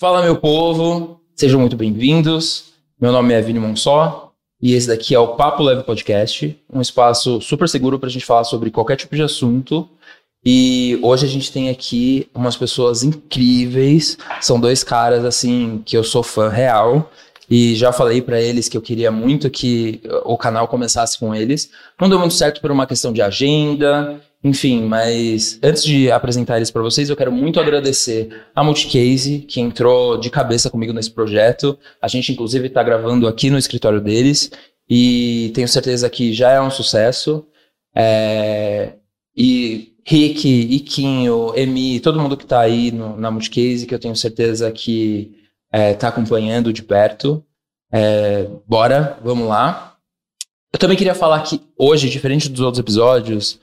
Fala, meu povo, sejam muito bem-vindos. Meu nome é Vini Monsó e esse daqui é o Papo Leve Podcast, um espaço super seguro para a gente falar sobre qualquer tipo de assunto. E hoje a gente tem aqui umas pessoas incríveis, são dois caras assim que eu sou fã real e já falei para eles que eu queria muito que o canal começasse com eles. Não deu muito certo por uma questão de agenda, enfim, mas antes de apresentar eles para vocês, eu quero muito agradecer a Multicase, que entrou de cabeça comigo nesse projeto. A gente, inclusive, está gravando aqui no escritório deles e tenho certeza que já é um sucesso. É... E Rick, Iquinho, Emi, todo mundo que está aí no, na Multicase, que eu tenho certeza que está é, tá acompanhando de perto. É, bora, vamos lá. Eu também queria falar que hoje, diferente dos outros episódios,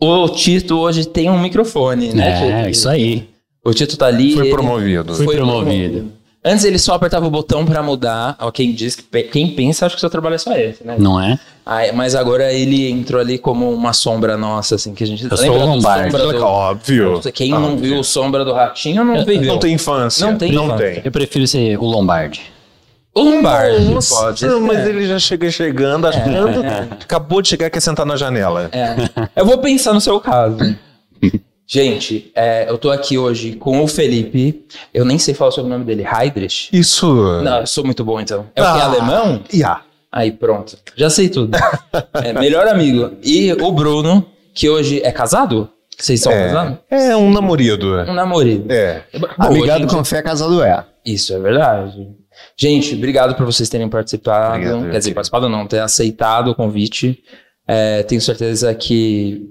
o Tito hoje tem um microfone, né? É, isso aí. O Tito tá ali. Foi promovido. Foi promovido. Antes ele só apertava o botão para mudar. Ó, quem diz que quem pensa acha que o seu trabalho é só esse, né? Não é? Aí, mas agora ele entrou ali como uma sombra nossa, assim, que a gente Eu sou o Lombardi. do... Óbvio. Quem não Óbvio. viu o sombra do ratinho não viveu. Não tem infância. Não tem Não infância. tem. Eu prefiro ser o Lombardi. O Lombardi. Nossa, pode. mas ele já chega chegando, achando. Acabou de chegar, quer sentar na janela. É. Eu vou pensar no seu caso. Gente, é, eu tô aqui hoje com o Felipe. Eu nem sei falar sobre o nome dele. Heidrich? Isso. Não, eu sou muito bom então. É o que? Ah. Alemão? Ya. Aí, pronto. Já sei tudo. é, melhor amigo. E o Bruno, que hoje é casado? Vocês são casados? É, é um namorido. Um namorado. É. Bom, Amigado gente, com fé, casado é. Isso é verdade. Gente, obrigado por vocês terem participado. Obrigado, Quer dizer, participado não, ter aceitado o convite. É, tenho certeza que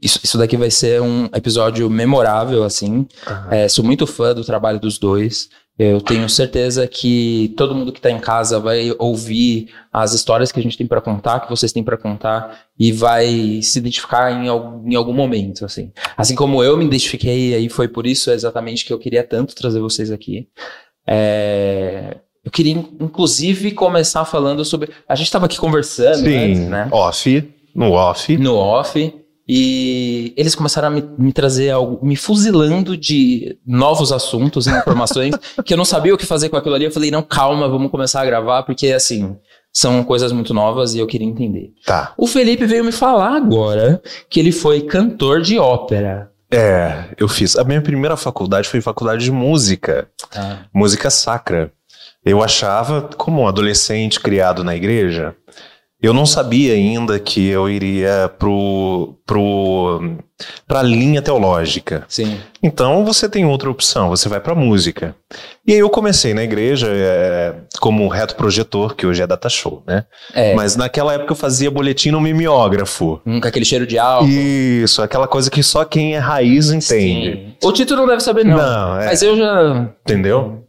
isso, isso daqui vai ser um episódio memorável, assim. É, sou muito fã do trabalho dos dois. Eu tenho certeza que todo mundo que está em casa vai ouvir as histórias que a gente tem para contar, que vocês têm para contar, e vai se identificar em algum, em algum momento, assim. Assim como eu me identifiquei, aí foi por isso exatamente que eu queria tanto trazer vocês aqui. É, eu queria, inclusive, começar falando sobre. A gente estava aqui conversando Sim. antes, né? Off. No off. No off. E eles começaram a me, me trazer algo, me fuzilando de novos assuntos e informações que eu não sabia o que fazer com aquilo ali. Eu falei, não, calma, vamos começar a gravar, porque assim, são coisas muito novas e eu queria entender. Tá. O Felipe veio me falar agora que ele foi cantor de ópera. É, eu fiz. A minha primeira faculdade foi faculdade de música. Tá. Música sacra. Eu achava, como um adolescente criado na igreja, eu não sabia ainda que eu iria pro, pro, pra linha teológica. Sim. Então você tem outra opção, você vai pra música. E aí eu comecei na igreja é, como reto projetor, que hoje é data show, né? É, Mas naquela época eu fazia boletim no mimeógrafo. hum, com aquele cheiro de álcool. Isso, aquela coisa que só quem é raiz entende. Sim. O Tito não deve saber, não. Não, é. Mas eu já. Entendeu?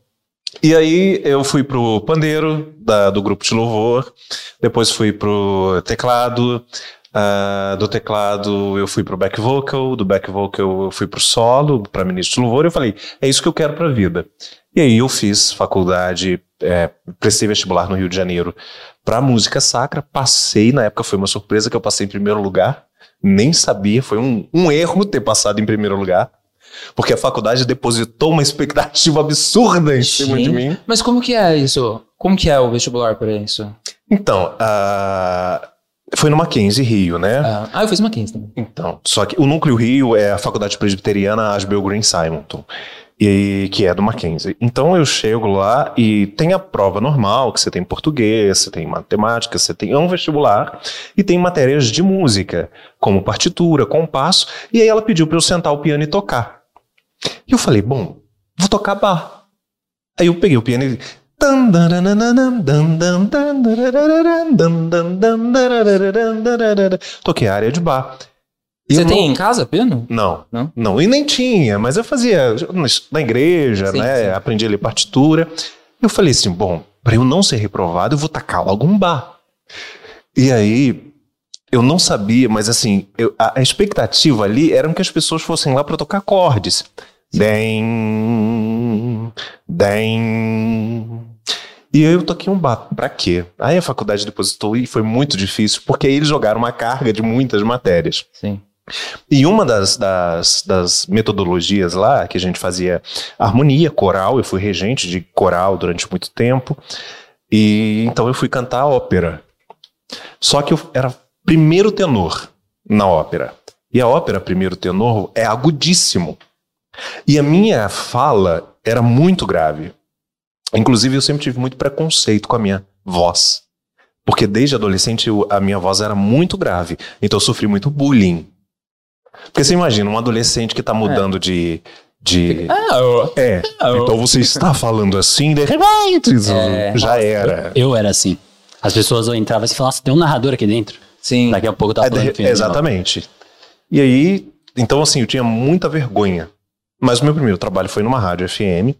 E aí eu fui pro pandeiro da- do grupo de louvor, depois fui pro teclado, ah, do teclado eu fui pro back vocal, do back vocal eu fui pro solo, pra ministro de louvor, e eu falei, é isso que eu quero pra vida. E aí eu fiz faculdade, é, prestei vestibular no Rio de Janeiro pra música sacra, passei, na época foi uma surpresa que eu passei em primeiro lugar, nem sabia, foi um, um erro ter passado em primeiro lugar. Porque a faculdade depositou uma expectativa absurda em cima de Sim. mim. Mas como que é isso? Como que é o vestibular para isso? Então, foi no Mackenzie Rio, né? Ah, ah, eu fiz 15 também. Então, só que o Núcleo Rio é a Faculdade Presbiteriana Asbel Green Simonton, e, que é do Mackenzie. Então eu chego lá e tem a prova normal, que você tem português, você tem matemática, você tem é um vestibular, e tem matérias de música, como partitura, compasso, e aí ela pediu para eu sentar o piano e tocar. E eu falei, bom, vou tocar bar. Aí eu peguei o piano e. Toquei a área de bar. E Você tem não- em casa piano? Não, Não? não. E nem tinha, mas eu fazia na igreja, Sim, né? sim. Aprendi a ler partitura. Eu falei assim, bom, para eu não ser reprovado, eu vou tacar logo um bar. E aí, eu não sabia, mas assim, eu- a, a expectativa ali era que as pessoas fossem lá para tocar acordes. Dem, dem. E eu toquei um bar. Pra quê? Aí a faculdade depositou e foi muito difícil, porque aí eles jogaram uma carga de muitas matérias. Sim. E uma das, das, das metodologias lá, que a gente fazia harmonia, coral, eu fui regente de coral durante muito tempo, e então eu fui cantar ópera. Só que eu era primeiro tenor na ópera. E a ópera primeiro tenor é agudíssimo. E a minha fala era muito grave. Inclusive, eu sempre tive muito preconceito com a minha voz. Porque desde adolescente eu- a minha voz era muito grave. Então eu sofri muito bullying. Porque você imagina, um adolescente que tá mudando de. de Ah, eu- é. eu- Então você está falando assim, de repente. É. Já era. Eu era assim. As pessoas entravam assim e falavam, "Nossa, tem um narrador aqui dentro. Sim. Daqui a pouco tá É, falando. de- exatamente. E aí, então assim, eu tinha muita vergonha. Mas o meu primeiro trabalho foi numa rádio FM.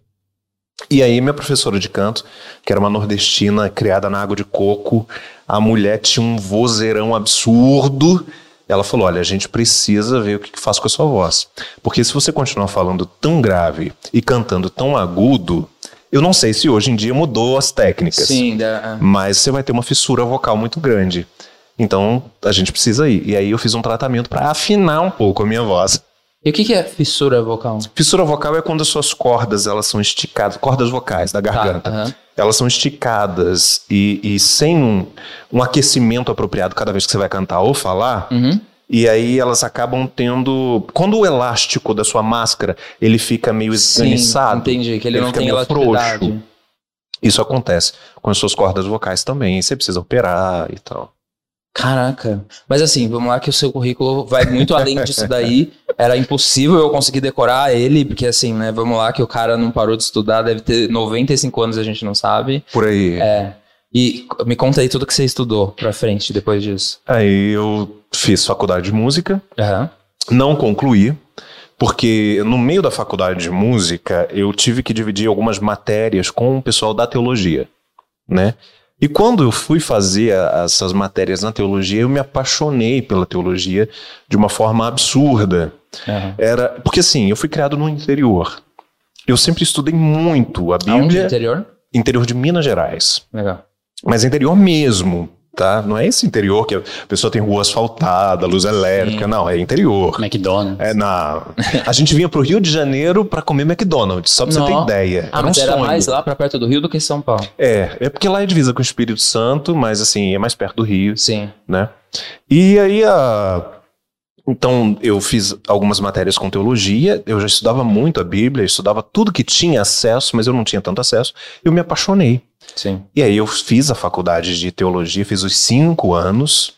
E aí, minha professora de canto, que era uma nordestina criada na água de coco, a mulher tinha um vozeirão absurdo. Ela falou: Olha, a gente precisa ver o que que faz com a sua voz. Porque se você continuar falando tão grave e cantando tão agudo, eu não sei se hoje em dia mudou as técnicas Sim, da- mas você vai ter uma fissura vocal muito grande. Então, a gente precisa ir. E aí eu fiz um tratamento para afinar um pouco a minha voz. E o que, que é fissura vocal? Fissura vocal é quando as suas cordas, elas são esticadas, cordas vocais da garganta. Tá. Elas são esticadas e, e sem um, um aquecimento apropriado cada vez que você vai cantar ou falar, Uhum. e aí elas acabam tendo... Quando o elástico da sua máscara, ele fica meio esganiçado, entendi, que ele, não fica tem meio elasticidade. frouxo. Isso acontece com as suas cordas vocais também. Você precisa operar e tal. Caraca. Mas assim, vamos lá que o seu currículo vai muito além disso daí. Era impossível eu conseguir decorar ele, porque assim, né, vamos lá que o cara não parou de estudar, deve ter 95 anos, a gente não sabe. Por aí. É. E me conta aí tudo que você estudou pra frente depois disso. Aí eu fiz faculdade de música, Aham. não concluí, porque no meio da faculdade de música eu tive que dividir algumas matérias com o pessoal da teologia, né? E quando eu fui fazer a- essas matérias na teologia, eu me apaixonei pela teologia de uma forma absurda. aham. Era porque assim, eu fui criado no interior. Eu sempre estudei muito a Aonde? Bíblia, Interior? interior de Minas Gerais. Legal. Mas interior mesmo, tá? Não é esse interior que a pessoa tem rua asfaltada, luz elétrica, não, é interior. McDonald's. É na. A gente vinha pro Rio de Janeiro pra comer McDonald's, só pra você ter ideia. Ah, era um mas era sonho. mais lá pra perto do Rio do que São Paulo. É, é porque lá é divisa com o Espírito Santo, mas assim, é mais perto do Rio, Sim. né? E aí a. Então, eu fiz algumas matérias com teologia, eu já estudava muito a Bíblia, estudava tudo que tinha acesso, mas eu não tinha tanto acesso, eu me apaixonei. Sim. E aí eu fiz a faculdade de teologia, fiz os cinco anos,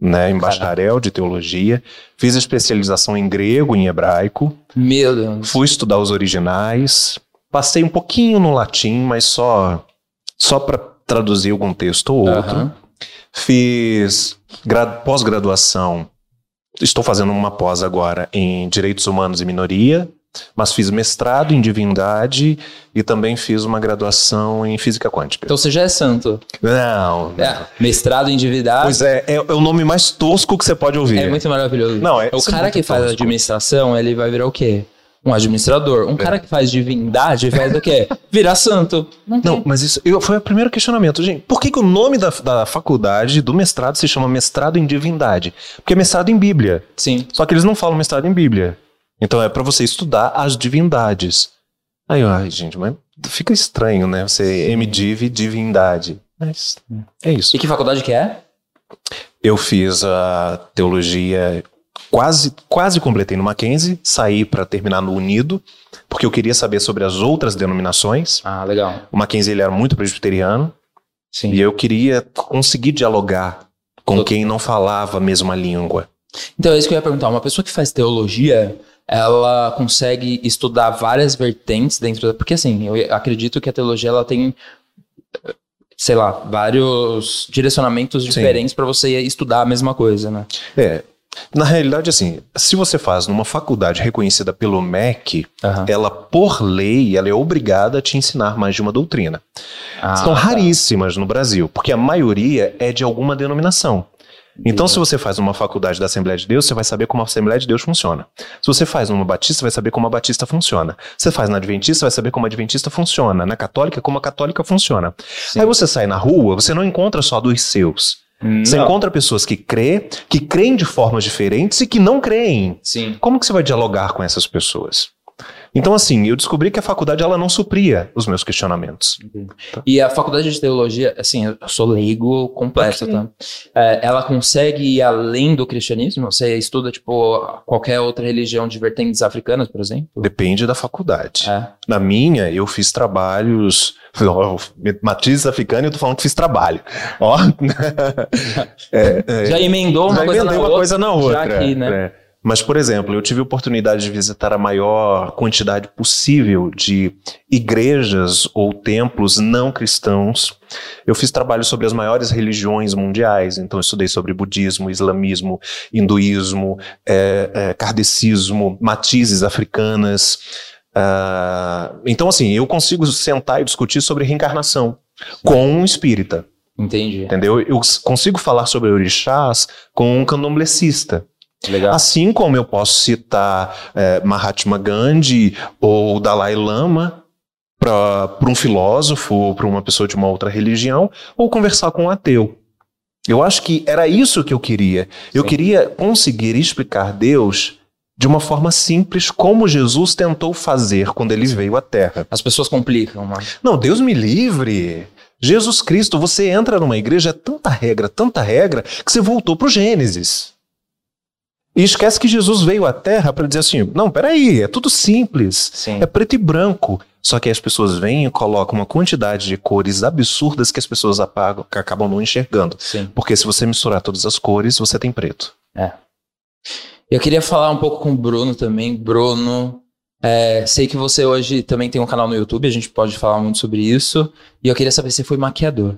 né, em bacharel de teologia, fiz a especialização em grego e em hebraico, Meu Deus. fui estudar os originais, passei um pouquinho no latim, mas só só para traduzir algum texto ou outro. Aham. Fiz gra- pós-graduação, estou fazendo uma pós agora em Direitos Humanos e Minoria, mas fiz mestrado em Divindade e também fiz uma graduação em Física Quântica. Então você já é santo. Não, não. É, mestrado em divindade. Pois é, é, é o nome mais tosco que você pode ouvir. É muito maravilhoso. Não, é- o é cara que faz tosco. administração, ele vai virar o quê? Um administrador. Um É. cara que faz divindade faz o quê? Virar santo. Não. Não, mas isso eu- foi o primeiro questionamento, gente. Por que, que o nome da, da faculdade, do mestrado, se chama mestrado em divindade? Porque é mestrado em Bíblia. Sim. Só que eles não falam mestrado em Bíblia. Então é pra você estudar as divindades. Aí, eu, ai, gente, mas fica estranho, né? Você MDiv divindade. Mas é isso. E que faculdade que é? Eu fiz a teologia, quase, quase completei no Mackenzie, saí para terminar no Unido, porque eu queria saber sobre as outras denominações. Ah, legal. O Mackenzie ele era muito presbiteriano Sim. e eu queria conseguir dialogar com Todo- quem não falava a mesma língua. Então é isso que eu ia perguntar. Uma pessoa que faz teologia, ela consegue estudar várias vertentes dentro da... Porque assim, eu acredito que a teologia ela tem, sei lá, vários direcionamentos diferentes para você estudar a mesma coisa, né? É, na realidade, assim, se você faz numa faculdade reconhecida pelo MEC, Aham. ela, por lei, ela é obrigada a te ensinar mais de uma doutrina. Ah, São tá. raríssimas no Brasil, porque a maioria é de alguma denominação. Então, se você faz uma faculdade da Assembleia de Deus, você vai saber como a Assembleia de Deus funciona. Se você faz numa Batista, vai saber como a Batista funciona. Se você faz na Adventista, você vai saber como a Adventista funciona. Na Católica, como a Católica funciona. Sim. Aí você sai na rua, você não encontra só dos seus. Você encontra pessoas que crê, que creem de formas diferentes e que não creem. Sim. Como que você vai dialogar com essas pessoas? Então, assim, eu descobri que a faculdade ela não supria os meus questionamentos. E a faculdade de teologia, assim, eu sou leigo completo, Ok. tá? É, ela consegue ir além do cristianismo? Você estuda, tipo, qualquer outra religião de vertentes africanas, por exemplo? Depende da faculdade. É. Na minha, eu fiz trabalhos. Ó, Matriz africana, eu tô falando que fiz trabalho. Ó. É, é, Já emendou uma já coisa emendei na uma outra. coisa na outra. já aqui, né? Mas, por exemplo, eu tive a oportunidade de visitar a maior quantidade possível de igrejas ou templos não cristãos. Eu fiz trabalho sobre as maiores religiões mundiais, então estudei sobre budismo, islamismo, hinduísmo, é, é, kardecismo, matizes africanas. Ah, então, assim, eu consigo sentar e discutir sobre reencarnação com um espírita. Entendi. Entendeu? Eu consigo falar sobre orixás com um candomblessista. Legal. Assim como eu posso citar eh, Mahatma Gandhi ou Dalai Lama para um filósofo, para uma pessoa de uma outra religião, ou conversar com um ateu. Eu acho que era isso que eu queria. Eu Sim. queria conseguir explicar Deus de uma forma simples, como Jesus tentou fazer quando ele veio à Terra. As pessoas complicam, mano. Não, Deus me livre. Jesus Cristo, você entra numa igreja, é tanta regra, tanta regra, que você voltou pro Gênesis. E esquece que Jesus veio à Terra para dizer assim: não, peraí, é tudo simples. Sim. É preto e branco. Só que as pessoas vêm e colocam uma quantidade de cores absurdas que as pessoas apagam, que acabam não enxergando. Sim. Porque se você misturar todas as cores, você tem preto. Eu queria falar um pouco com o Bruno também. Bruno, é, sei que você hoje também tem um canal no YouTube, a gente pode falar muito sobre isso. E eu queria saber se você foi maquiador.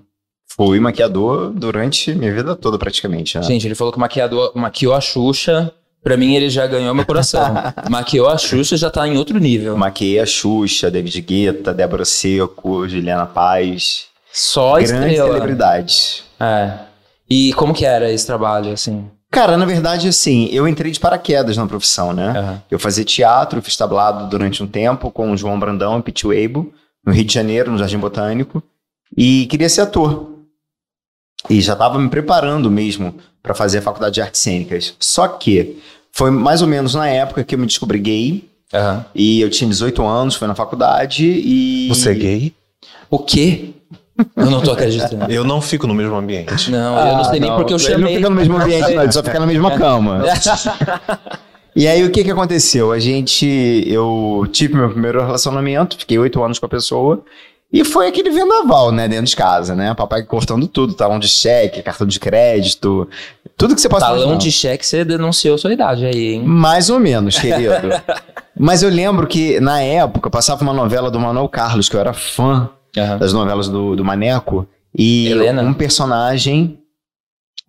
Fui maquiador durante minha vida toda, praticamente. né? Gente, ele falou que maquiador, maquiou a Xuxa. Pra mim, ele já ganhou meu coração. maquiou a Xuxa já tá em outro nível. Maquiei a Xuxa, David Guetta, Débora Seco, Juliana Paz. Só grandes estrela. celebridades. É. E como que era esse trabalho, assim? Cara, na verdade, assim, eu entrei de paraquedas na profissão, né? Aham. Eu fazia teatro, fiz tablado durante um tempo com o João Brandão e Pete Weibo, no Rio de Janeiro, no Jardim Botânico, e queria ser ator. E já estava me preparando mesmo para fazer a faculdade de artes cênicas. Só que foi mais ou menos na época que eu me descobri gay, Aham. e eu tinha 18 anos, fui na faculdade e. Você é gay? O quê? Eu não tô acreditando. Eu não fico no mesmo ambiente. Não, eu não sei nem porque eu Ele chamei. não fica no mesmo ambiente, não, ele só fica na mesma cama. E aí, o que que aconteceu? A gente, eu tive meu primeiro relacionamento, fiquei oito anos com a pessoa, e foi aquele vendaval, né, dentro de casa, né? Papai cortando tudo, talão de cheque, cartão de crédito, tudo que você possa Talão imaginar. de cheque, você denunciou sua idade aí, hein? Mais ou menos, querido. Mas eu lembro que, na época, passava uma novela do Manuel Carlos, que eu era fã Aham. das novelas do, do Maneco, e Helena? um personagem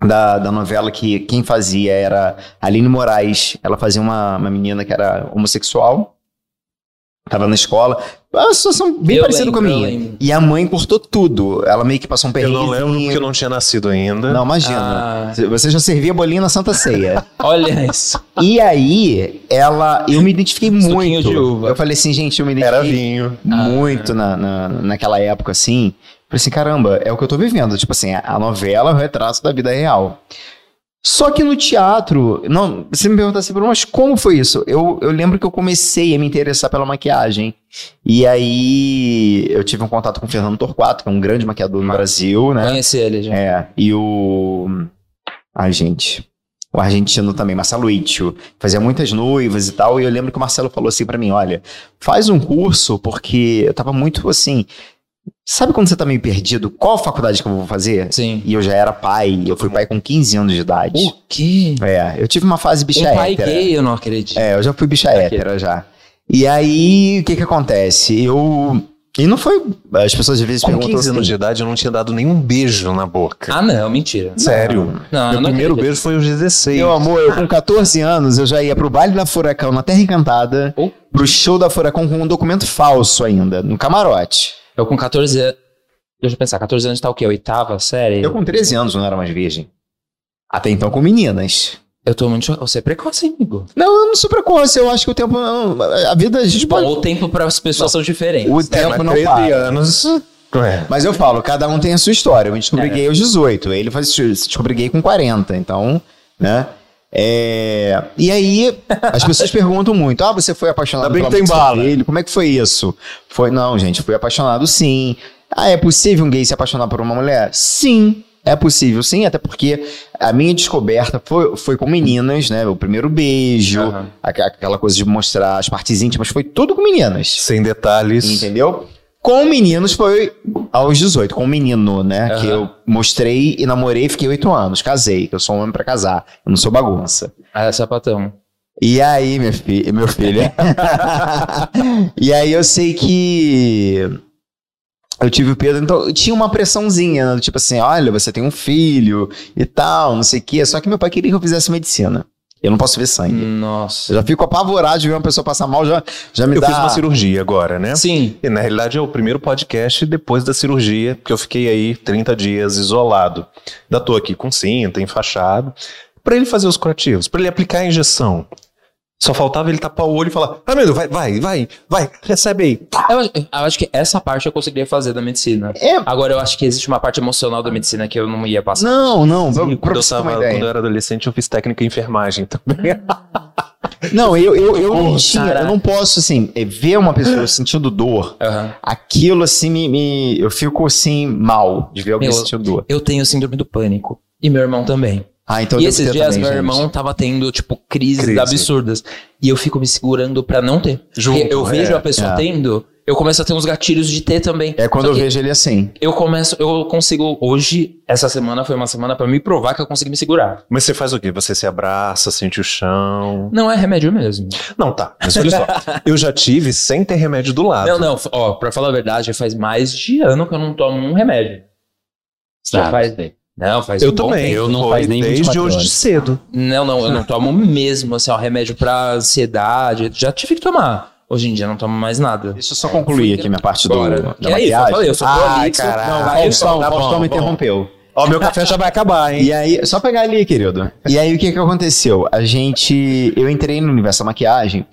da, da novela que quem fazia era Aline Moraes. Ela fazia uma, uma menina que era homossexual, tava na escola. Uma situação bem Eu parecida com a lembro, eu minha. lembro. E a mãe cortou tudo. Ela meio que passou um Eu perrengue. não lembro porque eu não tinha nascido ainda. Não, imagina. Ah. Você já servia bolinho na Santa Ceia. Olha isso. e aí, ela. Eu me identifiquei muito. de uva. Eu falei assim, gente, eu me identifiquei Era vinho. muito na, na, naquela época, assim. Falei assim, caramba, é o que eu tô vivendo. Tipo assim, a novela é o retrato da vida real. Só que no teatro, não, você me pergunta assim, "Bruno, mas como foi isso? Eu, eu lembro que eu comecei a me interessar pela maquiagem. E aí eu tive um contato com o Fernando Torquato, que é um grande maquiador no Brasil, né? Conheci ele já. É, e o. Ai, gente. O argentino também, Marcelo Itio. Fazia muitas noivas e tal. E eu lembro que o Marcelo falou assim pra mim: olha, faz um curso, porque eu tava muito assim. Sabe quando você tá meio perdido? Qual faculdade que eu vou fazer? Sim. E eu já era pai, eu fui pai com 15 anos de idade. O quê? É, eu tive uma fase bicha Um pai hétera. gay, eu não acredito. É, eu já fui bicha Aquele. hétera já. E aí, o que que acontece? Eu. E não foi. As pessoas às vezes Com perguntam 15 anos assim, de idade, eu não tinha dado nenhum beijo na boca. Ah, não, mentira. Sério. Não, eu Meu não primeiro acredito. beijo foi aos 16. Meu amor, eu com 14 anos, eu já ia pro baile da Furacão na Terra Encantada, Oh. pro show da Furacão com um documento falso ainda, no camarote. Eu com 14 anos. Deixa eu pensar, 14 anos tá o quê? Oitava série? Eu com 13 anos não era mais virgem. Até então com meninas. Eu tô muito. Você é precoce, amigo. Não, eu não sou precoce, eu acho que o tempo. não- A vida a gente Bom, pode. o tempo para as pessoas são diferentes. O É, tempo mas não 13 para. anos. É. Mas eu falo, cada um tem a sua história. Eu me descobri É. gay aos 18. Ele foi se descobrir gay com 40. Então, né? É, E aí, as pessoas perguntam muito: ah, você foi apaixonado pela que tem bala. filho? Como é que foi isso? Foi, não, gente, fui apaixonado sim. Ah, é possível um gay se apaixonar por uma mulher? Sim. É possível, sim, até porque a minha descoberta foi, foi com meninas, né? O primeiro beijo, aqua- aquela coisa de mostrar as partes íntimas, foi tudo com meninas. Sem detalhes. Entendeu? Com meninos foi aos 18, com um menino, né? Aham. Que eu mostrei e namorei, fiquei oito anos, casei, que eu sou um homem pra casar, eu não sou bagunça. Ah, é sapatão. E aí, minha fi meu filho? e aí eu sei que eu tive o Pedro, então tinha uma pressãozinha, né? do tipo assim, olha, você tem um filho e tal, não sei o quê. Só que meu pai queria que eu fizesse medicina. Eu não posso ver sangue. Eu Nossa. já fico apavorado de ver uma pessoa passar mal, já, já me Eu dá... fiz uma cirurgia agora, né? Sim. E na realidade é o primeiro podcast depois da cirurgia, porque eu fiquei aí 30 dias isolado. Ainda tô aqui com cinta, enfaixado, Pra ele fazer os curativos, pra ele aplicar a injeção. Só faltava ele tapar o olho e falar: Ah, meu vai, vai, vai, vai, recebe aí. Eu, acho- eu acho que essa parte eu conseguiria fazer da medicina. É, Agora, eu acho que existe uma parte emocional da medicina que eu não ia passar. não, não, pra, Quando eu, tava, ideia. quando eu era adolescente, eu fiz técnica em enfermagem também. Não, eu, eu, eu não tinha, eu não posso, assim, é, ver uma pessoa sentindo dor, Aham. aquilo, assim, me, me- eu fico, assim, mal de ver alguém Meu, sentindo dor. Eu tenho síndrome do pânico. E meu irmão também. Ah, então e esses dias também, meu gente. irmão tava tendo, tipo, crises Crise. absurdas. E eu fico me segurando pra não ter. Junto, Porque eu vejo é. a pessoa É. tendo, eu começo a ter uns gatilhos de ter também. É quando eu vejo ele assim. Eu começo, eu consigo. Hoje, essa semana foi uma semana pra me provar que eu consegui me segurar. Mas você faz o quê? Você se abraça, sente o chão. Não é remédio mesmo. Não, tá. Mas olha só. eu já tive sem ter remédio do lado. Não, não, ó, pra falar a verdade, faz mais de ano que eu não tomo um remédio. Já faz. Não, faz Eu um bom também. tempo. Eu não Foi faz nem desde 24 hoje de horas. cedo. Não, não, eu não tomo mesmo, assim, ó, remédio pra ansiedade. Já tive que tomar. Hoje em dia não tomo mais nada. Deixa eu só concluir aqui minha parte do, Bora. da Que é isso, maquiagem. eu falei, eu sou prolixo. caralho. Não, Faustão, tá bom, Faustão me bom. interrompeu. Ó, meu café já vai acabar, hein? E aí, só pegar ali, querido. E aí, o que que aconteceu? A gente, eu entrei no universo da maquiagem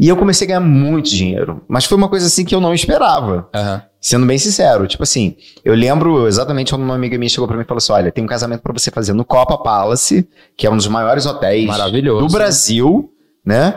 e eu comecei a ganhar muito dinheiro. Mas foi uma coisa assim que eu não esperava. Aham. Sendo bem sincero, tipo assim, eu lembro exatamente quando uma amiga minha chegou pra mim e falou assim: olha, tem um casamento pra você fazer no Copa Palace, que é um dos maiores hotéis do Brasil, né?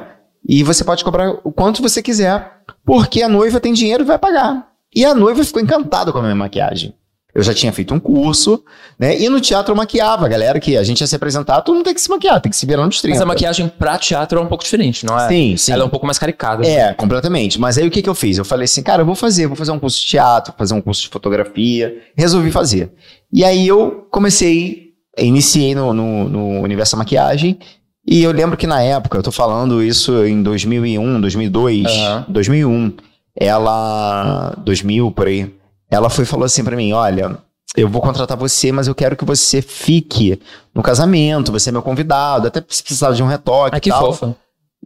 E você pode cobrar o quanto você quiser, porque a noiva tem dinheiro e vai pagar. E a noiva ficou encantada com a minha maquiagem. Eu já tinha feito um curso, né? E no teatro eu maquiava, a galera que a gente ia se apresentar, todo mundo tem que se maquiar, tem que se virar nos 30. Mas a maquiagem pra teatro é um pouco diferente, não é? Sim, sim. Ela é um pouco mais caricada. É, completamente. Mas aí o que, que eu fiz? Eu falei assim, cara, eu vou fazer, vou fazer um curso de teatro, fazer um curso de fotografia. Resolvi fazer. E aí eu comecei, iniciei no, no, no universo da maquiagem. E eu lembro que na época, eu tô falando isso em 2001, 2002, Aham. 2001, ela, 2000 por aí, ela foi e falou assim pra mim, olha, eu vou contratar você, mas eu quero que você fique no casamento, você é meu convidado, até se precisar de um retoque Ah, e que tal. fofa.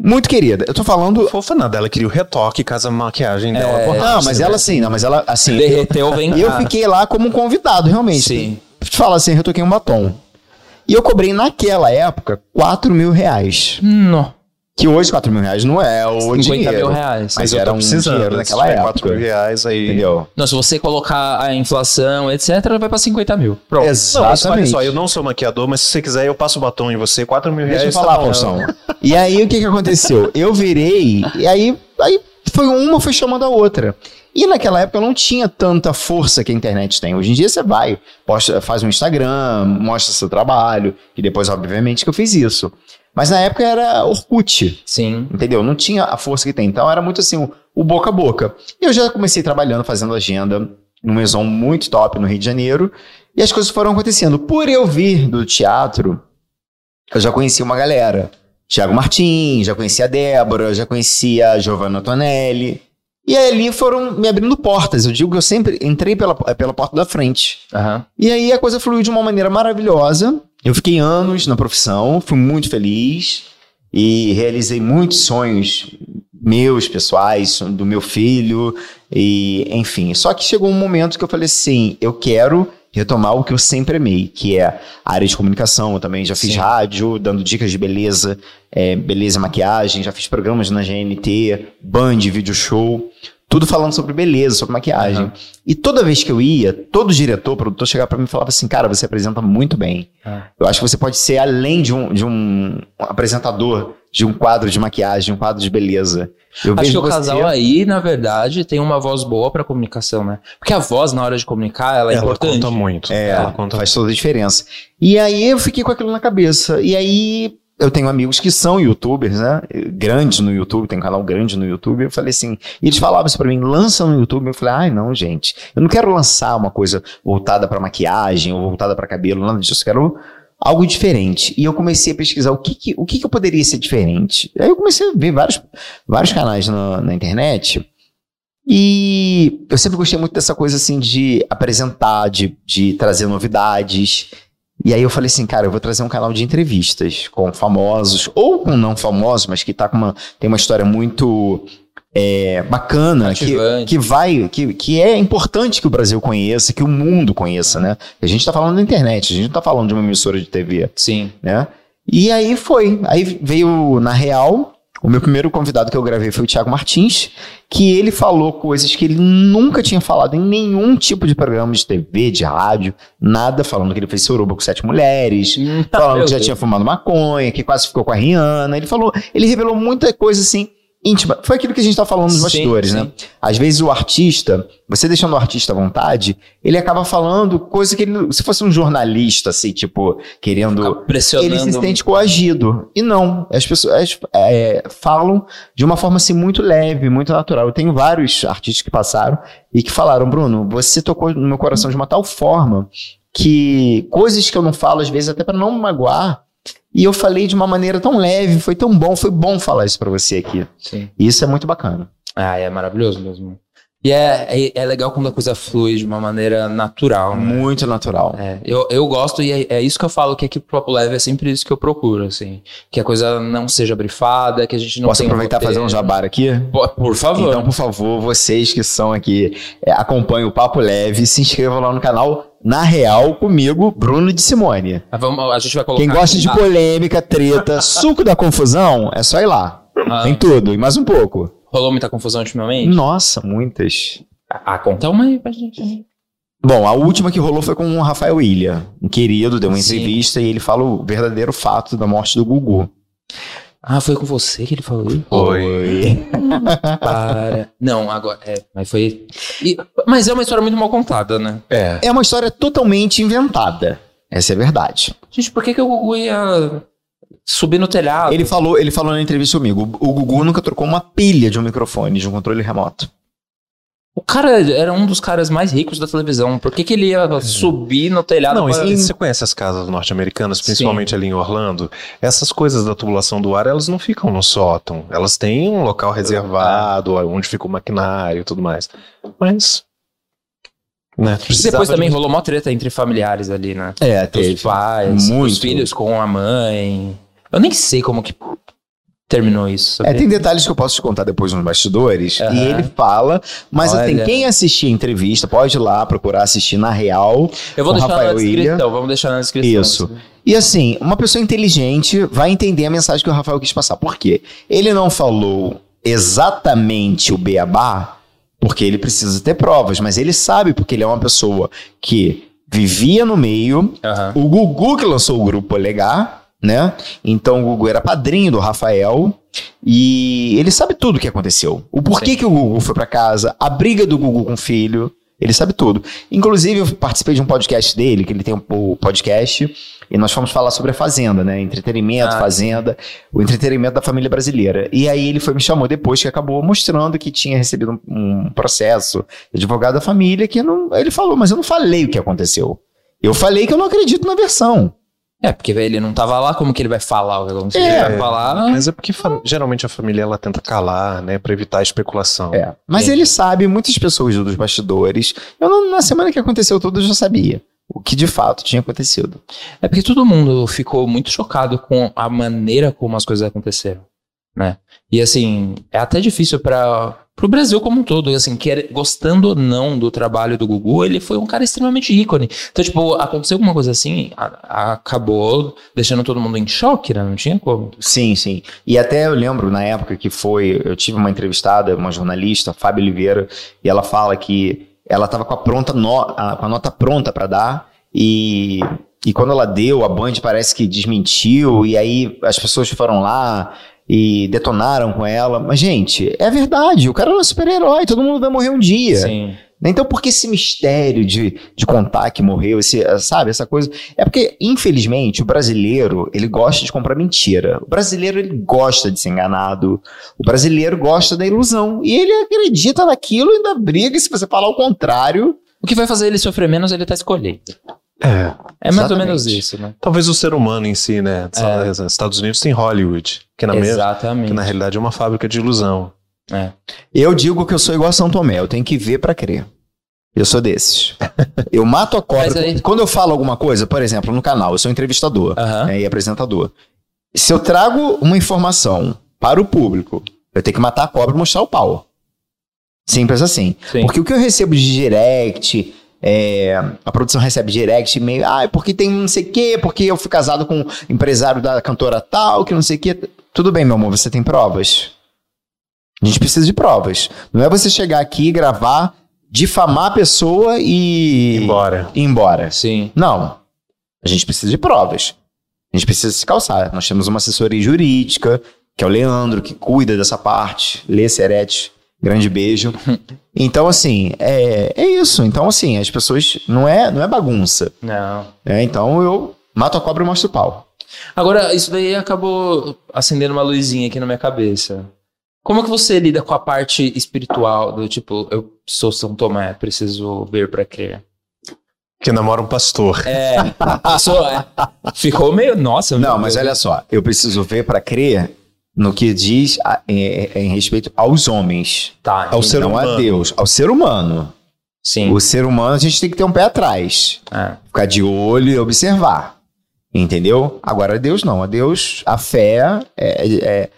Muito querida. Eu tô falando Fofa nada, ela queria o retoque caso a maquiagem dela. É, não, mas né? ela sim, não, mas ela assim. Derreteu, vem Eu fiquei lá como um convidado, realmente. Sim. Te fala assim, eu toquei um batom. E eu cobrei naquela época 4 mil reais. Não. Que hoje 4 mil reais não é o 50 dinheiro. mil reais. Mas eu era um dinheiro se naquela época. 4 mil reais aí. Entendeu? Não, se você colocar a inflação, etc., vai pra 50 mil. Pronto. Não, mas olha Exatamente. só, eu não sou maquiador, mas se você quiser, eu passo o batom em você, 4 mil reais. Deixa eu tá falar. Faustão. E aí, o que que aconteceu? Eu virei, e aí, aí foi uma foi chamando a outra. E naquela época eu não tinha tanta força que a internet tem. Hoje em dia você vai, posta, faz um Instagram, mostra seu trabalho, e depois, obviamente, que eu fiz isso. Mas na época era Orkut, Sim. entendeu? Não tinha a força que tem. Então era muito assim, o, o boca a boca. E eu já comecei trabalhando, fazendo agenda num maison muito top no Rio de Janeiro. E as coisas foram acontecendo. Por eu vir do teatro, eu já conhecia uma galera. Tiago Martins, já conhecia a Débora, já conhecia a Giovanna Tonelli. E aí ali foram me abrindo portas. Eu digo que eu sempre entrei pela, pela porta da frente. Aham. E aí a coisa fluiu de uma maneira maravilhosa. Eu fiquei anos na profissão, fui muito feliz e realizei muitos sonhos meus, pessoais, do meu filho, e enfim. Só que chegou um momento que eu falei assim: eu quero retomar o que eu sempre amei, que é a área de comunicação. Eu também já fiz Sim. rádio, dando dicas de beleza, é, beleza e maquiagem, já fiz programas na GNT, Band, vídeo show. Tudo falando sobre beleza, sobre maquiagem. Aham. E toda vez que eu ia, todo diretor, produtor chegava pra mim e falava assim: Cara, você apresenta muito bem. Ah. Eu acho que você pode ser além de um, de um apresentador de um quadro de maquiagem, um quadro de beleza. Eu Acho que o você- casal aí, na verdade, tem uma voz boa pra comunicação, né? Porque a voz, na hora de comunicar, ela é Ela importante. conta muito. É, ela conta faz toda a diferença. E aí eu fiquei com aquilo na cabeça. E aí eu tenho amigos que são youtubers, né? Grandes no YouTube, tem um canal grande no YouTube. Eu falei assim, e eles falavam isso pra mim, lança no YouTube. Eu falei, ai não, gente, eu não quero lançar uma coisa voltada pra maquiagem ou voltada pra cabelo, nada disso. Eu quero algo diferente. E eu comecei a pesquisar o que, que- o que, que eu poderia ser diferente. Aí eu comecei a ver vários, vários canais na, na internet. E eu sempre gostei muito dessa coisa assim de apresentar, de, de trazer novidades. E aí eu falei assim, cara, eu vou trazer um canal de entrevistas com famosos ou com não famosos, mas que tá com uma, tem uma história muito é, bacana, que, que vai, que, que é importante que o Brasil conheça, que o mundo conheça, né? A gente tá falando da internet, a gente não tá falando de uma emissora de TV Sim. né? E aí foi. Aí veio na real. O meu primeiro convidado que eu gravei foi o Thiago Martins, que ele falou coisas que ele nunca tinha falado em nenhum tipo de programa de TV, de rádio, nada, falando que ele fez suruba com sete mulheres, falando que já tinha fumado maconha, que quase ficou com a Rihanna. Ele falou, ele revelou muita coisa assim íntima. Foi aquilo que a gente tá falando nos bastidores, né? Às vezes o artista, você deixando o artista à vontade, ele acaba falando coisa que ele, se fosse um jornalista, assim, tipo, querendo Fica pressionando. ele se sente coagido. E não, as pessoas é, falam de uma forma assim muito leve, muito natural. Eu tenho vários artistas que passaram e que falaram, Bruno, você tocou no meu coração de uma tal forma que coisas que eu não falo, às vezes, até para não me magoar, e eu falei de uma maneira tão leve, foi tão bom, foi bom falar isso para você aqui. Sim. E isso é muito bacana. Ah, é maravilhoso mesmo. E é, é, é legal quando a coisa flui de uma maneira natural, né? Muito natural. É, eu, eu gosto e é, é isso que eu falo que aqui pro Papo Leve é sempre isso que eu procuro, assim. Que a coisa não seja brifada, que a gente não Posso aproveitar e fazer um jabar aqui? Po- Por favor. Então, por favor, vocês que são aqui, é, acompanhem o Papo Leve, se inscrevam lá no canal Na Real comigo, Bruno de Simone. Ah, vamos- a gente vai colocar. Quem gosta de Ah, polêmica, treta, suco da confusão, é só ir lá. ah, Tem tudo, e mais um pouco. rolou muita confusão ultimamente? Nossa, muitas. Ah, conta uma aí pra gente. Bom, a última que rolou foi com o Rafael Ilha, um querido, deu uma Sim. entrevista e ele fala o verdadeiro fato da morte do Gugu. Ah, foi com você que ele falou? isso? Oi. Para. Não, agora. É, mas foi. e- mas é uma história muito mal contada, né? É. É uma história totalmente inventada. Essa é a verdade. Gente, por que, que o Gugu ia subir no telhado? Ele falou, ele falou na entrevista comigo, o Gugu nunca trocou uma pilha de um microfone, de um controle remoto. O cara era um dos caras mais ricos da televisão. Por que, que ele ia subir no telhado? Não, pra- e você conhece as casas norte-americanas, principalmente ali em Orlando? Essas coisas da tubulação do ar, elas não ficam no sótão. Elas têm um local reservado, onde fica o maquinário e tudo mais. Mas. Né, E depois também de- rolou uma treta entre familiares ali, né? É, Os pais, Muito. os filhos com a mãe. Eu nem sei como que terminou isso. É, tem detalhes que eu posso te contar depois nos bastidores. Aham. E ele fala, mas assim, Olha. quem assistir a entrevista pode ir lá procurar assistir na real. Eu vou deixar Rafael na Ilha. descrição, vamos deixar na descrição. Isso. E assim, uma pessoa inteligente vai entender a mensagem que o Rafael quis passar. Por quê? Ele não falou exatamente o beabá, porque ele precisa ter provas, mas ele sabe porque ele é uma pessoa que vivia no meio, Aham. o Gugu que lançou o grupo Polegar, né? Então o Gugu era padrinho do Rafael e ele sabe tudo o que aconteceu. O porquê Sim. que o Gugu foi pra casa, a briga do Gugu com o filho, ele sabe tudo. Inclusive eu participei de um podcast dele, que ele tem um o podcast, e nós fomos falar sobre a Fazenda, né? Entretenimento, Ah, Fazenda, o entretenimento da família brasileira. E aí ele foi me chamou depois que acabou mostrando que tinha recebido um, um processo de advogado da família que não, ele falou, mas eu não falei o que aconteceu. Eu falei que eu não acredito na versão. É, porque ele não tava lá, como que ele vai falar o que aconteceu? É. Ele vai falar. Mas é porque geralmente a família ela tenta calar, né, pra evitar a especulação. É. Mas Entendi. ele sabe, muitas pessoas dos bastidores. Eu não- na semana que aconteceu tudo eu já sabia o que de fato tinha acontecido. É porque todo mundo ficou muito chocado com a maneira como as coisas aconteceram, né? E assim, é até difícil para pro Brasil como um todo, assim, quer, gostando ou não do trabalho do Gugu, ele foi um cara extremamente ícone. Então, tipo, aconteceu alguma coisa assim, a- a- acabou deixando todo mundo em choque, né? Não tinha como. Sim, sim. E até eu lembro na época que foi, eu tive uma entrevistada, uma jornalista, Fábio Oliveira, e ela fala que ela estava com a pronta com a nota pronta para dar e e quando ela deu, a Band parece que desmentiu e aí as pessoas foram lá e detonaram com ela. Mas gente, é verdade, o cara não é super-herói, todo mundo vai morrer um dia. Sim. Então, por que esse mistério de, de contar que morreu, esse, sabe, essa coisa? É porque, infelizmente, o brasileiro, ele gosta de comprar mentira. O brasileiro, ele gosta de ser enganado. O brasileiro gosta da ilusão. E ele acredita naquilo e ainda briga. E se você falar o contrário, O que vai fazer ele sofrer menos, ele tá escolhendo. É. É mais ou menos isso, né? Talvez o ser humano em si, né? Os Estados Unidos tem Hollywood, que na, mesma, Exatamente. que na realidade é uma fábrica de ilusão. É. eu digo que eu sou igual a São Tomé. Eu tenho que ver pra crer. Eu sou desses. Eu mato a cobra. aí- Quando eu falo alguma coisa, por exemplo, no canal, eu sou entrevistador. Aham. né, e apresentador. Se eu trago uma informação para o público, eu tenho que matar a cobra e mostrar o pau. Simples assim. Sim. Porque o que eu recebo de direct, é, a produção recebe direct meio, ah, é porque tem não sei o quê, porque eu fui casado com um empresário da cantora tal, que não sei o quê. Tudo bem, meu amor, você tem provas? A gente precisa de provas. Não é você chegar aqui, gravar, difamar a pessoa e Embora. ir embora. Sim. Não. A gente precisa de provas. A gente precisa se calçar. Nós temos uma assessoria jurídica, que é o Leandro, que cuida dessa parte. Lê Serete, grande beijo. Então, assim, é, é isso. Então, assim, as pessoas. Não é, não é bagunça. Não. É, então eu mato a cobra e mostro o pau. Agora, isso daí acabou acendendo uma luzinha aqui na minha cabeça. Como que você lida com a parte espiritual do tipo, eu sou São Tomé, preciso ver pra crer? Que namora um pastor. É, isso é, ficou meio, nossa. Não, meu mas Deus. olha só. Eu preciso ver para crer no que diz a- é- é em respeito aos homens. Tá, Ao ser não a humano. Deus, ao ser humano. Sim. O ser humano a gente tem que ter um pé atrás. É. Ficar de olho e observar. Entendeu? Agora, Deus não. A Deus, a fé é, é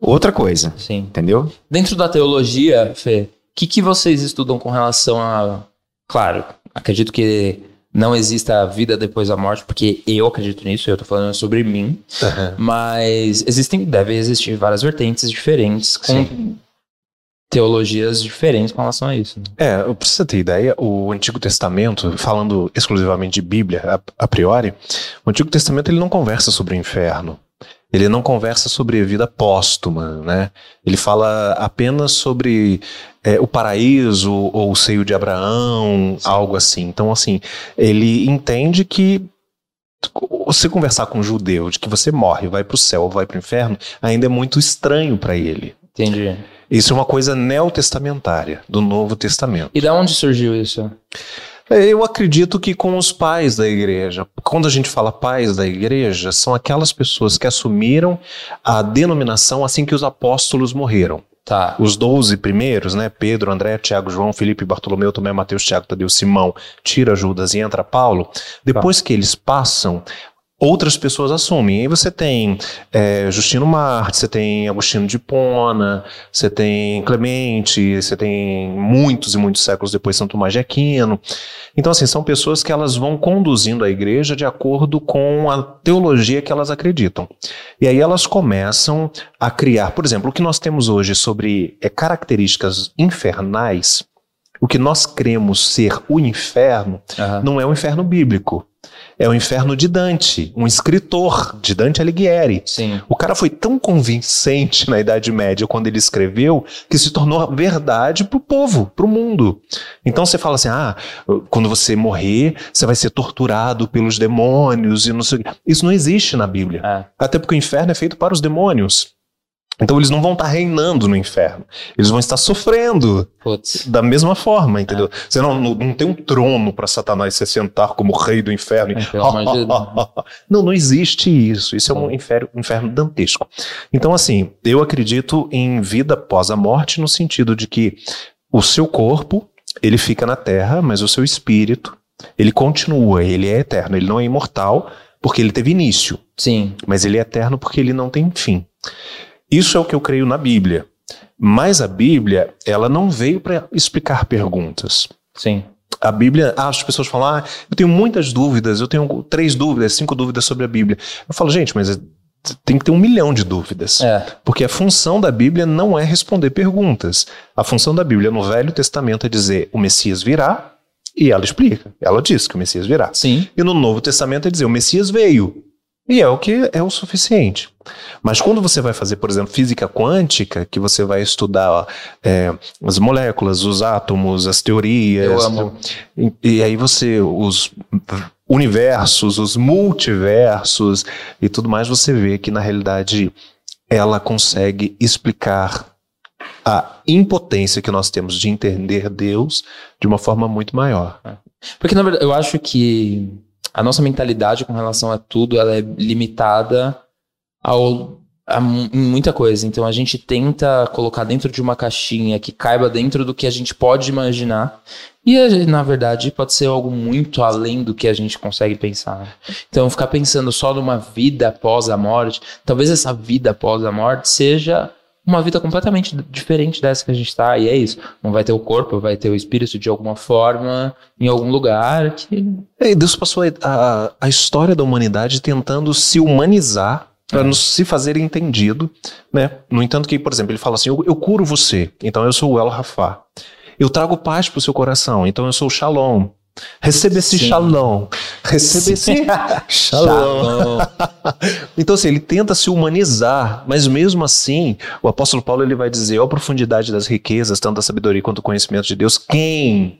outra coisa. Sim. Entendeu? Dentro da teologia, Fê, o que, que vocês estudam com relação a. Claro, acredito que não exista vida depois da morte, porque eu acredito nisso, eu tô falando sobre mim. Aham. Mas existem, deve existir várias vertentes diferentes com teologias diferentes com relação a isso. né? É, pra você ter ideia, o Antigo Testamento, falando exclusivamente de Bíblia a, a priori, o Antigo Testamento ele não conversa sobre o inferno. Ele não conversa sobre vida póstuma, né? Ele fala apenas sobre é, o paraíso ou o seio de Abraão, algo assim. Então, assim, ele entende que você conversar com um judeu de que você morre, vai para o céu ou vai para o inferno, ainda é muito estranho para ele. Entendi. Isso é uma coisa neotestamentária, do Novo Testamento. E da onde surgiu isso? Eu acredito que com os pais da igreja. Quando a gente fala pais da igreja, são aquelas pessoas que assumiram a denominação assim que os apóstolos morreram. Tá. Os doze primeiros, né? Pedro, André, Tiago, João, Felipe, Bartolomeu, Tomé, Mateus, Tiago, Tadeu, Simão, tira Judas e entra Paulo. Depois que eles passam, outras pessoas assumem. Aí você tem é, Justino Marte, você tem Agostinho de Hipona, você tem Clemente, você tem muitos e muitos séculos depois Santo Tomás de Aquino. Então, assim, são pessoas que elas vão conduzindo a igreja de acordo com a teologia que elas acreditam. E aí elas começam a criar, por exemplo, o que nós temos hoje sobre é, características infernais, o que nós cremos ser o inferno, Aham. não é o inferno bíblico. É o inferno de Dante, um escritor de Dante Alighieri. Sim. O cara foi tão convincente na Idade Média quando ele escreveu que se tornou verdade pro povo, pro mundo. Então você fala assim: ah, quando você morrer, você vai ser torturado pelos demônios e não sei o. Isso não existe na Bíblia. É. Até porque o inferno é feito para os demônios. Então eles não vão estar reinando no inferno. Eles vão estar sofrendo Putz. da mesma forma, entendeu? Você não, não, não tem um trono para Satanás se sentar como rei do inferno. É, Deus. Não, não existe isso. Isso é um inferno, um inferno dantesco. Então, assim, eu acredito em vida após a morte no sentido de que o seu corpo, ele fica na terra, mas o seu espírito, ele continua, ele é eterno. Ele não é imortal porque ele teve início, Sim. mas ele é eterno porque ele não tem fim. Isso é o que eu creio na Bíblia. Mas a Bíblia, ela não veio para explicar perguntas. Sim. A Bíblia, ah, as pessoas falam, ah, eu tenho muitas dúvidas, eu tenho três dúvidas, cinco dúvidas sobre a Bíblia. Eu falo, gente, mas tem que ter um milhão de dúvidas. É. Porque a função da Bíblia não é responder perguntas. A função da Bíblia no Velho Testamento é dizer o Messias virá, e ela explica. Ela diz que o Messias virá. Sim. E no Novo Testamento é dizer o Messias veio. E é o que é o suficiente. Mas quando você vai fazer, por exemplo, física quântica, que você vai estudar ó, é, as moléculas, os átomos, as teorias. Eu amo. E, e aí você, os universos, os multiversos e tudo mais, você vê que na realidade ela consegue explicar a impotência que nós temos de entender Deus de uma forma muito maior. Porque, na verdade, eu acho que a nossa mentalidade com relação a tudo, ela é limitada ao, muita coisa. Então, a gente tenta colocar dentro de uma caixinha que caiba dentro do que a gente pode imaginar. E, a- na verdade, pode ser algo muito além do que a gente consegue pensar. Então, ficar pensando só numa vida após a morte, talvez essa vida após a morte seja uma vida completamente diferente dessa que a gente tá, e é isso. Não vai ter o corpo, vai ter o espírito de alguma forma, em algum lugar que. E Deus passou a, a, a história da humanidade tentando se humanizar para nos se fazer entendido, né? No entanto que, por exemplo, ele fala assim, eu, eu curo você, então eu sou o El Rafá. Eu trago paz para o seu coração, então eu sou o Shalom. Receba esse Sim. Shalom. Receba esse Shalom. Então, assim, ele tenta se humanizar, mas mesmo assim, o apóstolo Paulo ele vai dizer: ó, a profundidade das riquezas, tanto da sabedoria quanto do conhecimento de Deus, quem?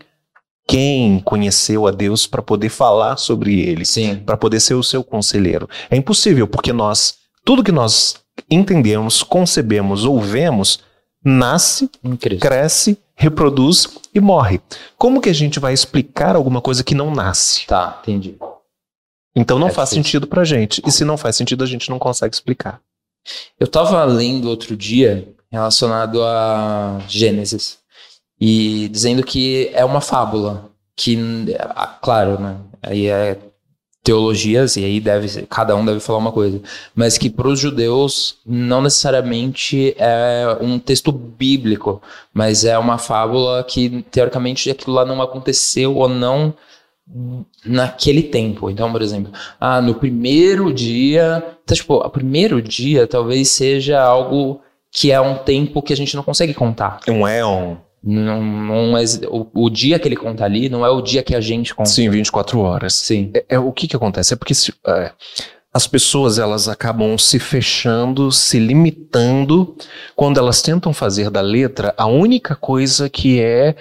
Quem conheceu a Deus para poder falar sobre ele, Sim. para poder ser o seu conselheiro? É impossível, porque nós, tudo que nós entendemos, concebemos ou vemos, nasce, cresce, reproduz e morre. Como que a gente vai explicar alguma coisa que não nasce? Tá, entendi. Então não É faz difícil. sentido pra gente. E se não faz sentido, a gente não consegue explicar. Eu tava lendo outro dia relacionado a Gênesis e dizendo que é uma fábula que, claro, né? Aí é teologias e aí deve cada um deve falar uma coisa, mas que para os judeus não necessariamente é um texto bíblico, mas é uma fábula que teoricamente aquilo lá não aconteceu ou não naquele tempo. Então, por exemplo, ah, no primeiro dia. Então, tipo, o primeiro dia talvez seja algo que é um tempo que a gente não consegue contar. Um éon. Não, não é, o, o dia que ele conta ali não é o dia que a gente conta. Sim, 24 horas. Sim. É, é o que que acontece? É porque se- é, as pessoas elas acabam se fechando, se limitando quando elas tentam fazer da letra a única coisa que é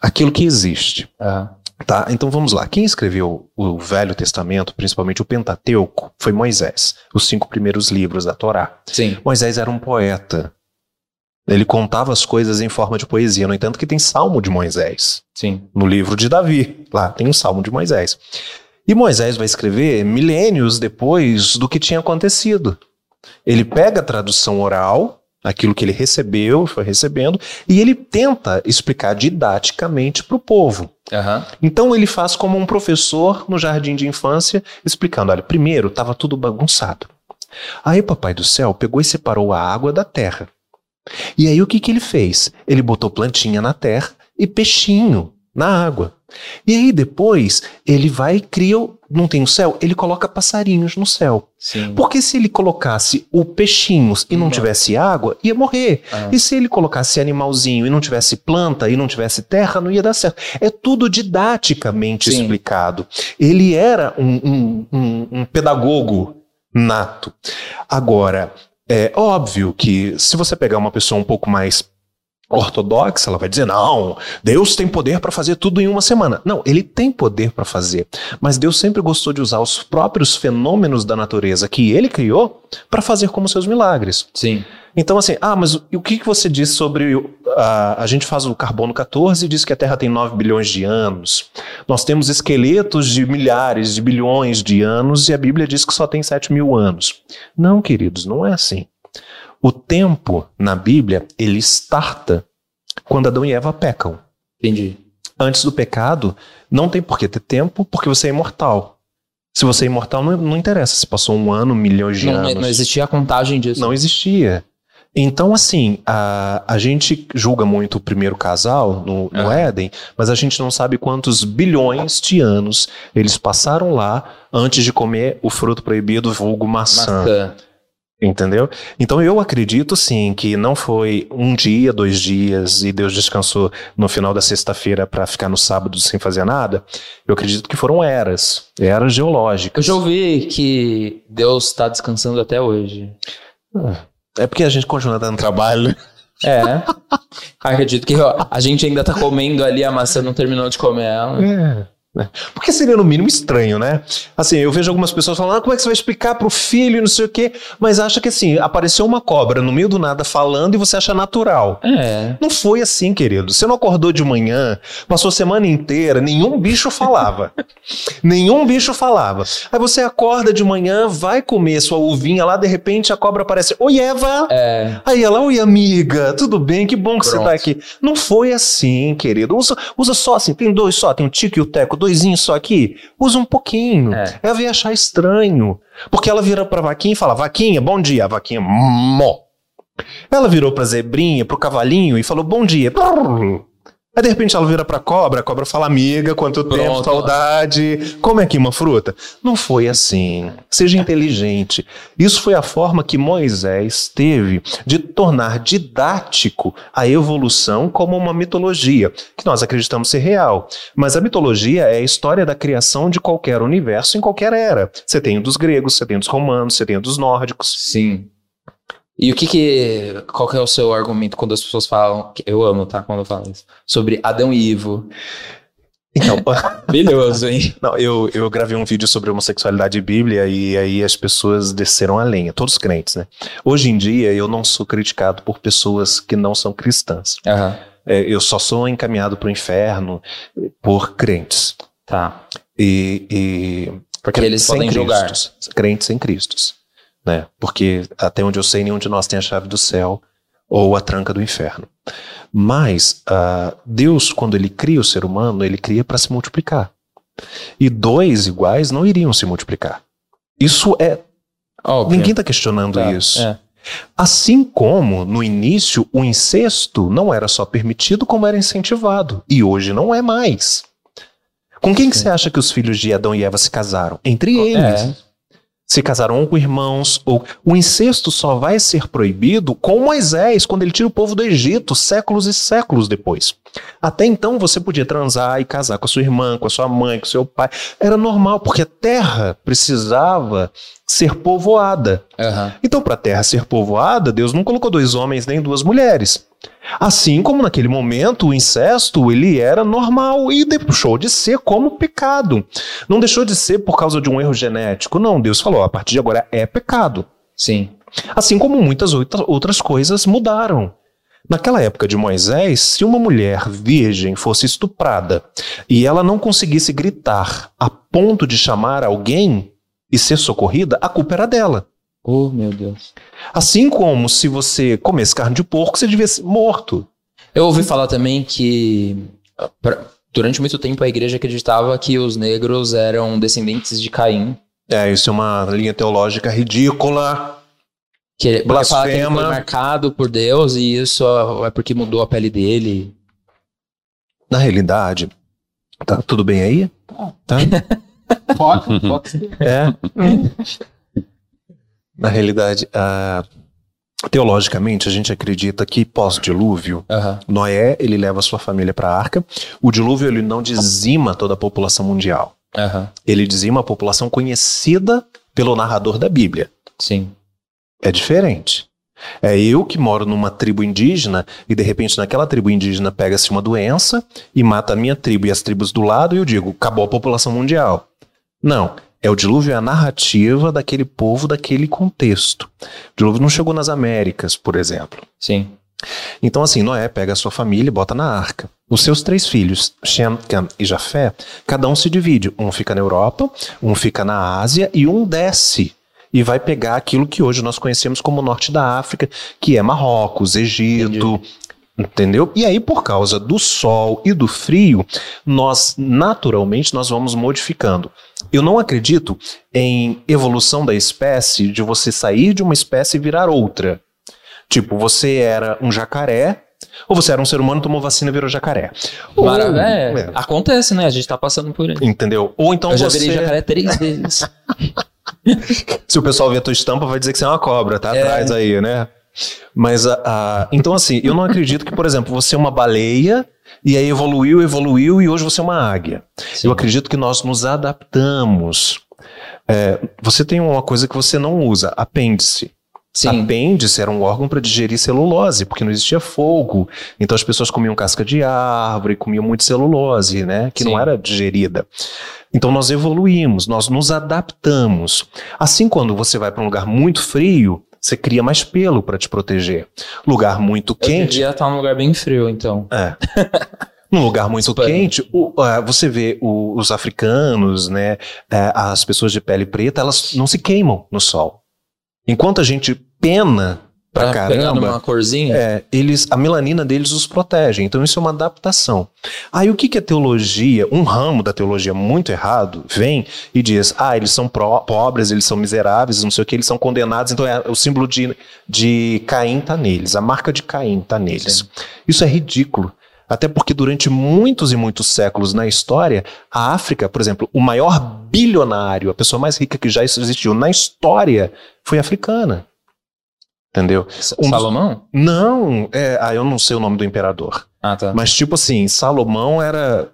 aquilo que existe. Ah, Tá? Então vamos lá. Quem escreveu o Velho Testamento, principalmente o Pentateuco, foi Moisés. Os cinco primeiros livros da Torá. sim. Moisés era um poeta. Ele contava as coisas em forma de poesia. No entanto, que tem Salmo de Moisés. Sim. No livro de Davi. Lá tem o Salmo de Moisés. E Moisés vai escrever milênios depois do que tinha acontecido. Ele pega a tradução oral, aquilo que ele recebeu, foi recebendo, e ele tenta explicar didaticamente para o povo. Aham. Então ele faz como um professor no jardim de infância, explicando: olha, primeiro estava tudo bagunçado. Aí o papai do céu pegou e separou a água da terra. E aí o que, que ele fez? Ele botou plantinha na terra e peixinho na água. E aí depois ele vai e cria, o- não tem o céu, ele coloca passarinhos no céu. Sim. Porque se ele colocasse o peixinhos e não Não. tivesse água, ia morrer. Ah. E se ele colocasse animalzinho e não tivesse planta e não tivesse terra, não ia dar certo. É tudo didaticamente Sim. explicado. Ele era um, um- um- um pedagogo nato. Agora, é óbvio que se você pegar uma pessoa um pouco mais ortodoxa, ela vai dizer: não, Deus tem poder para fazer tudo em uma semana. Não, ele tem poder para fazer. Mas Deus sempre gostou de usar os próprios fenômenos da natureza que ele criou para fazer como seus milagres. Sim. Então, assim, ah, mas o, que, que você diz sobre. a gente faz o carbono 14 e diz que a Terra tem 9 bilhões de anos. Nós temos esqueletos de milhares de bilhões de anos e a Bíblia diz que só tem 7 mil anos. Não, queridos, não é assim. O tempo na Bíblia, ele starta quando Adão e Eva pecam. Entendi. Antes do pecado, não tem por que ter tempo, porque você é imortal. Se você é imortal, não, não interessa se passou um ano, milhões de Não, anos. não existia a contagem disso. Não existia. Então, assim, a, a gente julga muito o primeiro casal no, no Ah. Éden, mas a gente não sabe quantos bilhões de anos eles passaram lá antes de comer o fruto proibido, vulgo maçã. Maçã. Entendeu? Então eu acredito sim que não foi um dia, dois dias e Deus descansou no final da sexta-feira para ficar no sábado sem fazer nada. Eu acredito que foram eras, eras Eu geológicas. já ouvi que Deus está descansando até hoje. É porque a gente continua dando trabalho. É. Acredito que ó, a gente ainda tá comendo ali, a maçã não terminou de comer ela. É. né? Porque seria no mínimo estranho, né? Assim, eu vejo algumas pessoas falando, ah, como é que você vai explicar pro filho e não sei o quê, mas acha que assim, apareceu uma cobra no meio do nada falando e você acha natural. É. Não foi assim, querido. Você não acordou de manhã, passou a semana inteira, nenhum bicho falava. nenhum bicho falava. Aí você acorda de manhã, vai comer sua uvinha lá, de repente a cobra aparece. Oi, Eva! É. Aí ela, oi, amiga, tudo bem? Que bom que você Pronto. tá aqui. Não foi assim, querido. Usa, usa só assim, tem dois só, tem o Tico e o Teco, doisinhos só aqui. Usa um pouquinho. É. Ela ia achar estranho. Porque ela vira pra vaquinha e fala, vaquinha, bom dia. A vaquinha, mó. Ela virou pra zebrinha, pro cavalinho e falou, bom dia. Aí de repente ela vira pra cobra, a cobra fala, amiga, quanto tempo, Pronto. saudade. Come aqui uma fruta. Não foi assim. Seja inteligente. Isso foi a forma que Moisés teve de tornar didático a evolução como uma mitologia, que nós acreditamos ser real. Mas a mitologia é a história da criação de qualquer universo em qualquer era. Você tem o dos gregos, você tem o dos romanos, você tem o dos nórdicos. Sim. E o que que. Qual que é o seu argumento quando as pessoas falam. que Eu amo, tá? Quando eu falo isso. Sobre Adão e Ivo. Então, Maravilhoso, hein? Não, eu, eu gravei um vídeo sobre homossexualidade e Bíblia e aí as pessoas desceram a lenha, todos os crentes, né? Hoje em dia eu não sou criticado por pessoas que não são cristãs. Aham. É, eu só sou encaminhado para o inferno por crentes. Tá. E, e Porque eles sem podem julgar. Cristos, crentes em Cristos, né? Porque até onde eu sei nenhum de nós tem a chave do céu ou a tranca do inferno. Mas ah, Deus, quando ele cria o ser humano, ele cria para se multiplicar. E dois iguais não iriam se multiplicar. Isso é. Óbvio. Ninguém está questionando Tá, isso. é. Assim como, no início, o incesto não era só permitido, como era incentivado. E hoje não é mais. Com quem que você acha que os filhos de Adão e Eva se casaram? Entre eles. É. Se casaram com irmãos, ou o incesto só vai ser proibido com Moisés, quando ele tira o povo do Egito, séculos e séculos depois. Até então você podia transar e casar com a sua irmã, com a sua mãe, com seu pai. Era normal, porque a terra precisava ser povoada. Aham. Então, para a terra ser povoada, Deus não colocou dois homens nem duas mulheres. Assim como naquele momento o incesto ele era normal e deixou de ser como pecado. Não deixou de ser por causa de um erro genético. Não, Deus falou, a partir de agora é pecado. Sim. Assim como muitas outra- outras coisas mudaram. Naquela época de Moisés, se uma mulher virgem fosse estuprada e ela não conseguisse gritar a ponto de chamar alguém e ser socorrida, a culpa era dela. Oh, meu Deus. Assim como se você comesse carne de porco, você devia ser morto. Eu ouvi falar também que pra- durante muito tempo a igreja acreditava que os negros eram descendentes de Caim. É, isso é uma linha teológica ridícula. Que porque fala que ele foi Blasfema. marcado por Deus e isso é porque mudou a pele dele. Na realidade, tá tudo bem aí? Tá? É. Na realidade, ah, teologicamente, a gente acredita que pós-dilúvio, Aham. Noé ele leva sua família para a arca. O dilúvio ele não dizima toda a população mundial. Aham. Ele dizima a população conhecida pelo narrador da Bíblia. Sim. É diferente. É eu que moro numa tribo indígena e de repente naquela tribo indígena pega-se uma doença e mata a minha tribo e as tribos do lado e eu digo, acabou a população mundial. Não. É o dilúvio, é a narrativa daquele povo, daquele contexto. O dilúvio não chegou nas Américas, por exemplo. Sim. Então, assim, Noé pega a sua família e bota na arca. Os seus três filhos, Shem, Cam e Jafé, cada um se divide. Um fica na Europa, um fica na Ásia e um desce. E vai pegar aquilo que hoje nós conhecemos como norte da África, que é Marrocos, Egito. Entendeu? E aí, por causa do sol e do frio, nós naturalmente nós vamos modificando. Eu não acredito em evolução da espécie de você sair de uma espécie e virar outra. Tipo, você era um jacaré, ou você era um ser humano, tomou vacina e virou jacaré. Maravilha. É, é, Acontece, né? A gente tá passando por aí. Entendeu? Ou então eu já você. virei jacaré três vezes. Se o pessoal ver a tua estampa, vai dizer que você é uma cobra, tá É. atrás aí, né? Mas, a, a- então assim, eu não acredito que, por exemplo, você é uma baleia e aí evoluiu, evoluiu e hoje você é uma águia. Sim. Eu acredito que nós nos adaptamos. É, você tem uma coisa que você não usa, apêndice. Sim. Apêndice era um órgão para digerir celulose, porque não existia fogo. Então as pessoas comiam casca de árvore, comiam muito celulose, né? Que Sim. não era digerida. Então nós evoluímos, nós nos adaptamos. Assim, quando você vai para um lugar muito frio, você cria mais pelo para te proteger. Lugar muito Eu quente, devia estar num lugar bem frio, então. é. Num lugar muito Super. quente, o- ah, você vê o- os africanos, né, é, as pessoas de pele preta, elas não se queimam no sol. Enquanto a gente pena pra caramba, uma corzinha. é, eles, a melanina deles os protege. Então isso é uma adaptação. Aí o que, que a teologia, um ramo da teologia muito errado, vem e diz: ah, eles são pobres, eles são miseráveis, não sei o que, eles são condenados. Então é, o símbolo de, de Caim tá neles, a marca de Caim tá neles. Sim. Isso é ridículo. Até porque durante muitos e muitos séculos na história, a África, por exemplo, o maior bilionário, a pessoa mais rica que já existiu na história, foi africana. Entendeu? Um dos- Salomão? Não, é, ah, eu não sei o nome do imperador. Ah, tá. Mas, tipo assim, Salomão era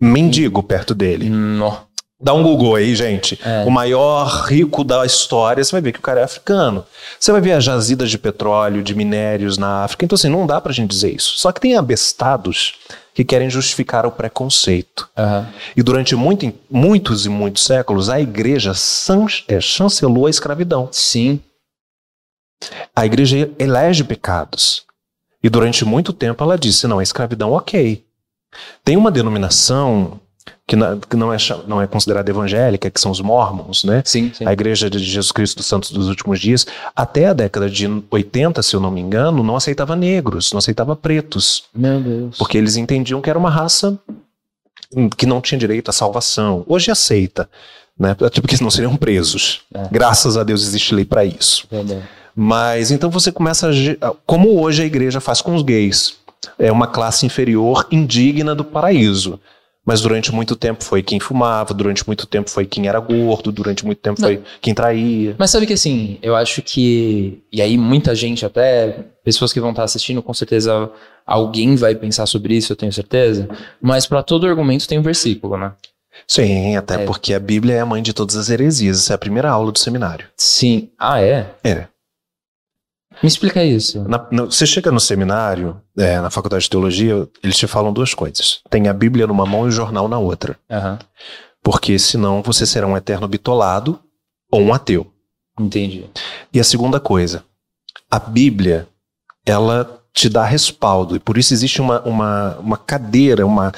mendigo perto dele. Nó. Dá um Google aí, gente. É. O maior rico da história, você vai ver que o cara é africano. Você vai ver as jazidas de petróleo, de minérios na África. Então, assim, não dá pra gente dizer isso. Só que tem abestados que querem justificar o preconceito. Aham. E durante muito- muitos e muitos séculos, a igreja san- é, chancelou a escravidão. Sim. A igreja elege pecados. E durante muito tempo ela disse: não, a escravidão, ok. Tem uma denominação que, não, é, não é considerada evangélica, que são os mormons, né? Sim, sim. A Igreja de Jesus Cristo dos Santos dos Últimos Dias, até a década de 80, se eu não me engano, não aceitava negros, não aceitava pretos, Meu Deus. porque eles entendiam que era uma raça que não tinha direito à salvação. Hoje aceita, né? Até porque senão seriam presos. É. Graças a Deus existe lei para isso. Verdade. Mas então você começa a. Como hoje a igreja faz com os gays. É uma classe inferior indigna do paraíso. Mas durante muito tempo foi quem fumava, durante muito tempo foi quem era gordo, durante muito tempo Não. foi quem traía. Mas sabe que assim, eu acho que. E aí, muita gente, até pessoas que vão estar assistindo, com certeza alguém vai pensar sobre isso, eu tenho certeza. Mas para todo argumento tem um versículo, né? Sim, até É. porque a Bíblia é a mãe de todas as heresias. Essa é a primeira aula do seminário. Sim. Ah, é? É. Me explica isso. Na- no- você chega no seminário, é, na faculdade de teologia, eles te falam duas coisas. Tem a Bíblia numa mão e o jornal na outra. Aham. Porque senão você será um eterno bitolado ou um ateu. Entendi. E a segunda coisa, a Bíblia, ela te dá respaldo, e por isso existe uma, uma, uma cadeira, uma,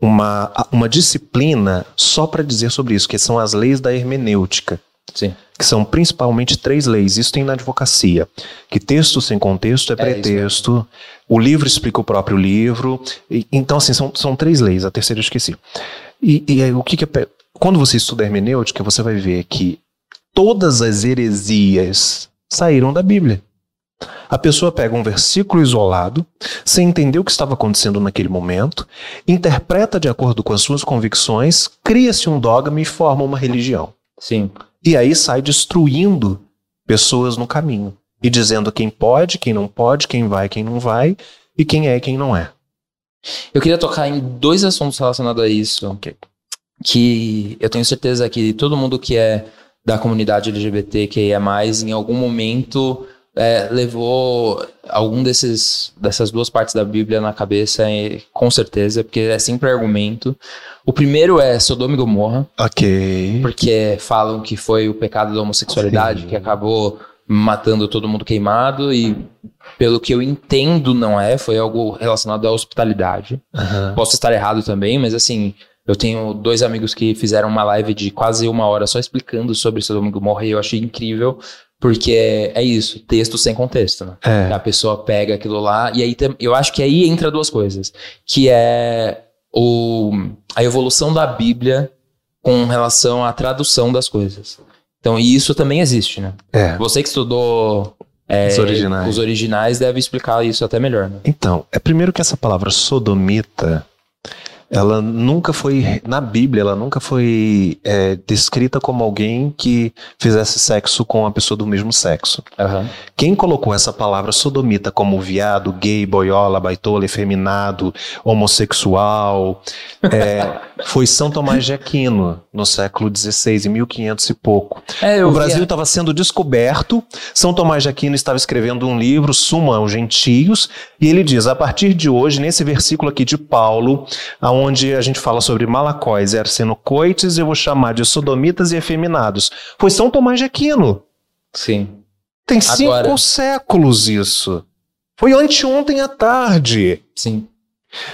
uma, uma disciplina só para dizer sobre isso, que são as leis da hermenêutica, Sim. Que são principalmente três leis. Isso tem na advocacia, que texto sem contexto é É, pretexto, o livro explica o próprio livro. e- então, assim, são, são três leis, a terceira eu esqueci. E, e aí, o que, que é. Quando você estuda hermenêutica, você vai ver que todas as heresias saíram da Bíblia. A pessoa pega um versículo isolado, sem entender o que estava acontecendo naquele momento, interpreta de acordo com as suas convicções, cria-se um dogma e forma uma religião. Sim. E aí sai destruindo pessoas no caminho e dizendo quem pode, quem não pode, quem vai, quem não vai e quem é e quem não é. Eu queria tocar em dois assuntos relacionados a isso. Que eu tenho certeza que todo mundo que é da comunidade LGBT, que é mais, em algum momento é, levou algum desses dessas duas partes da Bíblia na cabeça, e, com certeza, porque é sempre argumento. O primeiro é Sodoma e Gomorra, Ok. porque falam que foi o pecado da homossexualidade Sim. que acabou matando todo mundo queimado e pelo que eu entendo não é, foi algo relacionado à hospitalidade. Aham. Posso estar errado também, mas assim, eu tenho dois amigos que fizeram uma live de quase uma hora só explicando sobre Sodoma e Gomorra e eu achei incrível, porque é, é isso, texto sem contexto, né? É. A pessoa pega aquilo lá, e aí tem- eu acho que aí entra duas coisas, que é o, a evolução da Bíblia com relação à tradução das coisas. Então, e isso também existe, né? É. Você que estudou É, Os originais. Os originais devem explicar isso até melhor, né? Então, é primeiro que essa palavra sodomita, ela nunca foi, na Bíblia, ela nunca foi é, descrita como alguém que fizesse sexo com uma pessoa do mesmo sexo. Aham. Quem colocou essa palavra sodomita como viado, gay, boiola, baitola, efeminado, homossexual, é, foi São Tomás de Aquino, no século XVI, em 1500 e pouco. É, O Brasil a- estava sendo descoberto. São Tomás de Aquino estava escrevendo um livro, Suma aos Gentios, e ele diz: a partir de hoje, nesse versículo aqui de Paulo, aonde a gente fala sobre malacóis e arsenocoites, eu vou chamar de sodomitas e efeminados. Foi São Tomás de Aquino. Sim. Tem cinco Agora- séculos isso. Foi anteontem à tarde. Sim.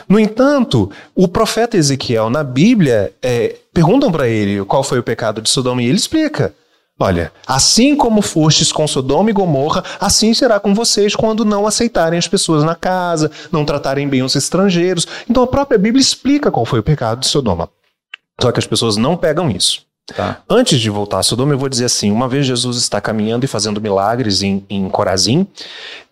No entanto, o profeta Ezequiel na Bíblia é, perguntam para ele qual foi o pecado de Sodoma e ele explica. Olha, assim como fostes com Sodoma e Gomorra, assim será com vocês quando não aceitarem as pessoas na casa, não tratarem bem os estrangeiros. Então a própria Bíblia explica qual foi o pecado de Sodoma. Só que as pessoas não pegam isso. Tá. Antes de voltar a Sodoma, eu vou dizer assim: uma vez Jesus está caminhando e fazendo milagres em, em Corazim,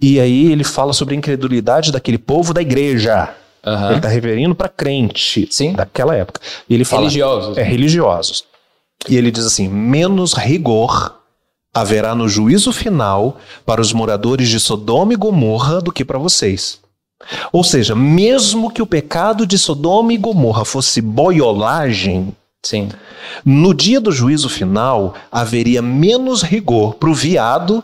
e aí ele fala sobre a incredulidade daquele povo da igreja. Ele Aham. está referindo para crente Sim. daquela época. E ele fala. Religiosos. É, religiosos. E ele diz assim: menos rigor haverá no juízo final para os moradores de Sodoma e Gomorra do que para vocês. Ou seja, mesmo que o pecado de Sodoma e Gomorra fosse boiolagem, Sim. no dia do juízo final haveria menos rigor para o viado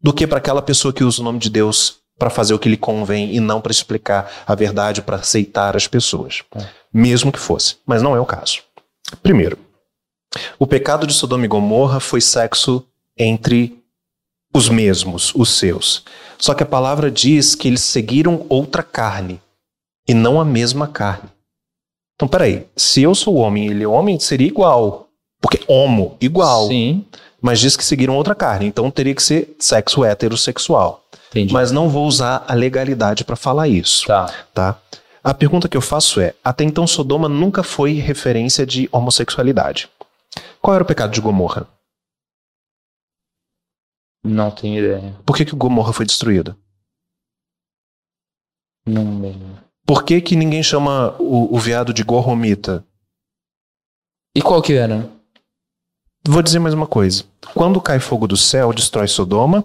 do que para aquela pessoa que usa o nome de Deus para fazer o que lhe convém e não para explicar a verdade, para aceitar as pessoas. É. Mesmo que fosse. Mas não é o caso. Primeiro, o pecado de Sodoma e Gomorra foi sexo entre os mesmos, os seus. Só que a palavra diz que eles seguiram outra carne e não a mesma carne. Então, peraí, se eu sou homem e ele é homem, seria igual. Porque homo, igual. Sim. Mas diz que seguiram outra carne, então teria que ser sexo heterossexual. Entendi. Mas não vou usar a legalidade para falar isso, Tá. tá? A pergunta que eu faço é: até então Sodoma nunca foi referência de homossexualidade. Qual era o pecado de Gomorra? Não tenho ideia. Por que, que Gomorra foi destruída? Não lembro. Por que, que ninguém chama o, o viado de gorromita? E qual que era? Vou dizer mais uma coisa. Quando cai fogo do céu, destrói Sodoma,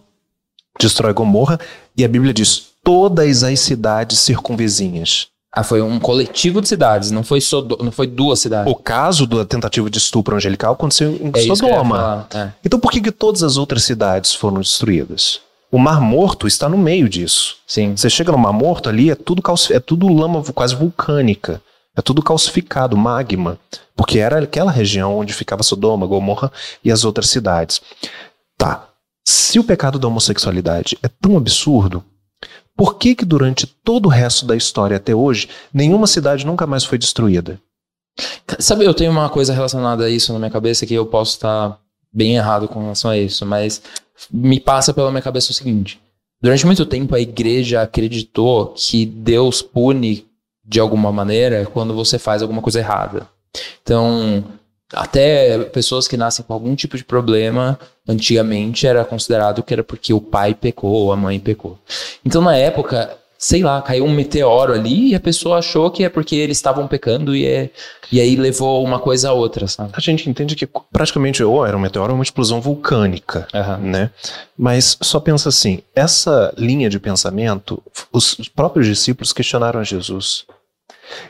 destrói Gomorra, e a Bíblia diz todas as cidades circunvizinhas. Ah, foi um coletivo de cidades, não foi, Sodo... não foi duas cidades. O caso da tentativa de estupro angelical aconteceu em é Sodoma. É. Então por que, que todas as outras cidades foram destruídas? O Mar Morto está no meio disso. Sim. Você chega no Mar Morto ali, é tudo, calci- é tudo lama quase vulcânica. É tudo calcificado, magma. Porque era aquela região onde ficava Sodoma, Gomorra e as outras cidades. Tá. Se o pecado da homossexualidade é tão absurdo, por que que durante todo o resto da história até hoje, nenhuma cidade nunca mais foi destruída? Sabe, eu tenho uma coisa relacionada a isso na minha cabeça que eu posso estar bem errado com relação a isso, mas me passa pela minha cabeça o seguinte: durante muito tempo a igreja acreditou que Deus pune de alguma maneira quando você faz alguma coisa errada. Então, até pessoas que nascem com algum tipo de problema, antigamente era considerado que era porque o pai pecou ou a mãe pecou. Então, na época, sei lá, caiu um meteoro ali e a pessoa achou que é porque eles estavam pecando e, é, e aí levou uma coisa a outra, sabe? A gente entende que praticamente ou era um meteoro ou uma explosão vulcânica. Aham. né? Mas só pensa assim, essa linha de pensamento, os os próprios discípulos questionaram a Jesus.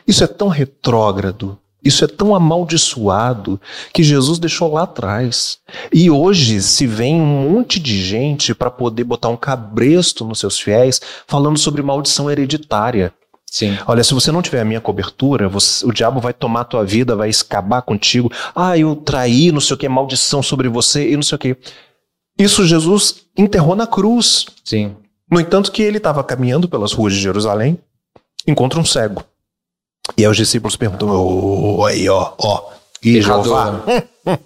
Isso é tão retrógrado, isso é tão amaldiçoado que Jesus deixou lá atrás. E hoje se vem um monte de gente para poder botar um cabresto nos seus fiéis falando sobre maldição hereditária. Sim. Olha, se você não tiver a minha cobertura, você- o diabo vai tomar a tua vida, vai escabar contigo. Ah, eu traí, não sei o que, maldição sobre você e não sei o que. Isso Jesus enterrou na cruz. Sim. No entanto, que ele estava caminhando pelas ruas de Jerusalém, encontra um cego. E aí os discípulos perguntam: "Ô, aí, ó, ó, e Jeová,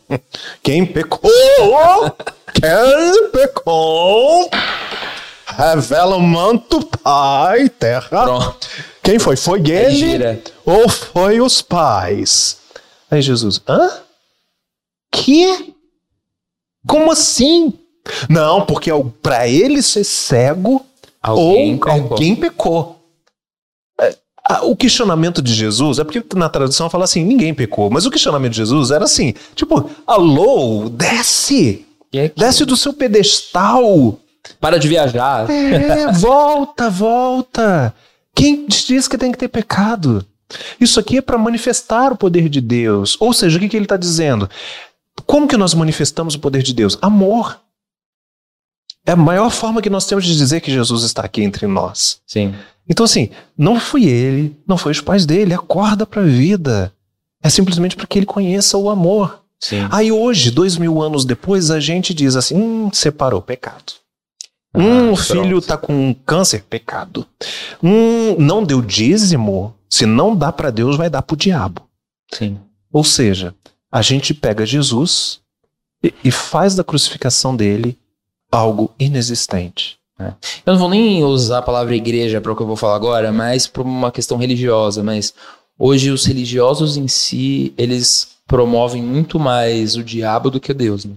quem pecou? Quem pecou? Revela o manto, Pai, terra. Pronto. Quem foi? Foi É ele direto. ou foi os pais? Aí Jesus, hã? Que? Como assim? Não, porque para ele ser cego, Alguém ou pecou. alguém pecou. É, a- O questionamento de Jesus é porque na tradução fala assim: ninguém pecou. Mas o questionamento de Jesus era assim: tipo, alô, desce! É Desce do seu pedestal! Para de viajar. É, volta, volta! Quem diz que tem que ter pecado? Isso aqui é para manifestar o poder de Deus. Ou seja, o que, que ele está dizendo? Como que nós manifestamos o poder de Deus? Amor. É a maior forma que nós temos de dizer que Jesus está aqui entre nós. Sim. Então, assim, não foi ele, não foi os pais dele, acorda para a vida. É simplesmente para que ele conheça o amor. Sim. Aí hoje, dois mil anos depois, a gente diz assim: hum, separou, pecado. Ah, Hum, o filho tá com câncer, pecado. Hum, não deu dízimo, se não dá para Deus, vai dar pro diabo. Sim. Ou seja, a gente pega Jesus e, e faz da crucificação dele algo inexistente. Eu não vou nem usar a palavra igreja para o que eu vou falar agora, mas para uma questão religiosa. Mas hoje os religiosos em si, eles promovem muito mais o diabo do que Deus. Né?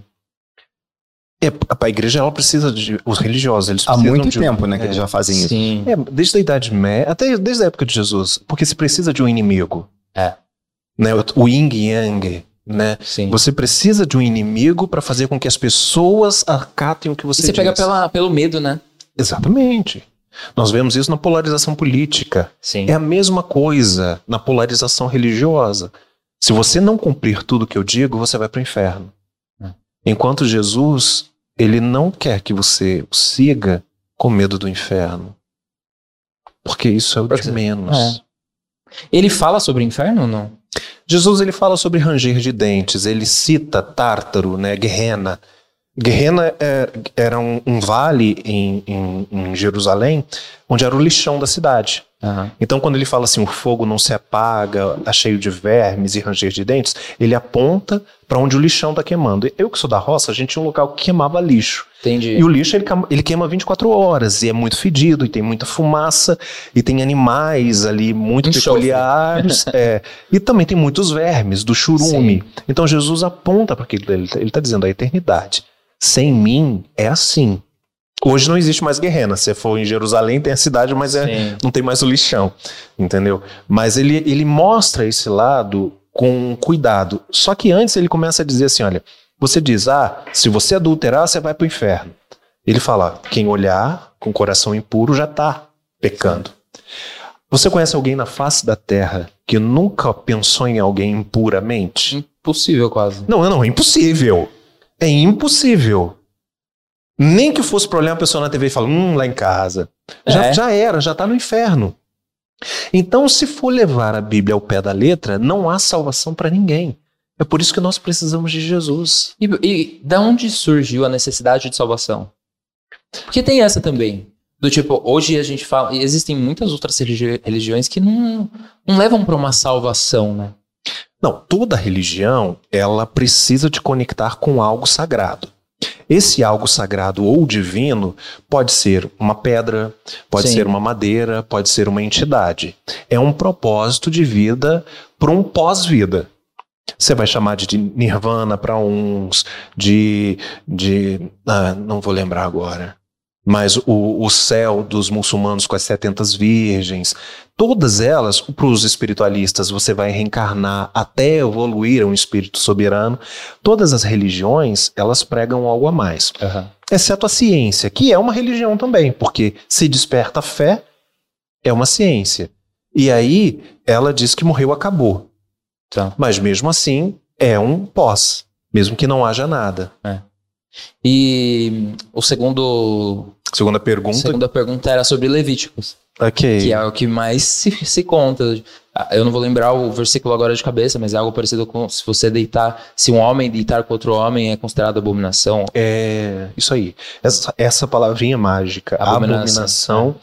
É, a igreja ela precisa de os religiosos, eles Há muito de- tempo, né, que é, eles já fazem isso. Sim. É, desde a Idade Média, até desde a época de Jesus, porque se precisa de um inimigo. É. Né, o- o yin e yang, né? Sim. Você precisa de um inimigo para fazer com que as pessoas acatem o que E você você diz. pega pela, pelo medo, né? Exatamente. Nós vemos isso na polarização política. Sim. É a mesma coisa na polarização religiosa. Se você não cumprir tudo que eu digo, você vai para o inferno. É. Enquanto Jesus, ele não quer que você o siga com medo do inferno. Porque isso é o de Porque- menos. é. Ele fala sobre o inferno ou não? Jesus ele fala sobre ranger de dentes, ele cita Tártaro, né, Guerrena. Guerrena é- era um, um vale em, em- em Jerusalém, onde era o lixão da cidade. Aham. Então, quando ele fala assim, o fogo não se apaga, tá cheio de vermes e ranger de dentes, ele aponta para onde o lixão tá queimando. Eu que sou da roça, a gente tinha um local que queimava lixo. Entendi. E o lixo ele, ele queima 24 horas e é muito fedido e tem muita fumaça e tem animais ali muito Enxofre. peculiares. é, e também tem muitos vermes do churume. Então Jesus aponta para aquilo, ele ele está dizendo a eternidade. Sem mim é assim. Hoje não existe mais guerrena. Se for em Jerusalém tem a cidade, mas é, não tem mais o lixão, entendeu? Mas ele, ele mostra esse lado com cuidado. Só que antes ele começa a dizer assim, olha, você diz, ah, se você adulterar, você vai para o inferno. Ele fala, quem olhar com coração impuro já está pecando. Você conhece alguém na face da terra que nunca pensou em alguém impuramente? Impossível quase. Não, não, é impossível. É impossível. Nem que fosse pra olhar uma pessoa na TV e falar, hum, lá em casa. Já, É. já era, já tá no inferno. Então, se for levar a Bíblia ao pé da letra, não há salvação para ninguém. É por isso que nós precisamos de Jesus. E, e da onde surgiu a necessidade de salvação? Porque tem essa também. Do tipo, hoje a gente fala. e Existem muitas outras religi- religiões que não, não levam para uma salvação, né? Não, toda religião, ela precisa te conectar com algo sagrado. Esse algo sagrado ou divino pode ser uma pedra, pode Sim. ser uma madeira, pode ser uma entidade. É um propósito de vida para um pós-vida. Você vai chamar de nirvana para uns, de. de ah, não vou lembrar agora. Mas o, o céu dos muçulmanos com as 70 virgens, todas elas, para os espiritualistas, você vai reencarnar até evoluir a um espírito soberano. Todas as religiões, elas pregam algo a mais. Exceto a ciência, que é uma religião também, porque se desperta a fé, é uma ciência. E aí, ela diz que morreu, acabou. Tá. Mas mesmo assim, é um pós, mesmo que não haja nada. E o segundo. Segunda pergunta. segunda pergunta era sobre Levíticos, Ok. que é o que mais se, se conta. Ah, Eu não vou lembrar o versículo agora de cabeça, mas é algo parecido com se você deitar, se um homem deitar com outro homem é considerado abominação. É isso aí. Essa, essa palavrinha mágica, Abominação. abominação,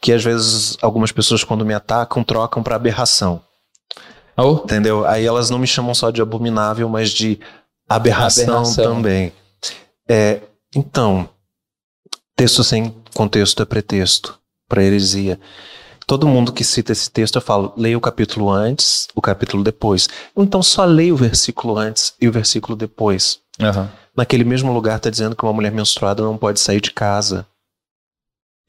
que às vezes algumas pessoas, quando me atacam, trocam para aberração. Oh, Entendeu? Aí elas não me chamam só de abominável, mas de aberração, Aberração. também. É, então, texto sem contexto é pretexto para heresia. Todo mundo que cita esse texto, eu falo, leia o capítulo antes, o capítulo depois. Então só leia o versículo antes e o versículo depois. aham. naquele mesmo lugar está dizendo que uma mulher menstruada não pode sair de casa.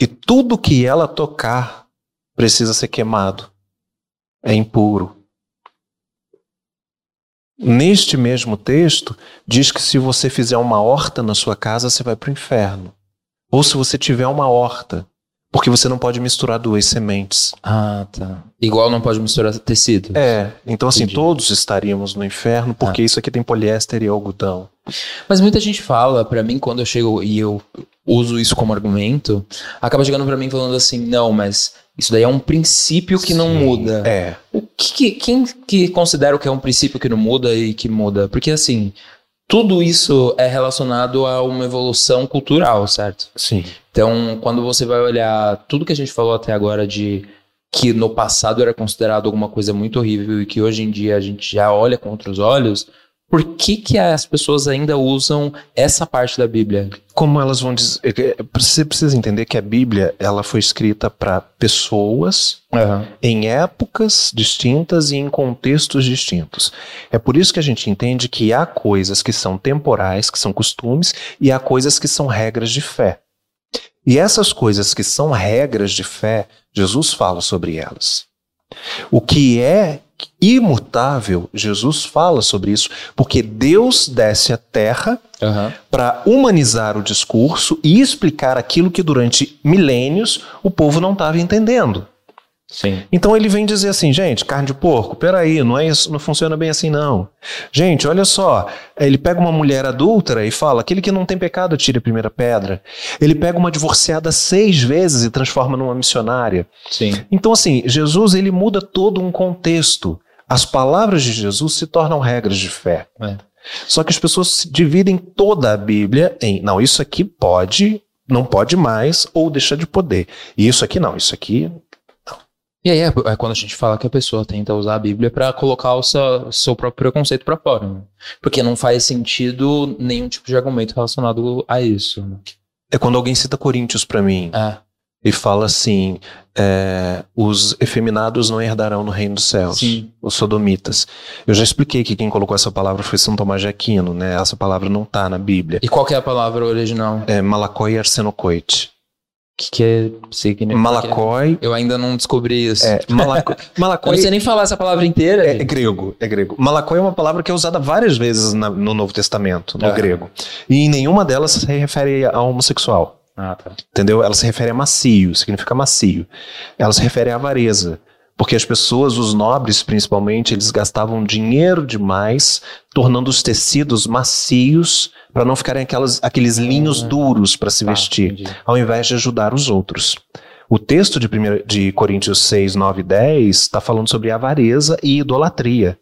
E tudo que ela tocar precisa ser queimado. É impuro. Neste mesmo texto, diz que se você fizer uma horta na sua casa, você vai para o inferno. Ou se você tiver uma horta, porque você não pode misturar duas sementes. Ah, tá. Igual não pode misturar tecido. É, então assim, Entendi. todos estaríamos no inferno, porque isso aqui tem poliéster e algodão. Mas muita gente fala pra mim quando eu chego e eu uso isso como argumento, acaba chegando pra mim falando assim, não, mas isso daí é um princípio que não Sim, muda. É. O que, que- quem que considera que é um princípio que não muda e que muda? Porque assim, tudo isso é relacionado a uma evolução cultural, certo? Sim. Então, quando você vai olhar tudo que a gente falou até agora de que no passado era considerado alguma coisa muito horrível e que hoje em dia a gente já olha com outros olhos, por que que as pessoas ainda usam essa parte da Bíblia? Como elas vão dizer. é, Você precisa entender que a Bíblia ela foi escrita para pessoas em épocas distintas e em contextos distintos. É por isso que a gente entende que há coisas que são temporais, que são costumes, e há coisas que são regras de fé. E essas coisas que são regras de fé, Jesus fala sobre elas. O que é imutável, Jesus fala sobre isso, porque Deus desce à terra para humanizar o discurso e explicar aquilo que durante milênios o povo não estava entendendo. Sim. Então ele vem dizer assim, gente, carne de porco, peraí, não é isso, não funciona bem assim não. Gente, olha só, ele pega uma mulher adúltera e fala, aquele que não tem pecado tire a primeira pedra. Ele pega uma divorciada seis vezes e transforma numa missionária. Sim. Então assim, Jesus ele muda todo um contexto. As palavras de Jesus se tornam regras de fé. É. Só que as pessoas se dividem toda a Bíblia em, não, isso aqui pode, não pode mais, ou deixa de poder. E isso aqui não, isso aqui E aí é, é quando a gente fala que a pessoa tenta usar a Bíblia pra colocar o seu, seu próprio preconceito pra fora. né? Porque não faz sentido nenhum tipo de argumento relacionado a isso. né? É quando alguém cita Coríntios pra mim É. e fala assim: é, os efeminados não herdarão no reino dos céus, Sim. os sodomitas. Eu já expliquei que quem colocou essa palavra foi São Tomás de Aquino, né? Essa palavra não tá na Bíblia. E qual é a palavra original? É malacói arsenocoite. O que, que é significa? Malacói. Eu ainda não descobri isso. É, malaco, Eu malacói não sei nem falar essa palavra inteira. é, é grego, é grego. Malacói é uma palavra que é usada várias vezes na- no Novo Testamento, no Ah. grego. E em nenhuma delas se refere a homossexual. Ah, tá. Entendeu? Ela se refere a macio, significa macio. Ela se refere à avareza. Porque as pessoas, os nobres principalmente, eles gastavam dinheiro demais, tornando os tecidos macios para não ficarem aquelas, aqueles linhos duros para se Tá, vestir, entendi. ao invés de ajudar os outros. O texto de, primeiro, de Coríntios 6, 9 e 10 está falando sobre avareza e idolatria.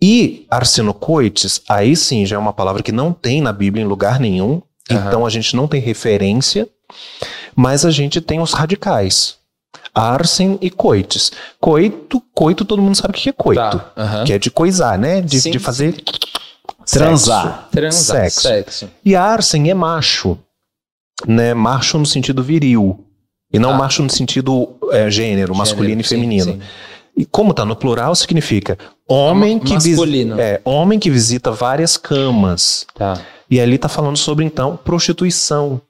E arsenocoites, aí sim já é uma palavra que não tem na Bíblia em lugar nenhum, Aham. então a gente não tem referência, mas a gente tem os radicais. Arsen e coites. Coito, coito todo mundo sabe o que é coito. Tá. Que é de coisar, né? De, de fazer Transar. Transar. sexo. Sexo. E arsen é macho, né? Macho no sentido viril. E não Ah. macho no sentido é, gênero, masculino e Gênero, feminino. sim. E como tá no plural, significa homem que, masculino. é, homem que visita várias camas. Tá. E ali tá falando sobre, então, prostituição.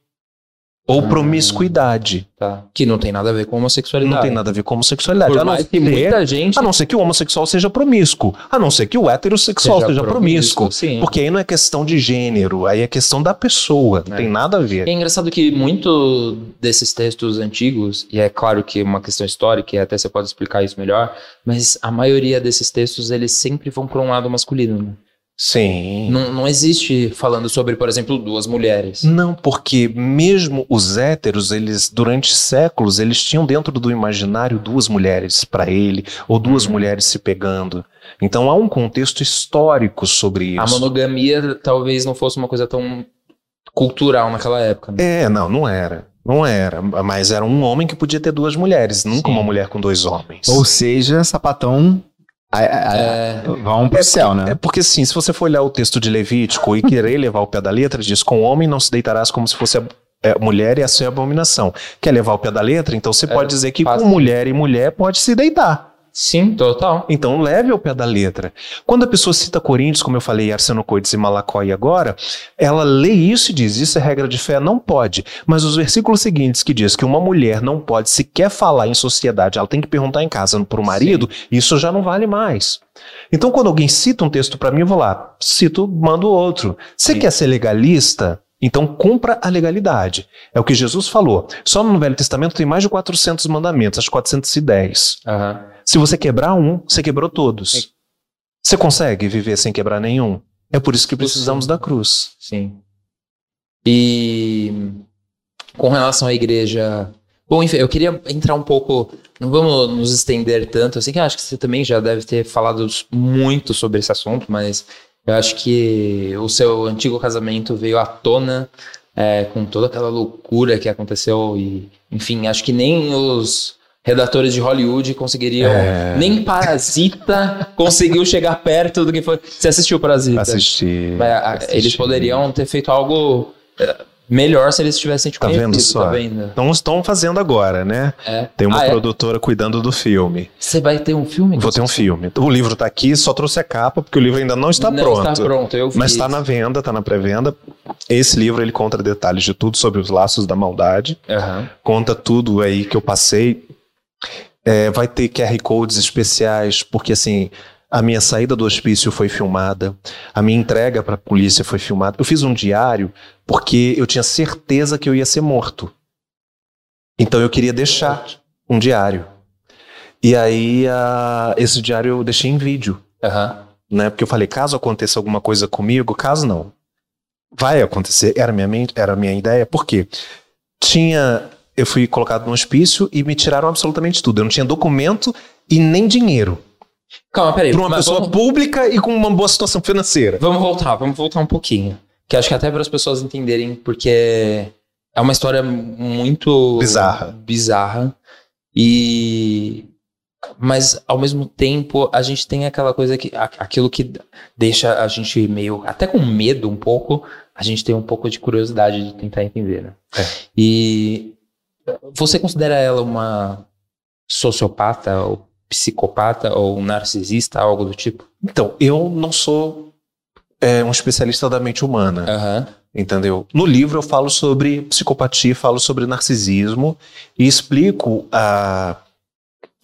Ou Ah. promiscuidade. Tá. Que não tem nada a ver com homossexualidade. Não tem nada a ver com homossexualidade. Por A não, mais que ser, muita gente a não ser que o homossexual seja promíscuo. A não ser que o heterossexual seja, promíscuo. Sim. Porque aí não é questão de gênero, aí é questão da pessoa. Não É. tem nada a ver. É engraçado que muito desses textos antigos, e é claro que é uma questão histórica, e até você pode explicar isso melhor, mas a maioria desses textos, eles sempre vão para um lado masculino. né? Sim. Não, não existe falando sobre, por exemplo, duas mulheres. Não, porque mesmo os héteros, eles durante séculos, eles tinham dentro do imaginário duas mulheres para ele, ou duas Uhum. mulheres se pegando. Então há um contexto histórico sobre A isso. monogamia talvez não fosse uma coisa tão cultural naquela época. né? É, não, não era. Não era, mas era um homem que podia ter duas mulheres, nunca Sim. uma mulher com dois homens. Ou seja, sapatão. A- a- a- É, Vão pro céu, né? É porque assim, se você for olhar o texto de Levítico e querer levar o pé da letra, diz: com o homem não se deitarás como se fosse a é, mulher e a sua abominação. Quer levar o pé da letra? Então você É, pode dizer que com mulher e mulher pode se deitar. Sim, total. Então leve ao pé da letra. Quando a pessoa cita Coríntios, como eu falei, Arsenocoides e Malacói agora, ela lê isso e diz, isso é regra de fé? Não pode. Mas os versículos seguintes que diz que uma mulher não pode sequer falar em sociedade, ela tem que perguntar em casa para o marido, isso já não vale mais. Então quando alguém cita um texto para mim, eu vou lá, cito, mando outro. Você Sim. quer ser legalista? Então cumpra a legalidade. É o que Jesus falou. Só no Velho Testamento tem mais de 400 mandamentos, acho 410. Aham. Se você quebrar um, você quebrou todos. Você consegue viver sem quebrar nenhum? É por isso que precisamos da cruz. Sim. E com relação à igreja. Bom, enfim, eu queria entrar um pouco. Não vamos nos estender tanto. Sei que eu acho que você também já deve ter falado muito sobre esse assunto, mas eu acho que o seu antigo casamento veio à tona é, com toda aquela loucura que aconteceu. E, enfim, acho que nem os redatores de Hollywood conseguiriam. É. Nem Parasita conseguiu chegar perto do que foi. Você assistiu Parasita? Assistir. Mas, a- Eles poderiam ter feito algo é, melhor se eles tivessem te Tá vendo só? tá vendo? Então estão fazendo agora, né? É. Tem uma Ah, é? produtora cuidando do filme. Você vai ter um filme? Vou ter um filme. O livro tá aqui, só trouxe a capa, porque o livro ainda não está Não pronto. está pronto, eu Mas fiz. está na venda, está na pré-venda. Esse livro ele conta detalhes de tudo sobre os laços da maldade. Aham. conta tudo aí que eu passei. É, vai ter QR Codes especiais, porque assim, a minha saída do hospício foi filmada, a minha entrega para a polícia foi filmada. Eu fiz um diário porque eu tinha certeza que eu ia ser morto. Então eu queria deixar um diário. E aí esse diário eu deixei em vídeo, Aham. né? Porque eu falei, caso aconteça alguma coisa comigo, caso não, vai acontecer. Era minha mente, era minha ideia. Por quê? Tinha, eu fui colocado no hospício e me tiraram absolutamente tudo. Eu não tinha documento e nem dinheiro Calma, peraí. para uma pessoa vamos, pública e com uma boa situação financeira. vamos voltar, vamos voltar um pouquinho. Que acho que até para as pessoas entenderem, porque é uma história muito Bizarra. bizarra. E mas ao mesmo tempo a gente tem aquela coisa que aquilo que deixa a gente meio até com medo um pouco, a gente tem um pouco de curiosidade de tentar entender, né? É. E você considera ela uma sociopata ou psicopata ou um narcisista, algo do tipo? Então, eu não sou é, um especialista da mente humana. Aham. Entendeu? No livro eu falo sobre psicopatia, falo sobre narcisismo e explico a-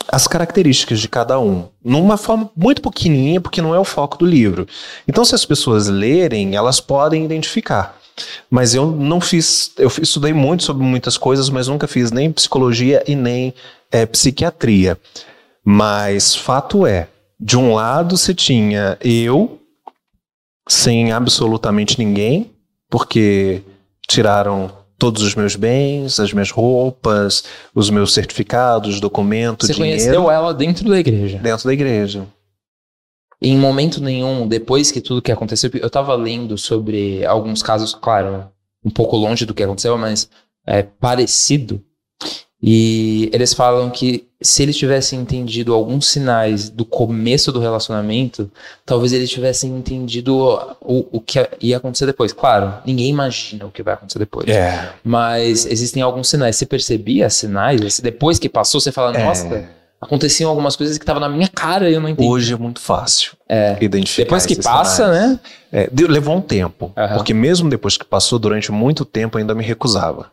as características de cada um, numa forma muito pequenininha, porque não é o foco do livro. Então, se as pessoas lerem, elas podem identificar. Mas eu não fiz, eu estudei muito sobre muitas coisas, mas nunca fiz nem psicologia e nem eh, psiquiatria. Mas fato é, de um lado você tinha eu, sem absolutamente ninguém, porque tiraram todos os meus bens, as minhas roupas, os meus certificados, documentos, Você dinheiro conheceu ela dentro da igreja? dentro da igreja. Em momento nenhum, depois que tudo que aconteceu, eu tava lendo sobre alguns casos, claro, um pouco longe do que aconteceu, mas é parecido. E eles falam que se eles tivessem entendido alguns sinais do começo do relacionamento, talvez eles tivessem entendido o, o que ia acontecer depois. Claro, ninguém imagina o que vai acontecer depois. É. Mas existem alguns sinais. Você percebia sinais? Depois que passou, você fala, nossa, aconteciam algumas coisas que estavam na minha cara e eu não entendi. Hoje é muito fácil É. identificar. Depois que passa, sinais. né? É, levou um tempo. Aham. Porque mesmo depois que passou, durante muito tempo, ainda me recusava.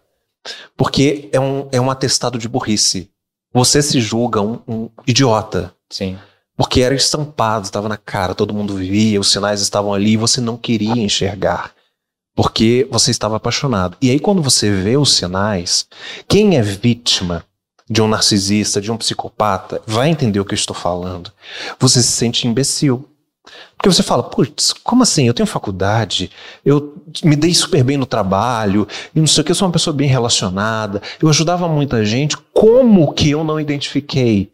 Porque é um, é um atestado de burrice. Você se julga um, um idiota. Sim. Porque era estampado, estava na cara, todo mundo via, os sinais estavam ali e você não queria enxergar. Porque você estava apaixonado. E aí, quando você vê os sinais, quem é vítima de um narcisista, de um psicopata, vai entender o que eu estou falando. Você se sente imbecil. Porque você fala, putz, como assim? Eu tenho faculdade, eu me dei super bem no trabalho, e não sei o que, eu sou uma pessoa bem relacionada, eu ajudava muita gente, como que eu não identifiquei?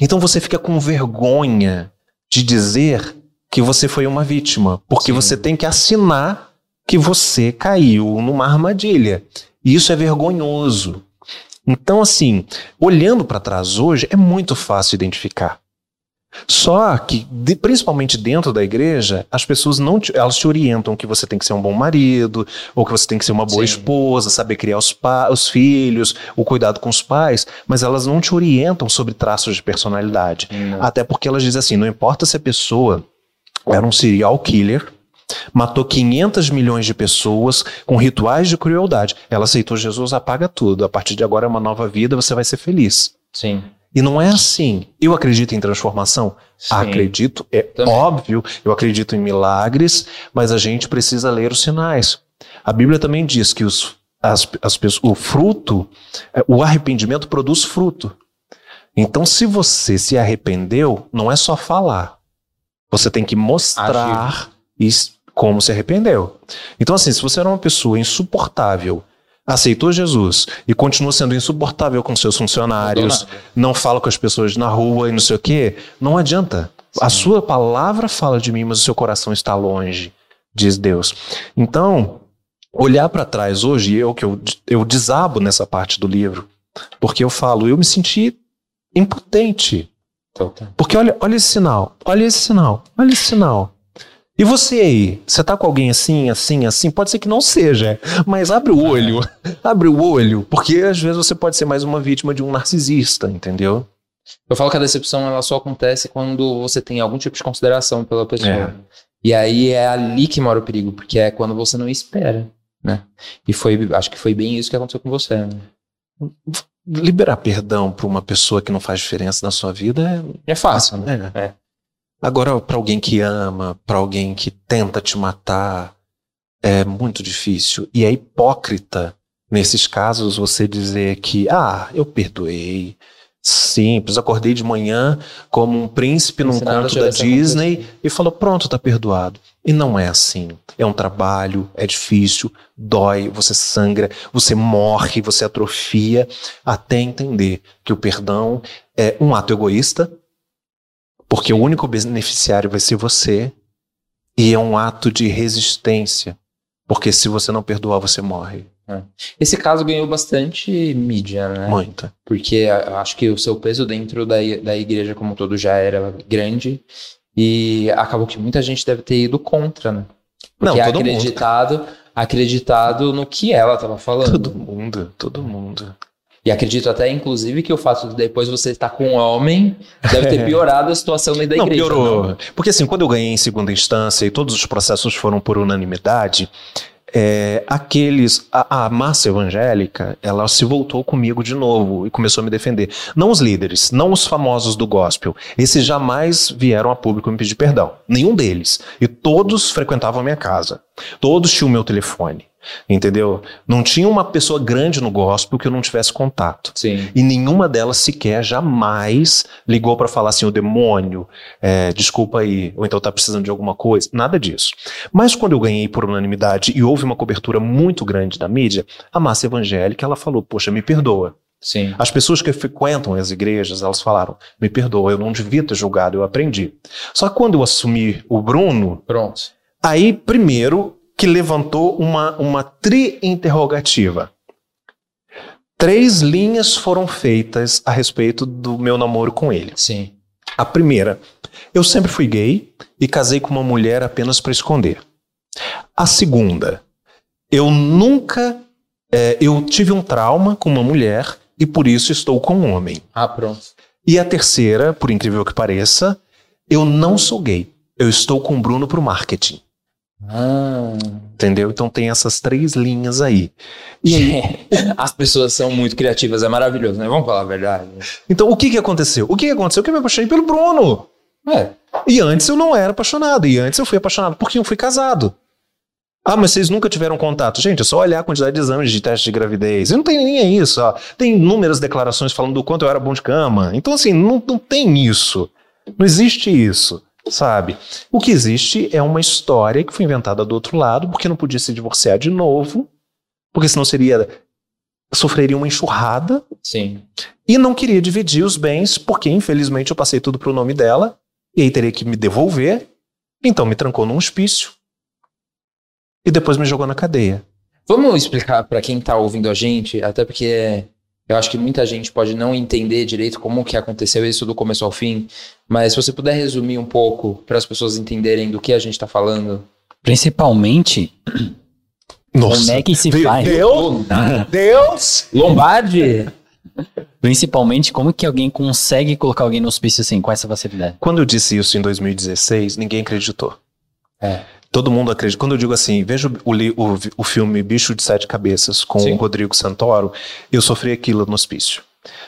Então você fica com vergonha de dizer que você foi uma vítima, porque Sim. você tem que assinar que você caiu numa armadilha. E isso é vergonhoso. Então, assim, olhando para trás hoje, é muito fácil identificar. Só que, de- principalmente dentro da igreja, as pessoas não te, elas te orientam que você tem que ser um bom marido, ou que você tem que ser uma boa Sim. esposa, saber criar os, pa, os filhos, o cuidado com os pais, mas elas não te orientam sobre traços de personalidade. Até porque elas dizem assim: não importa se a pessoa era um serial killer, matou 500 milhões de pessoas com rituais de crueldade. Ela aceitou Jesus, apaga tudo. A partir de agora é uma nova vida, você vai ser feliz. Sim. E não é assim. Eu acredito em transformação? Sim. Acredito, é Também. óbvio, eu acredito em milagres, mas a gente precisa ler os sinais. A Bíblia também diz que os, as, as o fruto, é, o arrependimento produz fruto. Então, se você se arrependeu, não é só falar. Você tem que mostrar como se arrependeu. Então, assim, se você era uma pessoa insuportável, aceitou Jesus e continua sendo insuportável com seus funcionários, não fala com as pessoas na rua e não sei o quê, não adianta. A sua palavra fala de mim, mas o seu coração está longe, diz Deus. Então, olhar para trás hoje, eu que eu, eu desabo nessa parte do livro, porque eu falo, eu me senti impotente. Total. Porque olha, olha esse sinal, olha esse sinal, olha esse sinal. E você aí, você tá com alguém assim, assim, assim? Pode ser que não seja, mas abre o olho, abre o olho, porque às vezes você pode ser mais uma vítima de um narcisista, entendeu? Eu falo que a decepção ela só acontece quando você tem algum tipo de consideração pela pessoa. É. E aí é ali que mora o perigo, porque é quando você não espera, né? E foi, acho que foi bem isso que aconteceu com você. Né? Liberar perdão pra uma pessoa que não faz diferença na sua vida É fácil, é. né? é. Agora, pra alguém que ama, pra alguém que tenta te matar, é muito difícil. E é hipócrita, nesses casos, você dizer que, ah, eu perdoei. Simples, acordei de manhã como um príncipe num conto da Disney e falou: pronto, tá perdoado. E não é assim. É um trabalho, é difícil, dói, você sangra, você morre, você atrofia, até entender que o perdão é um ato egoísta, porque o único beneficiário vai ser você, e é um ato de resistência, porque se você não perdoar, você morre. Esse caso ganhou bastante mídia, né? Muita. Porque acho que o seu peso dentro da, da igreja como um todo já era grande e acabou que muita gente deve ter ido contra, né? Não, Porque é todo mundo. acreditado, acreditado no que ela estava falando. Todo mundo, todo mundo. E acredito até, inclusive, que o fato de depois você estar com um homem deve ter piorado a situação da não, igreja. piorou. não? Porque assim, quando eu ganhei em segunda instância e todos os processos foram por unanimidade, é, aqueles. A, a massa evangélica, ela se voltou comigo de novo e começou a me defender. Não os líderes, não os famosos do gospel. Esses jamais vieram a público me pedir perdão. Nenhum deles. E todos frequentavam a minha casa. Todos tinham o meu telefone. Entendeu? Não tinha uma pessoa grande no gospel que eu não tivesse contato. Sim. E nenhuma delas sequer jamais ligou para falar assim: o demônio, é, desculpa aí, ou então tá precisando de alguma coisa. Nada disso. Mas quando eu ganhei por unanimidade e houve uma cobertura muito grande da mídia, a massa evangélica ela falou: poxa, me perdoa. Sim. As pessoas que frequentam as igrejas, elas falaram: me perdoa, eu não devia ter julgado, eu aprendi. Só que quando eu assumi o Bruno, Pronto. aí primeiro que levantou uma, uma tri-interrogativa. Três linhas foram feitas a respeito do meu namoro com ele. Sim. A primeira, eu sempre fui gay e casei com uma mulher apenas para esconder. A segunda, eu nunca. é, eu tive um trauma com uma mulher e por isso estou com um homem. Ah, pronto. E a terceira, por incrível que pareça, eu não sou gay. Eu estou com o Bruno pro marketing. Ah. Entendeu? Então tem essas três linhas aí. E As pessoas são muito criativas, é maravilhoso, né? Vamos falar a verdade. então o que que aconteceu? O que que aconteceu? Que eu me apaixonei pelo Bruno. É. E antes eu não era apaixonado. E antes eu fui apaixonado porque eu fui casado. Ah, mas vocês nunca tiveram contato. Gente, é só olhar a quantidade de exames de teste de gravidez. E não tem nem isso. Ó. Tem inúmeras declarações falando do quanto eu era bom de cama. Então, assim, não, não tem isso. Não existe isso, sabe? O que existe é uma história que foi inventada do outro lado, porque não podia se divorciar de novo, porque senão seria. sofreria uma enxurrada. Sim. E não queria dividir os bens, porque infelizmente eu passei tudo pro nome dela, e aí teria que me devolver. Então me trancou num hospício. E depois me jogou na cadeia. Vamos explicar pra quem tá ouvindo a gente, até porque Eu acho que muita gente pode não entender direito como que aconteceu isso do começo ao fim, mas se você puder resumir um pouco para as pessoas entenderem do que a gente está falando. Principalmente, como é que se Deus, faz? Deus, Deus! Lombardi? Principalmente, como que alguém consegue colocar alguém no hospício assim, com essa facilidade? Quando eu disse isso em 2016, ninguém acreditou. É. Todo mundo acredita. Quando eu digo assim, veja o, o, o filme Bicho de Sete Cabeças com Sim. o Rodrigo Santoro, eu sofri aquilo no hospício.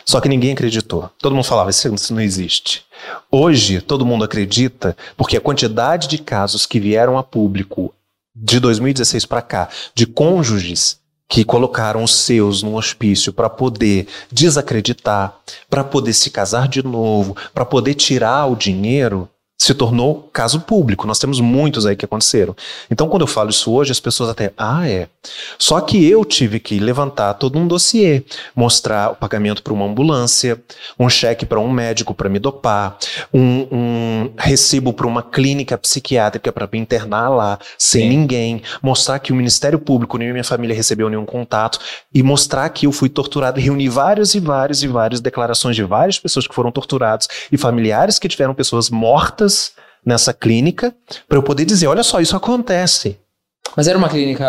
Só que ninguém acreditou. Todo mundo falava, isso isso não existe. Hoje, todo mundo acredita, porque a quantidade de casos que vieram a público de 2016 para cá, de cônjuges que colocaram os seus no hospício para poder desacreditar, para poder se casar de novo, para poder tirar o dinheiro, se tornou caso público. Nós temos muitos aí que aconteceram. Então, quando eu falo isso hoje, as pessoas até, ah, é. Só que eu tive que levantar todo um dossiê, mostrar o pagamento para uma ambulância, um cheque para um médico para me dopar, um, um recibo para uma clínica psiquiátrica para me internar lá, sem Sim. ninguém, mostrar que o Ministério Público, nem minha família recebeu nenhum contato, e mostrar que eu fui torturado, reunir várias e várias e várias declarações de várias pessoas que foram torturadas e familiares que tiveram pessoas mortas nessa clínica, para eu poder dizer, olha só, isso acontece. Mas era uma clínica.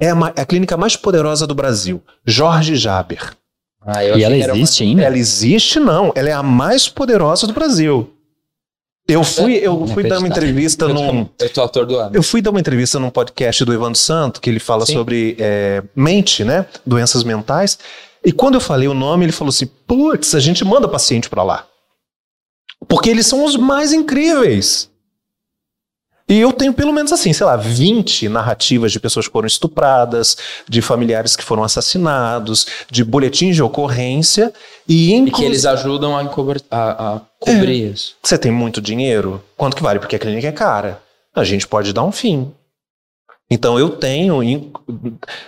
É é a clínica mais poderosa do Brasil, Jorge Jaber. Ah, eu E ela era uma- existe ainda? Ela existe, não. Ela é a mais poderosa do Brasil. Eu fui, eu fui dar uma entrevista Eu num. tô- Eu tô ator do ano. Eu fui dar uma entrevista num podcast do Evandro Santo, que ele fala Sim. sobre é, mente, né? Doenças mentais. E quando eu falei o nome, ele falou assim: putz, a gente manda paciente pra lá. Porque eles são os mais incríveis. E eu tenho pelo menos assim, sei lá, 20 narrativas de pessoas que foram estupradas, de familiares que foram assassinados, de boletins de ocorrência e, E que inclu- eles ajudam a, a- a cobrir isso. você tem muito dinheiro? Quanto que vale? Porque a clínica é cara. A gente pode dar um fim. Então eu tenho. in-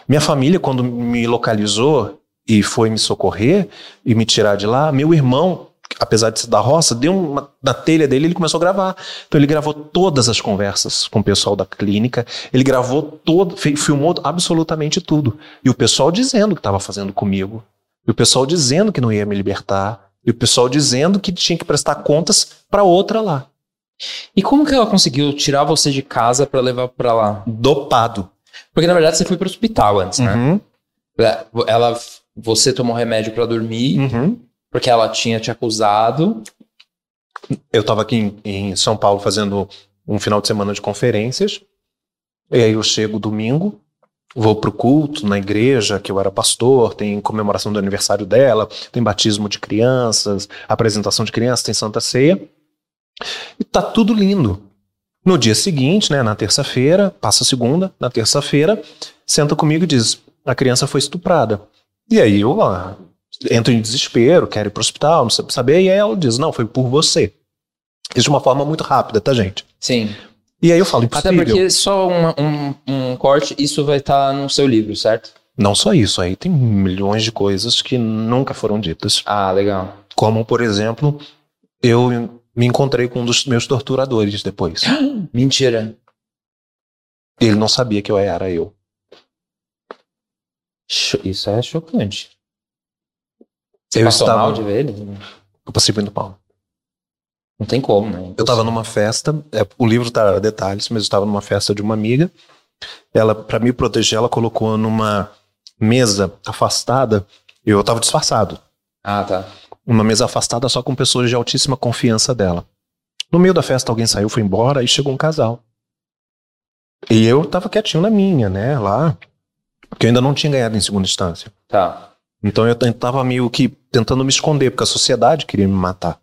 Minha família, quando me localizou e foi me socorrer e me tirar de lá, meu irmão, apesar de ser da roça, deu uma. Na telha dele, ele começou a gravar. Então ele gravou todas as conversas com o pessoal da clínica. Ele gravou todo, fi- filmou absolutamente tudo. E o pessoal dizendo que estava fazendo comigo. E o pessoal dizendo que não ia me libertar. E o pessoal dizendo que tinha que prestar contas para outra lá. E como que ela conseguiu tirar você de casa pra levar pra lá? Dopado. Porque na verdade você foi pro hospital antes, né? Uhum, Ela, você tomou remédio pra dormir uhum. Porque ela tinha te acusado. Eu estava aqui em, em São Paulo fazendo um final de semana de conferências. E aí eu chego domingo, vou pro culto na igreja, que eu era pastor, tem comemoração do aniversário dela, tem batismo de crianças, apresentação de crianças, tem Santa Ceia. E tá tudo lindo. No dia seguinte, né, na terça-feira, passa a segunda, na terça-feira, senta comigo e diz: a criança foi estuprada. E aí eu ah, entro em desespero, quero ir pro hospital, não sei saber, e aí ela diz: não, foi por você. Isso de uma forma muito rápida, tá, gente? Sim. E aí eu falo: Até impossível. porque só uma- um, um corte, isso vai estar no seu livro, certo? Não só isso, aí tem milhões de coisas que nunca foram ditas. Ah, legal. Como, por exemplo, eu me encontrei com um dos meus torturadores depois. Mentira. Ele não sabia que eu era eu. Isso é chocante. Você Eu passou estava- mal de ver ele? Eu passei muito mal. Não tem como, né? Eu estava numa festa, é, o livro tá detalhes, mas eu estava numa festa de uma amiga. Ela, para me proteger, ela colocou numa mesa afastada. Eu estava disfarçado. Ah, tá. Uma mesa afastada só com pessoas de altíssima confiança dela. No meio da festa, alguém saiu, foi embora e chegou um casal. E eu tava quietinho na minha, né, lá. Porque eu ainda não tinha ganhado em segunda instância. Tá. Então eu tava meio que tentando me esconder, porque a sociedade queria me matar.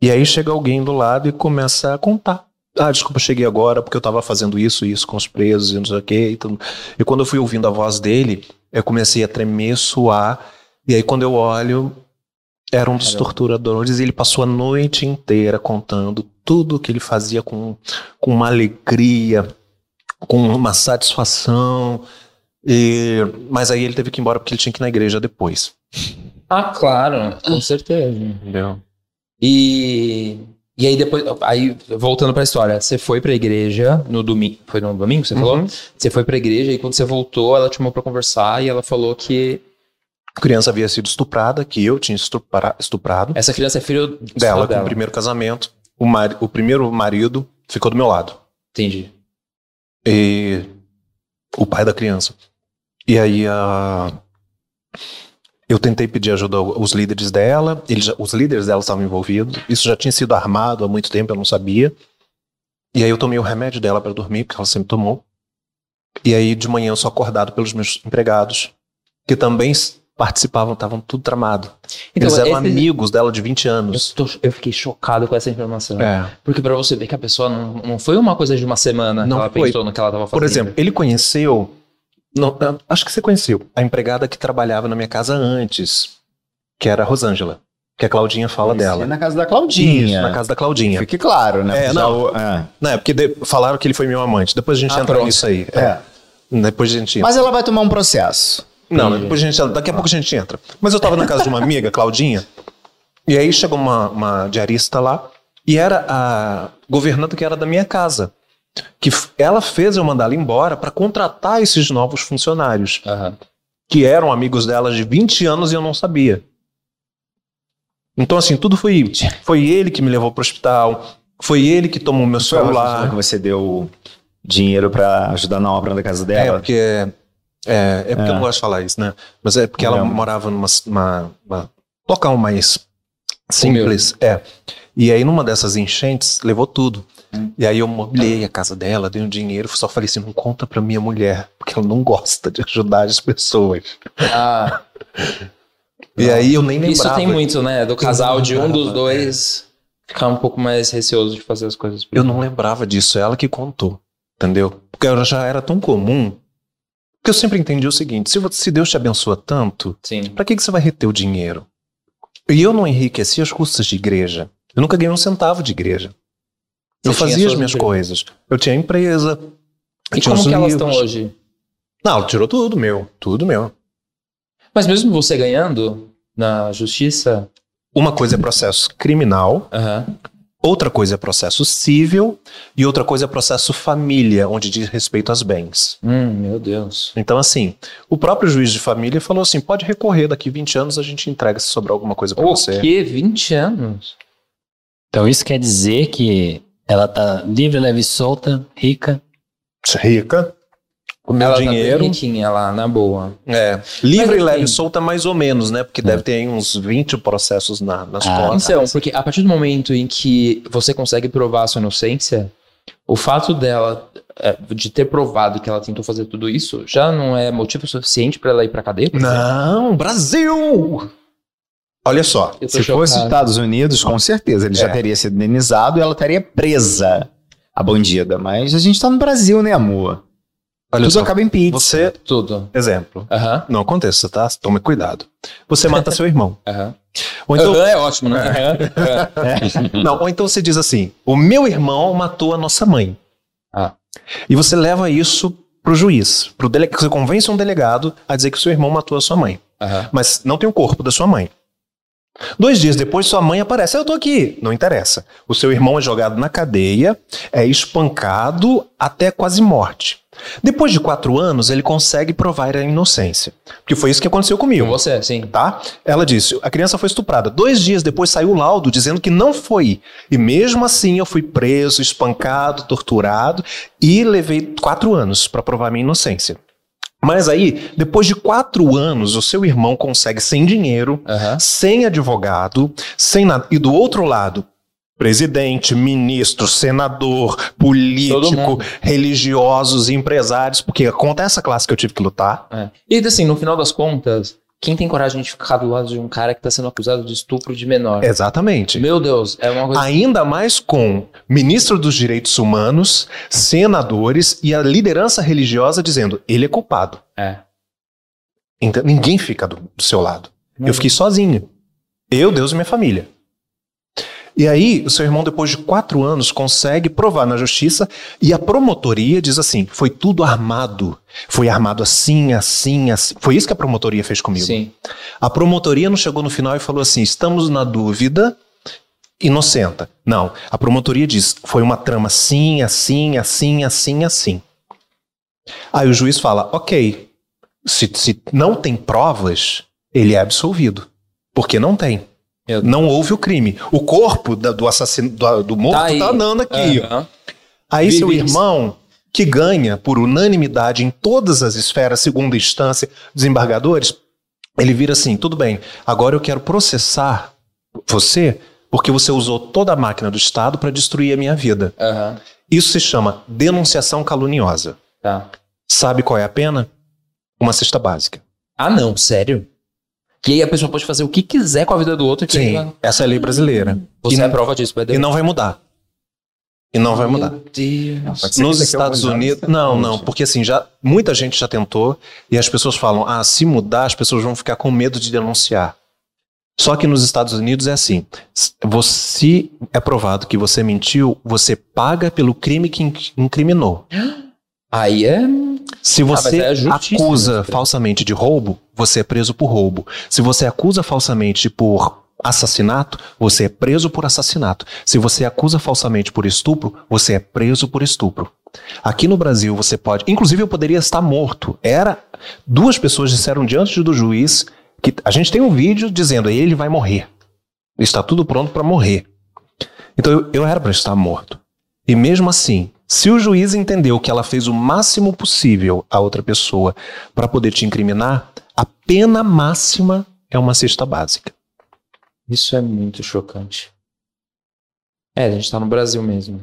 E aí chega alguém do lado e começa a contar. Ah, desculpa, cheguei agora porque eu tava fazendo isso e isso com os presos e não sei o quê. E, tudo. e quando eu fui ouvindo a voz dele, eu comecei a tremer, suar. E aí quando eu olho, era um dos Caramba. torturadores e ele passou a noite inteira contando tudo que ele fazia com, com uma alegria, com uma satisfação. E, mas aí ele teve que ir embora porque ele tinha que ir na igreja depois. Ah, claro, com certeza. Entendeu? E, e aí depois, aí voltando pra história, você foi pra igreja no domingo, foi no domingo você falou? Uhum. Você foi pra igreja e quando você voltou, ela te chamou pra conversar e ela falou que A criança havia sido estuprada, que eu tinha estupra- estuprado Essa criança é filho dela só com o primeiro casamento. O, mari- o primeiro marido ficou do meu lado. Entendi. E o pai da criança. E aí a eu tentei pedir ajuda aos líderes dela, eles os líderes dela estavam envolvidos. Isso já tinha sido armado há muito tempo, eu não sabia. E aí eu tomei o remédio dela para dormir, porque ela sempre tomou. E aí de manhã eu sou acordado pelos meus empregados, que também participavam, estavam tudo tramado. Então, eles eram esse- amigos dela de 20 Eu, anos. tô- eu fiquei chocado com essa informação. É. Porque pra você ver que a pessoa não, não foi uma coisa de uma semana Não que ela foi. pensou no que ela tava fazendo. Por exemplo, ele conheceu. não, ah, acho que você conheceu. A empregada que trabalhava na minha casa antes, que era a Rosângela. Que a Claudinha fala Conheci dela. Na casa da Claudinha. Isso, na casa da Claudinha. Fique claro, né? É, não. o- é. Não, é porque de- falaram que ele foi meu amante. Depois a gente Ah, entra pronto. nisso aí. É. Depois a gente entra. Mas ela vai tomar um processo. Não, depois a gente. Daqui a pouco a gente entra. Mas eu tava na casa de uma amiga, Claudinha, e aí chegou uma, uma diarista lá, e era a governanta que era da minha casa. Que ela fez eu mandar ela embora para contratar esses novos funcionários. Aham. que eram amigos dela de 20 anos e eu não sabia. Então, assim, tudo foi. Foi ele que me levou pro hospital, foi ele que tomou meu Foi pessoa que celular. você deu dinheiro pra ajudar na obra da casa É, dela. porque. É, é porque eu não gosto de falar isso, né? Mas é porque ela morava numa uma, uma local mais simples. É. E aí, numa dessas enchentes, levou tudo. Hum. E aí eu mobilei a casa dela, dei um dinheiro, só falei assim, não conta pra minha mulher, porque ela não gosta de ajudar as pessoas. Ah, E aí eu nem lembrava. isso tem muito, né? Do casal de um dos lembrava, dois ficar um pouco mais receoso de fazer as coisas. Eu não lembrava disso, é ela que contou, entendeu? Porque ela já era tão comum. Porque eu sempre entendi o seguinte: se, se Deus te abençoa tanto, pra que, que você vai reter o dinheiro? E eu não enriqueci as custas de igreja. Eu nunca ganhei um centavo de igreja. Eu Você tinha fazia as minhas empresas. coisas. Eu tinha empresa. eu E tinha como que elas estão hoje? Não, ela tirou tudo meu. Tudo meu. Mas mesmo você ganhando na justiça, Uma coisa é processo criminal, aham, outra coisa é processo civil e outra coisa é processo família, onde diz respeito aos bens. hum, meu Deus. Então, assim, o próprio juiz de família falou assim: pode recorrer, daqui 20 anos a gente entrega se sobrar alguma coisa pra O você. quê? 20 anos? Então isso quer dizer que ela tá livre, leve e solta, rica. Rica, o meu ela dinheiro. tá bem lá, na boa. É, livre, Mas, leve e assim- solta mais ou menos, né? Porque deve ter aí uns 20 processos na, nas Ah, costas. Então, porque a partir do momento em que você consegue provar a sua inocência, o fato dela, é, de ter provado que ela tentou fazer tudo isso, já não é motivo suficiente pra ela ir pra cadeia? Não, Brasil! Olha só, Se fosse chocado. Estados Unidos, com certeza, ele já É. teria sido indenizado e ela estaria presa, a bandida. Mas a gente tá no Brasil, né, amor? Olha Tudo só. acaba em pizza. Você, Tudo. exemplo, não aconteça, tá? Tome cuidado. Você mata seu irmão. Ou então, é ótimo, né? Aham. não, ou então você diz assim: o meu irmão matou a nossa mãe. Ah. E você leva isso pro juiz. Pro dele... Você convence um delegado a dizer que o seu irmão matou a sua mãe. Mas não tem o corpo da sua mãe. Dois dias depois, sua mãe aparece. "Ah, Eu tô aqui. Não interessa. O seu irmão é jogado na cadeia, é espancado até quase morte. Depois de quatro anos, ele consegue provar a inocência. Porque foi isso que aconteceu comigo. Com você, sim. Tá? Ela disse: a criança foi estuprada. Dois dias depois saiu o laudo dizendo que não foi. E mesmo assim eu fui preso, espancado, torturado e levei quatro anos para provar minha inocência. Mas aí, depois de quatro anos, o seu irmão consegue sem dinheiro, Aham. sem advogado, sem nada. E do outro lado, presidente, ministro, senador, político, religiosos, empresários, porque conta essa classe que eu tive que lutar. É. E assim, no final das contas, quem tem coragem de ficar do lado de um cara que tá sendo acusado de estupro de menor? Exatamente. Meu Deus, é uma coisa. Ainda mais com ministro dos direitos humanos, senadores e a liderança religiosa dizendo ele é culpado. É. Então, ninguém fica do, do seu lado. Eu fiquei sozinho. Eu, Deus e minha família. E aí, o seu irmão, depois de quatro anos, consegue provar na justiça e a promotoria diz assim: foi tudo armado. Foi armado assim, assim, assim. Foi isso que a promotoria fez comigo. Sim. A promotoria não chegou no final e falou assim: estamos na dúvida, inocenta. Não. A promotoria diz: foi uma trama assim, assim, assim, assim, assim. Aí o juiz fala: ok, se, se não tem provas, ele é absolvido. Porque não tem. Meu Não houve o crime. O corpo da- do assassino, do, do morto tá, aí. andando aqui. Aham. Aí seu Vive irmão, que ganha por unanimidade em todas as esferas, segunda instância, desembargadores, ele vira assim: tudo bem, agora eu quero processar você porque você usou toda a máquina do Estado para destruir a minha vida. Aham. Isso se chama denunciação caluniosa. Tá. Sabe qual é a pena? Uma cesta básica. Ah, não, sério? E aí a pessoa pode fazer o que quiser com a vida do outro. que Sim, ela- essa é a lei brasileira. Você e, é prova disso, vai e não vai mudar. E não vai mudar. Meu Deus. Nos que Estados Unidos. Não, não, porque assim, já, muita gente já tentou e as pessoas falam: ah, se mudar, as pessoas vão ficar com medo de denunciar. Só que nos Estados Unidos é assim: você é provado que você mentiu, você paga pelo crime que in- incriminou. Aí é. Se mas você é a justiça, acusa né? falsamente de roubo, você é preso por roubo. Se você acusa falsamente por assassinato, você é preso por assassinato. Se você acusa falsamente por estupro, você é preso por estupro. Aqui no Brasil você pode, inclusive eu poderia estar morto. Era duas pessoas disseram diante do juiz que a gente tem um vídeo dizendo ele vai morrer. Está tudo pronto para morrer. Então eu, eu era para estar morto. E mesmo assim, se o juiz entendeu que ela fez o máximo possível a outra pessoa para poder te incriminar, a pena máxima é uma cesta básica. Isso é muito chocante. É, a gente tá no Brasil mesmo.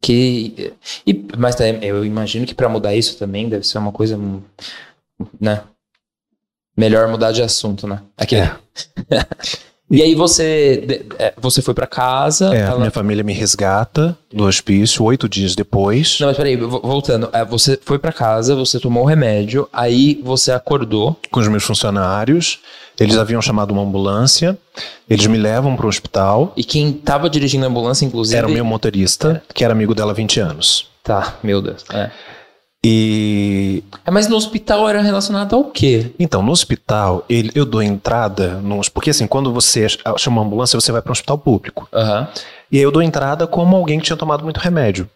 Que. E, mas tá, eu imagino que pra mudar isso também deve ser uma coisa. Né? Melhor mudar de assunto, né? Aquele. É. e aí você. é, Você foi pra casa. É, ela- minha família me resgata do hospício oito dias depois. Não, mas peraí, vo- voltando. É, Você foi pra casa, você tomou o remédio, aí você acordou. com os meus funcionários. Eles haviam chamado uma ambulância. Eles me levam para o hospital. E quem tava dirigindo a ambulância, inclusive. Era o meu motorista, que era amigo dela há 20 anos. Tá, meu Deus. É. E É, mas no hospital era relacionado ao quê? então, no hospital, ele- eu dou entrada. Nos, porque assim, quando você chama uma ambulância, você vai para um hospital público. Aham. E aí eu dou entrada como alguém que tinha tomado muito remédio.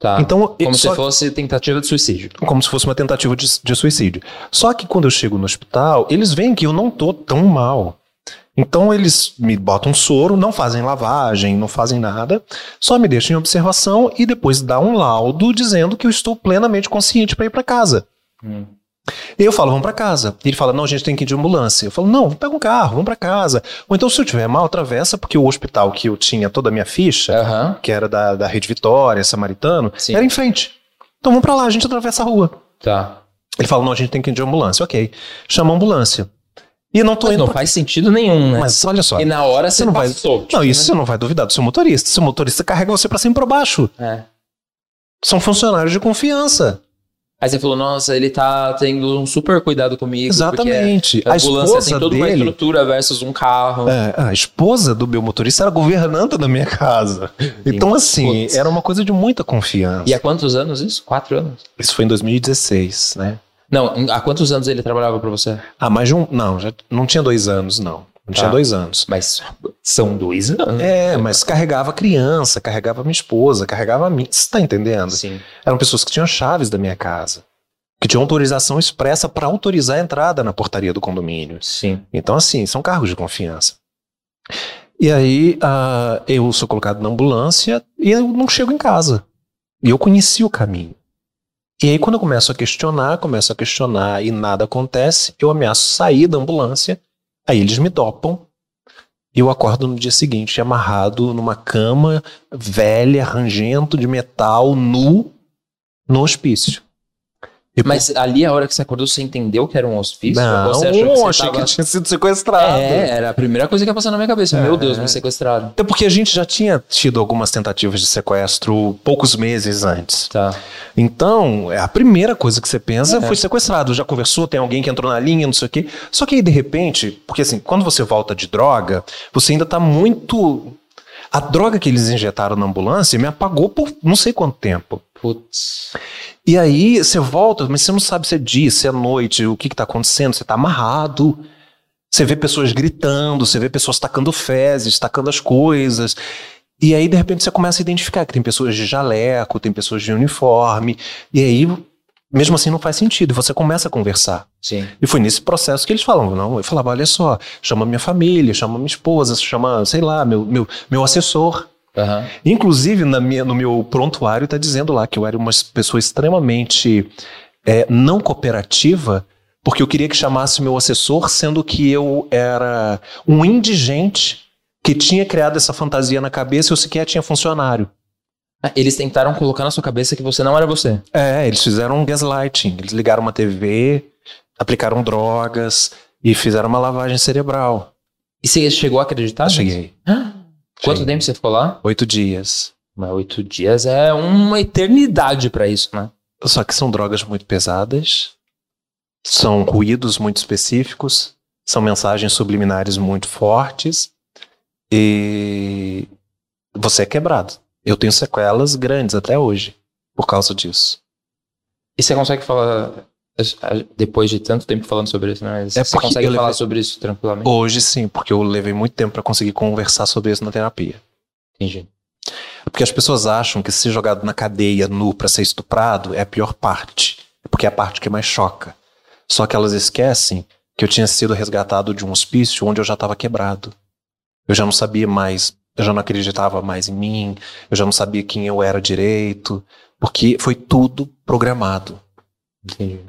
Tá. Então, Como só- se fosse tentativa de suicídio. como se fosse uma tentativa de, de suicídio. Só que quando eu chego no hospital, eles veem que eu não tô tão mal. Então eles me botam soro, não fazem lavagem, não fazem nada, só me deixam em observação e depois dá um laudo dizendo que eu estou plenamente consciente para ir para casa. Hum. Eu falo, vamos para casa. Ele fala, não, a gente tem que ir de ambulância. Eu falo, não, pega um carro, vamos para casa. Ou então, se eu tiver mal, atravessa, porque o hospital que eu tinha toda a minha ficha, Aham. que era da, da Rede Vitória, Samaritano, Sim. era em frente. Então vamos para lá, a gente atravessa a rua. Tá. Ele fala, não, a gente tem que ir de ambulância. Ok. Chama a ambulância. E não tô Mas indo não pra... faz sentido nenhum, né? Mas olha só. E na hora você Você não vai- passou. tipo, Não, isso né? você não vai duvidar do seu motorista. Seu motorista carrega você pra cima e pra baixo. É. São funcionários de confiança. Aí você falou, nossa, ele tá tendo um super cuidado comigo. Exatamente. A A ambulância tem esposa toda uma dele. estrutura versus um carro. É, a esposa do meu motorista era governanta da minha casa. Então, assim, Putz. era uma coisa de muita confiança. E há quantos anos isso? Quatro anos? Isso foi em 2016, né? Não, há quantos anos ele trabalhava pra você? Ah, mais de um. Não, já não tinha dois anos, não. Não Tá. tinha dois anos. Mas são dois anos. É, mas carregava criança, carregava minha esposa, carregava a mim. Você tá entendendo? Sim. Eram pessoas que tinham chaves da minha casa. Que tinham autorização expressa para autorizar a entrada na portaria do condomínio. Sim. Então, assim, são cargos de confiança. E aí, ah, eu sou colocado na ambulância e eu não chego em casa. E eu conheci o caminho. E aí, quando eu começo a questionar, começo a questionar e nada acontece, eu ameaço sair da ambulância. Aí eles me dopam. E eu acordo no dia seguinte, amarrado numa cama velha, rangento, de metal, nu, no hospício. Mas ali, a hora que você acordou, você entendeu que era um hospício? não, você achou que você achei tava... que tinha sido sequestrado. É, era a primeira coisa que ia passar na minha cabeça. É. Meu Deus, me sequestraram. Até porque a gente já tinha tido algumas tentativas de sequestro poucos meses antes. Tá. Então, é a primeira coisa que você pensa É. foi sequestrado. Já conversou, tem alguém que entrou na linha, não sei o quê. Só que aí, de repente, porque assim, quando você volta de droga, você ainda tá muito. A droga que eles injetaram na ambulância me apagou por não sei quanto tempo. Putz. E aí você volta, mas você não sabe se é dia, se é noite, o que, que tá acontecendo, você tá amarrado. Você vê pessoas gritando, você vê pessoas tacando fezes, tacando as coisas. E aí, de repente, você começa a identificar que tem pessoas de jaleco, tem pessoas de uniforme. E aí mesmo assim não faz sentido. E você começa a conversar. Sim. E foi nesse processo que eles falam, não, eu falava, olha só, chama minha família, chama minha esposa, chama, sei lá, meu, meu, meu assessor. Aham. Inclusive, na minha, no meu prontuário está dizendo lá que eu era uma pessoa extremamente é, não cooperativa, porque eu queria que chamasse meu assessor, sendo que eu era um indigente que tinha criado essa fantasia na cabeça e eu sequer tinha funcionário. Ah, Eles tentaram colocar na sua cabeça que você não era você. É, eles fizeram um gaslighting. Eles ligaram uma TV, aplicaram drogas e fizeram uma lavagem cerebral. E você chegou a acreditar? Cheguei. Quanto Cheguei. tempo você ficou lá? Oito dias. Mas oito dias é uma eternidade pra isso, né? Só que são drogas muito pesadas, são ruídos muito específicos, são mensagens subliminares muito fortes e você é quebrado. Eu tenho sequelas grandes até hoje por causa disso. E você consegue falar, depois de tanto tempo falando sobre isso, né? Mas É você consegue falar sobre isso tranquilamente? Hoje sim, porque eu levei muito tempo para conseguir conversar sobre isso na terapia. Entendi. Porque as pessoas acham que ser jogado na cadeia nu para ser estuprado é a pior parte. Porque é a parte que mais choca. Só que elas esquecem que eu tinha sido resgatado de um hospício onde eu já estava quebrado. Eu já não sabia mais, eu já não acreditava mais em mim, eu já não sabia quem eu era direito, porque foi tudo programado. Entendi.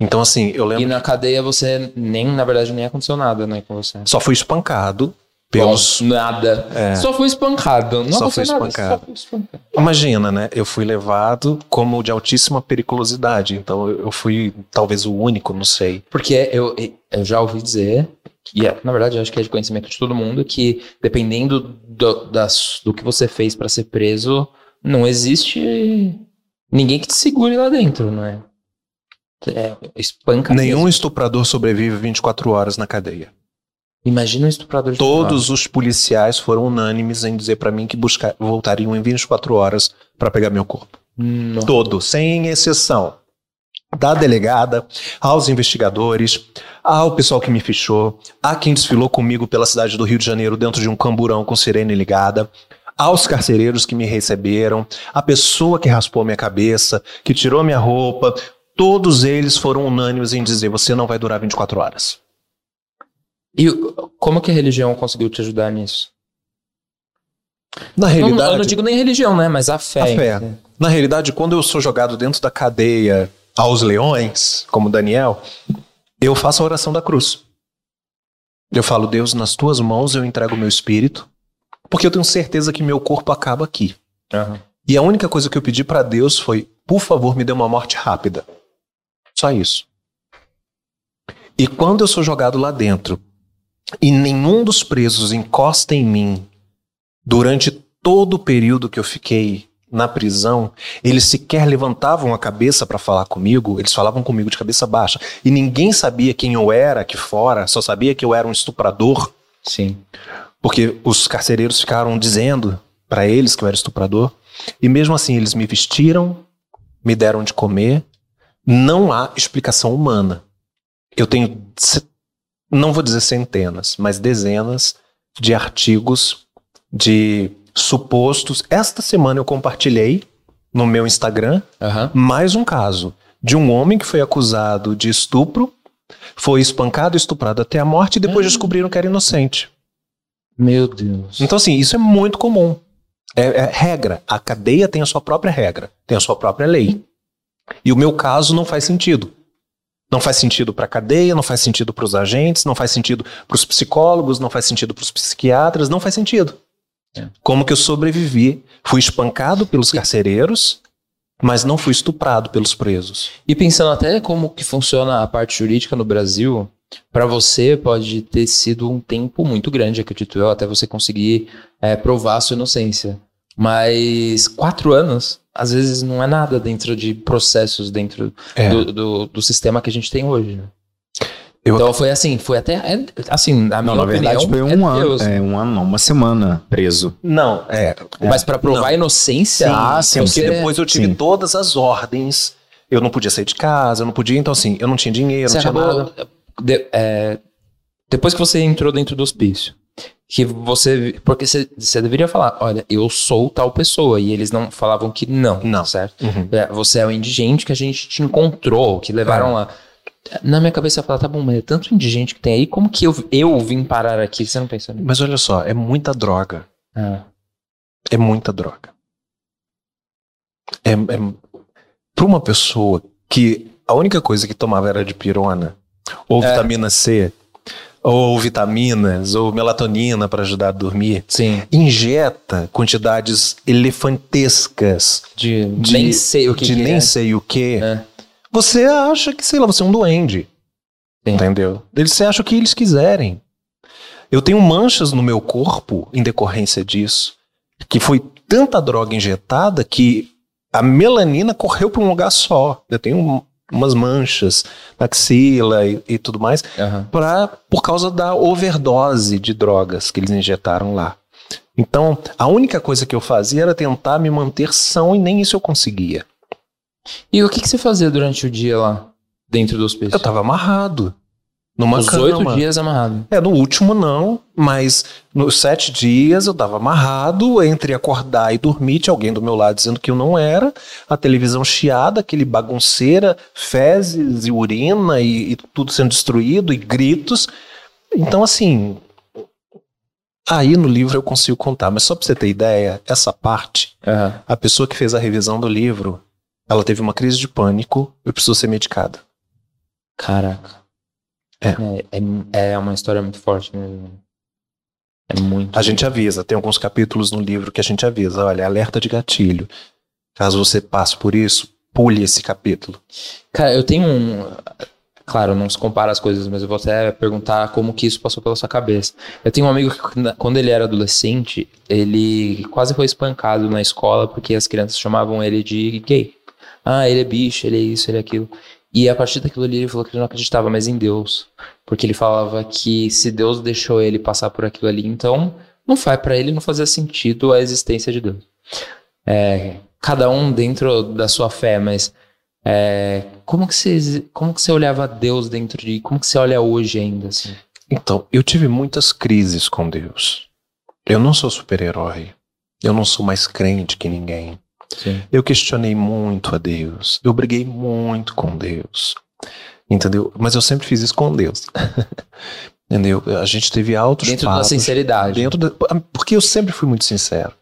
Então, assim, eu E lembro. na cadeia você nem, na verdade, nem aconteceu nada, né, com você. Só fui espancado pelos. Bom, nada. É. Só foi espancado. Não Só fui nada, espancado. Só foi espancado. Imagina, né? Eu fui levado como de altíssima periculosidade. Então eu eu fui talvez o único, não sei. Porque eu, eu já ouvi dizer, e é- na verdade acho que é de conhecimento de todo mundo, que dependendo do, das, do que você fez pra ser preso, não existe ninguém que te segure lá dentro, não é? É, espanca Nenhum mesmo. estuprador sobrevive 24 horas na cadeia. Imagina um estuprador de Todos os policiais foram unânimes em dizer pra mim que buscar, voltariam em 24 horas pra pegar meu corpo. Não. Todos, sem exceção. Da delegada, aos investigadores, ao pessoal que me fichou, a quem desfilou comigo pela cidade do Rio de Janeiro dentro de um camburão com sirene ligada, aos carcereiros que me receberam, a pessoa que raspou minha cabeça, que tirou minha roupa, todos eles foram unânimes em dizer: você não vai durar 24 horas. E como que a religião conseguiu te ajudar nisso? Na Não, realidade, eu não digo nem religião, né? Mas a fé. A fé. Na realidade, quando eu sou jogado dentro da cadeia aos leões, como Daniel, eu faço a oração da cruz. Eu falo, Deus, nas tuas mãos eu entrego o meu espírito, porque eu tenho certeza que meu corpo acaba aqui. Aham. E a única coisa que eu pedi pra Deus foi, por favor, me dê uma morte rápida. Só isso. E quando eu sou jogado lá dentro e nenhum dos presos encosta em mim durante todo o período que eu fiquei na prisão, eles sequer levantavam a cabeça pra falar comigo, eles falavam comigo de cabeça baixa. E ninguém sabia quem eu era aqui fora, só sabia que eu era um estuprador, Sim. porque os carcereiros ficaram dizendo pra eles que eu era estuprador. E mesmo assim, eles me vestiram, me deram de comer. Não há explicação humana. Eu tenho, não vou dizer centenas, mas dezenas de artigos de supostos. Esta semana eu compartilhei no meu Instagram Aham. mais um caso de um homem que foi acusado de estupro, foi espancado e estuprado até a morte e depois descobriram que era inocente. Meu Deus. Então, assim, isso é muito comum. É, é regra. A cadeia tem a sua própria regra, tem a sua própria lei. E o meu caso não faz sentido. Não faz sentido para a cadeia, não faz sentido para os agentes, não faz sentido para os psicólogos, não faz sentido para os psiquiatras, não faz sentido. É. Como que eu sobrevivi? Fui espancado pelos carcereiros, mas não fui estuprado pelos presos. E pensando até como que funciona a parte jurídica no Brasil, para você pode ter sido um tempo muito grande, acredito eu, até você conseguir é, provar a sua inocência. Mas quatro anos, às vezes, não é nada dentro de processos dentro É. do, do, do sistema que a gente tem hoje. né? Eu- Então foi assim, foi até é, assim, na minha Não, na opinião, verdade foi é um ano. Deus. É, um ano, não, uma semana preso. Não, é. Mas para provar Não. a inocência, Sim, ah, sim, Porque você, depois eu tive sim. todas as ordens. Eu não podia sair de casa, eu não podia, então assim, eu não tinha dinheiro, você não tinha acabou, nada. de- é, depois que você entrou dentro do hospício, que você. Porque você, você deveria falar, olha, eu sou tal pessoa. E eles não falavam que não. Não. Certo? Uhum. É, Você é o indigente que a gente te encontrou, que levaram É. lá. Na minha cabeça eu falava, tá bom, mas é tanto indigente que tem aí, como que eu, eu vim parar aqui? Você não pensou nisso? Mas olha só, é muita droga. Ah, É muita droga. É, é para uma pessoa que a única coisa que tomava era de pirona, ou É. vitamina C, ou vitaminas, ou melatonina para ajudar a dormir, sim. injeta quantidades elefantescas De, De- nem sei o que, de que nem é. sei o que, É. você acha que, sei lá, você é um duende. Entendeu? Eles você acha o que eles quiserem. Eu tenho manchas no meu corpo em decorrência disso, que foi tanta droga injetada que a melanina correu para um lugar só. Eu tenho um- umas manchas na axila e, e tudo mais, Aham. pra, por causa da overdose de drogas que eles injetaram lá. Então, a única coisa que eu fazia era tentar me manter são e nem isso eu conseguia. E o que, que você fazia durante o dia lá, dentro do hospício? Eu tava amarrado. Numa Os oito dias amarrado. É, no último não, mas nos sete dias eu tava amarrado, entre acordar e dormir, tinha alguém do meu lado dizendo que eu não era, a televisão chiada, aquele bagunceira, fezes e urina e, e tudo sendo destruído e gritos. Então, assim, aí no livro eu consigo contar, mas só pra você ter ideia, essa parte, Aham. a pessoa que fez a revisão do livro, ela teve uma crise de pânico e precisou ser medicada. Caraca. É. É, é, é uma história muito forte mesmo. É muito. A gente avisa, tem alguns capítulos no livro que a gente avisa, olha, alerta de gatilho. Caso você passe por isso, pule esse capítulo. Cara, eu tenho um. Claro, não se compara as coisas, mas eu vou até perguntar como que isso passou pela sua cabeça. Eu tenho um amigo que, quando ele era adolescente, ele quase foi espancado na escola porque as crianças chamavam ele de gay. Ah, ele é bicho, ele é isso, ele é aquilo. E a partir daquilo ali ele falou que ele não acreditava mais em Deus. Porque ele falava que se Deus deixou ele passar por aquilo ali, então não faz para ele não fazia sentido a existência de Deus. É, cada um dentro da sua fé, mas é, como que você como que você olhava Deus dentro de como que você olha hoje ainda assim? Então, eu tive muitas crises com Deus. Eu não sou super-herói. Eu não sou mais crente que ninguém. Sim. Eu questionei muito a Deus. Eu briguei muito com Deus. Entendeu? Mas eu sempre fiz isso com Deus. Entendeu? A gente teve altos Dentro da sinceridade. Dentro da- porque eu sempre fui muito sincero.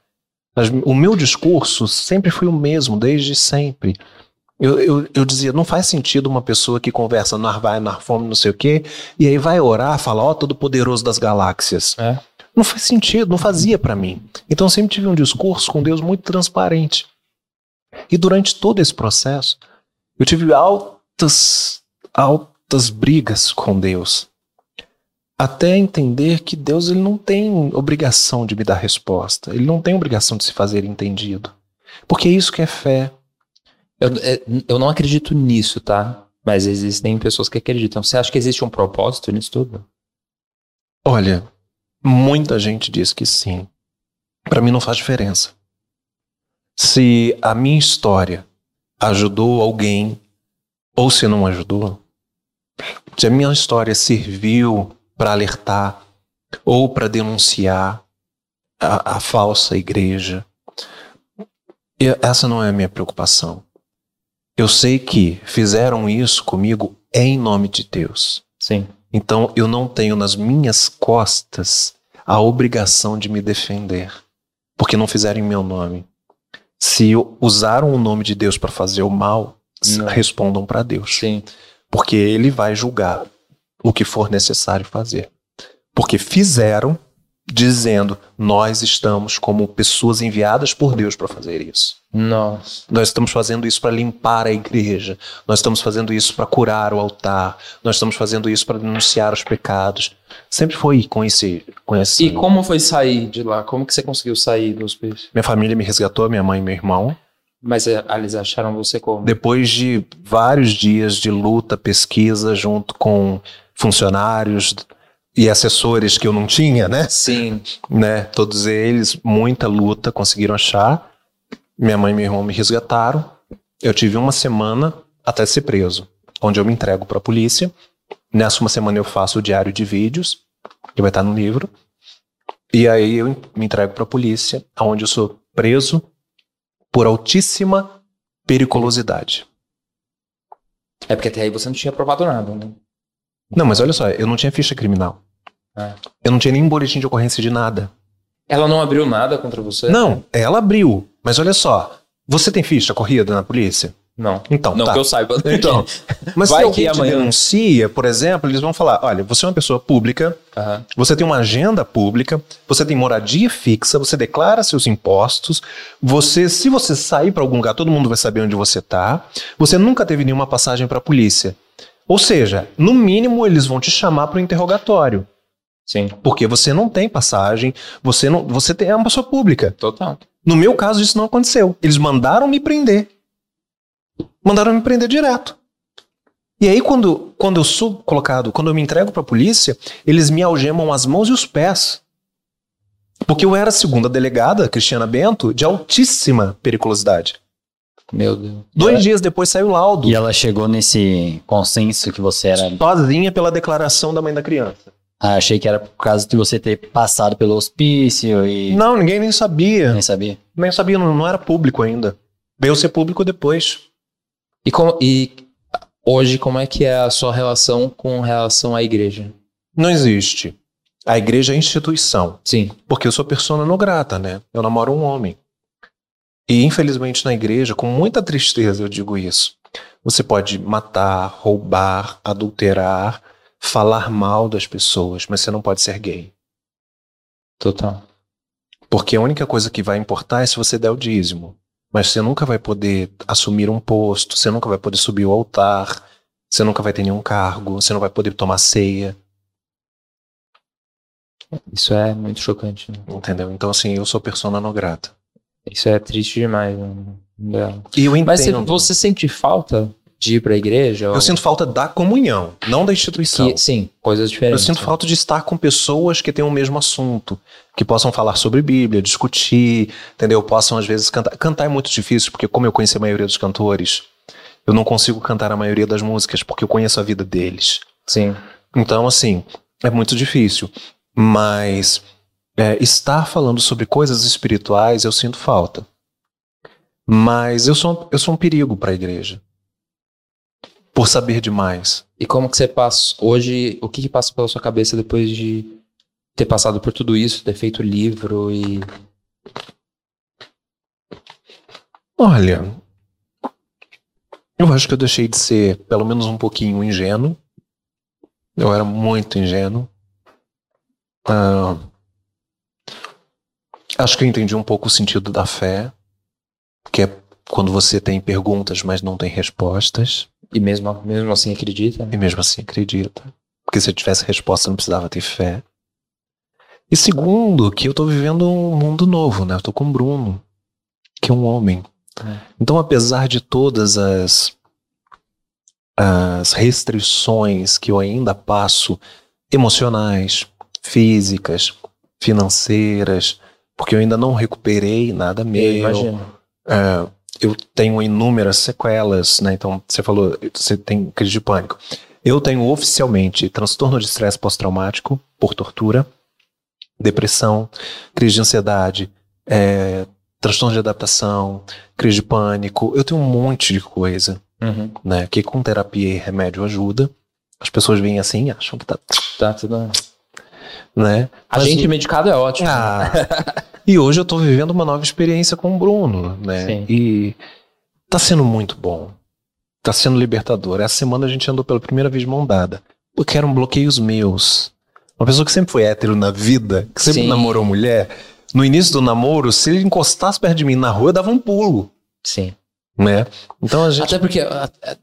O meu discurso sempre foi o mesmo, desde sempre. Eu, eu, eu dizia, não faz sentido uma pessoa que conversa nar vai, nar fome, não sei o quê, e aí vai orar, fala, ó, todo poderoso das galáxias. É. Não faz sentido, não fazia pra mim. Então eu sempre tive um discurso com Deus muito transparente. E durante todo esse processo, eu tive altas, altas brigas com Deus. Até entender que Deus ele não tem obrigação de me dar resposta. Ele não tem obrigação de se fazer entendido. Porque é isso que é fé. Eu, é, eu não acredito nisso, tá? Mas existem pessoas que acreditam. Você acha que existe um propósito nisso tudo? Olha, muita gente diz que sim. Pra mim não faz diferença. Se a minha história ajudou alguém ou se não ajudou, se a minha história serviu para alertar ou para denunciar a, a falsa igreja, e- essa não é a minha preocupação. Eu sei que fizeram isso comigo em nome de Deus. Sim. Então eu não tenho nas minhas costas a obrigação de me defender, porque não fizeram em meu nome. Se usaram o nome de Deus para fazer o mal, Não. respondam para Deus, Sim. porque Ele vai julgar o que for necessário fazer. Porque fizeram dizendo: nós estamos como pessoas enviadas por Deus para fazer isso. Nossa. Nós estamos fazendo isso para limpar a igreja. Nós estamos fazendo isso para curar o altar. Nós estamos fazendo isso para denunciar os pecados. Sempre foi com esse, com esse. E como foi sair de lá? Como que você conseguiu sair do hospício? Minha família me resgatou, minha mãe e meu irmão. Mas ah, eles acharam você como? Depois de vários dias de luta, pesquisa, junto com funcionários e assessores que eu não tinha, né? Sim. né? Todos eles, muita luta, conseguiram achar. Minha mãe e meu irmão me resgataram. Eu tive uma semana até ser preso, onde eu me entrego para a polícia. Nessa uma semana eu faço o diário de vídeos, que vai estar no livro. E aí eu me entrego pra polícia, onde eu sou preso por altíssima periculosidade. É porque até aí você não tinha provado nada, né? Não, mas olha só, eu não tinha ficha criminal. É. Eu não tinha nem boletim de ocorrência de nada. Ela não abriu nada contra você? Não, ela abriu. Mas olha só, você tem ficha corrida na polícia? Não. Então, Não tá. que eu saiba. Então, mas Vai se alguém que te amanhã- denuncia, por exemplo, eles vão falar, olha, você é uma pessoa pública, Aham. você tem uma agenda pública, você tem moradia fixa, você declara seus impostos, você, se você sair para algum lugar, todo mundo vai saber onde você tá. Você nunca teve nenhuma passagem para a polícia. Ou seja, no mínimo eles vão te chamar para o interrogatório, Sim, porque você não tem passagem, você não, você tem, é uma pessoa pública. total. No meu caso isso não aconteceu. Eles mandaram me prender. Mandaram me prender direto. E aí, quando, quando eu sou colocado, quando eu me entrego pra polícia, eles me algemam as mãos e os pés. Porque eu era a segunda delegada, Cristiana Bento, de altíssima periculosidade. Meu Deus. Dois dias depois saiu o laudo, E ela chegou nesse consenso que você era. sozinha pela declaração da mãe da criança. Ah, achei que era por causa de você ter passado pelo hospício e. Não, ninguém nem sabia. Nem sabia. Nem sabia, não, não era público ainda. Veio ser público depois. E, como, e hoje, como é que é a sua relação com relação à igreja? Não existe. A igreja é instituição. Sim. Porque eu sou persona não grata, né? Eu namoro um homem. E infelizmente na igreja, com muita tristeza eu digo isso. Você pode matar, roubar, adulterar, falar mal das pessoas, mas você não pode ser gay. Total. Porque a única coisa que vai importar é se você der o dízimo. Mas você nunca vai poder assumir um posto, você nunca vai poder subir o altar, você nunca vai ter nenhum cargo, você não vai poder tomar ceia, Isso é muito chocante. né? entendeu? Então assim, eu sou persona não grata. Isso é triste demais. né? E eu entendo. Mas você, você sente falta de ir pra igreja? Eu Ou- sinto falta da comunhão, não da instituição. que, sim, coisas Eu diferentes. sinto falta de estar com pessoas que têm o mesmo assunto, que possam falar sobre Bíblia, discutir, entendeu? Possam às vezes cantar. Cantar é muito difícil, porque como eu conheço a maioria dos cantores, eu não consigo cantar a maioria das músicas, porque eu conheço a vida deles. Sim. Então, assim, é muito difícil. Mas é, estar falando sobre coisas espirituais, eu sinto falta. Mas eu sou, eu sou um perigo para a igreja. Por saber demais. E como que você passa hoje? O que, que passa pela sua cabeça depois de ter passado por tudo isso, ter feito livro e. Olha, eu acho que eu deixei de ser pelo menos um pouquinho ingênuo. Eu era muito ingênuo. Ah, acho que eu entendi um pouco o sentido da fé, que é quando você tem perguntas, mas não tem respostas, E mesmo, mesmo assim acredita? né? e mesmo assim acredita. Porque se eu tivesse resposta, eu não precisava ter fé. E segundo, que eu tô vivendo um mundo novo, né? Eu tô com o Bruno, que é um homem. É. Então, apesar de todas as, as restrições que eu ainda passo, emocionais, físicas, financeiras, porque eu ainda não recuperei nada Eu meu. imagino. É, eu tenho inúmeras sequelas, né? Então, você falou, você tem crise de pânico. Eu tenho oficialmente transtorno de estresse pós-traumático por tortura, depressão, crise de ansiedade, é, transtorno de adaptação, crise de pânico. Eu tenho um monte de coisa, Uhum. né? Que com terapia e remédio ajuda. As pessoas veem assim e acham que tá, Tá tudo. né? A Mas- gente medicado é ótimo. ah, e hoje eu tô vivendo uma nova experiência com o Bruno, né? Sim. E tá sendo muito bom. Tá sendo libertador. Essa semana a gente andou pela primeira vez de mão dada. Porque eram bloqueios meus. Uma pessoa que sempre foi hétero na vida, que sempre Sim. namorou mulher, no início do namoro, se ele encostasse perto de mim na rua, eu dava um pulo, Sim. né? Então a gente. Até porque, a- a-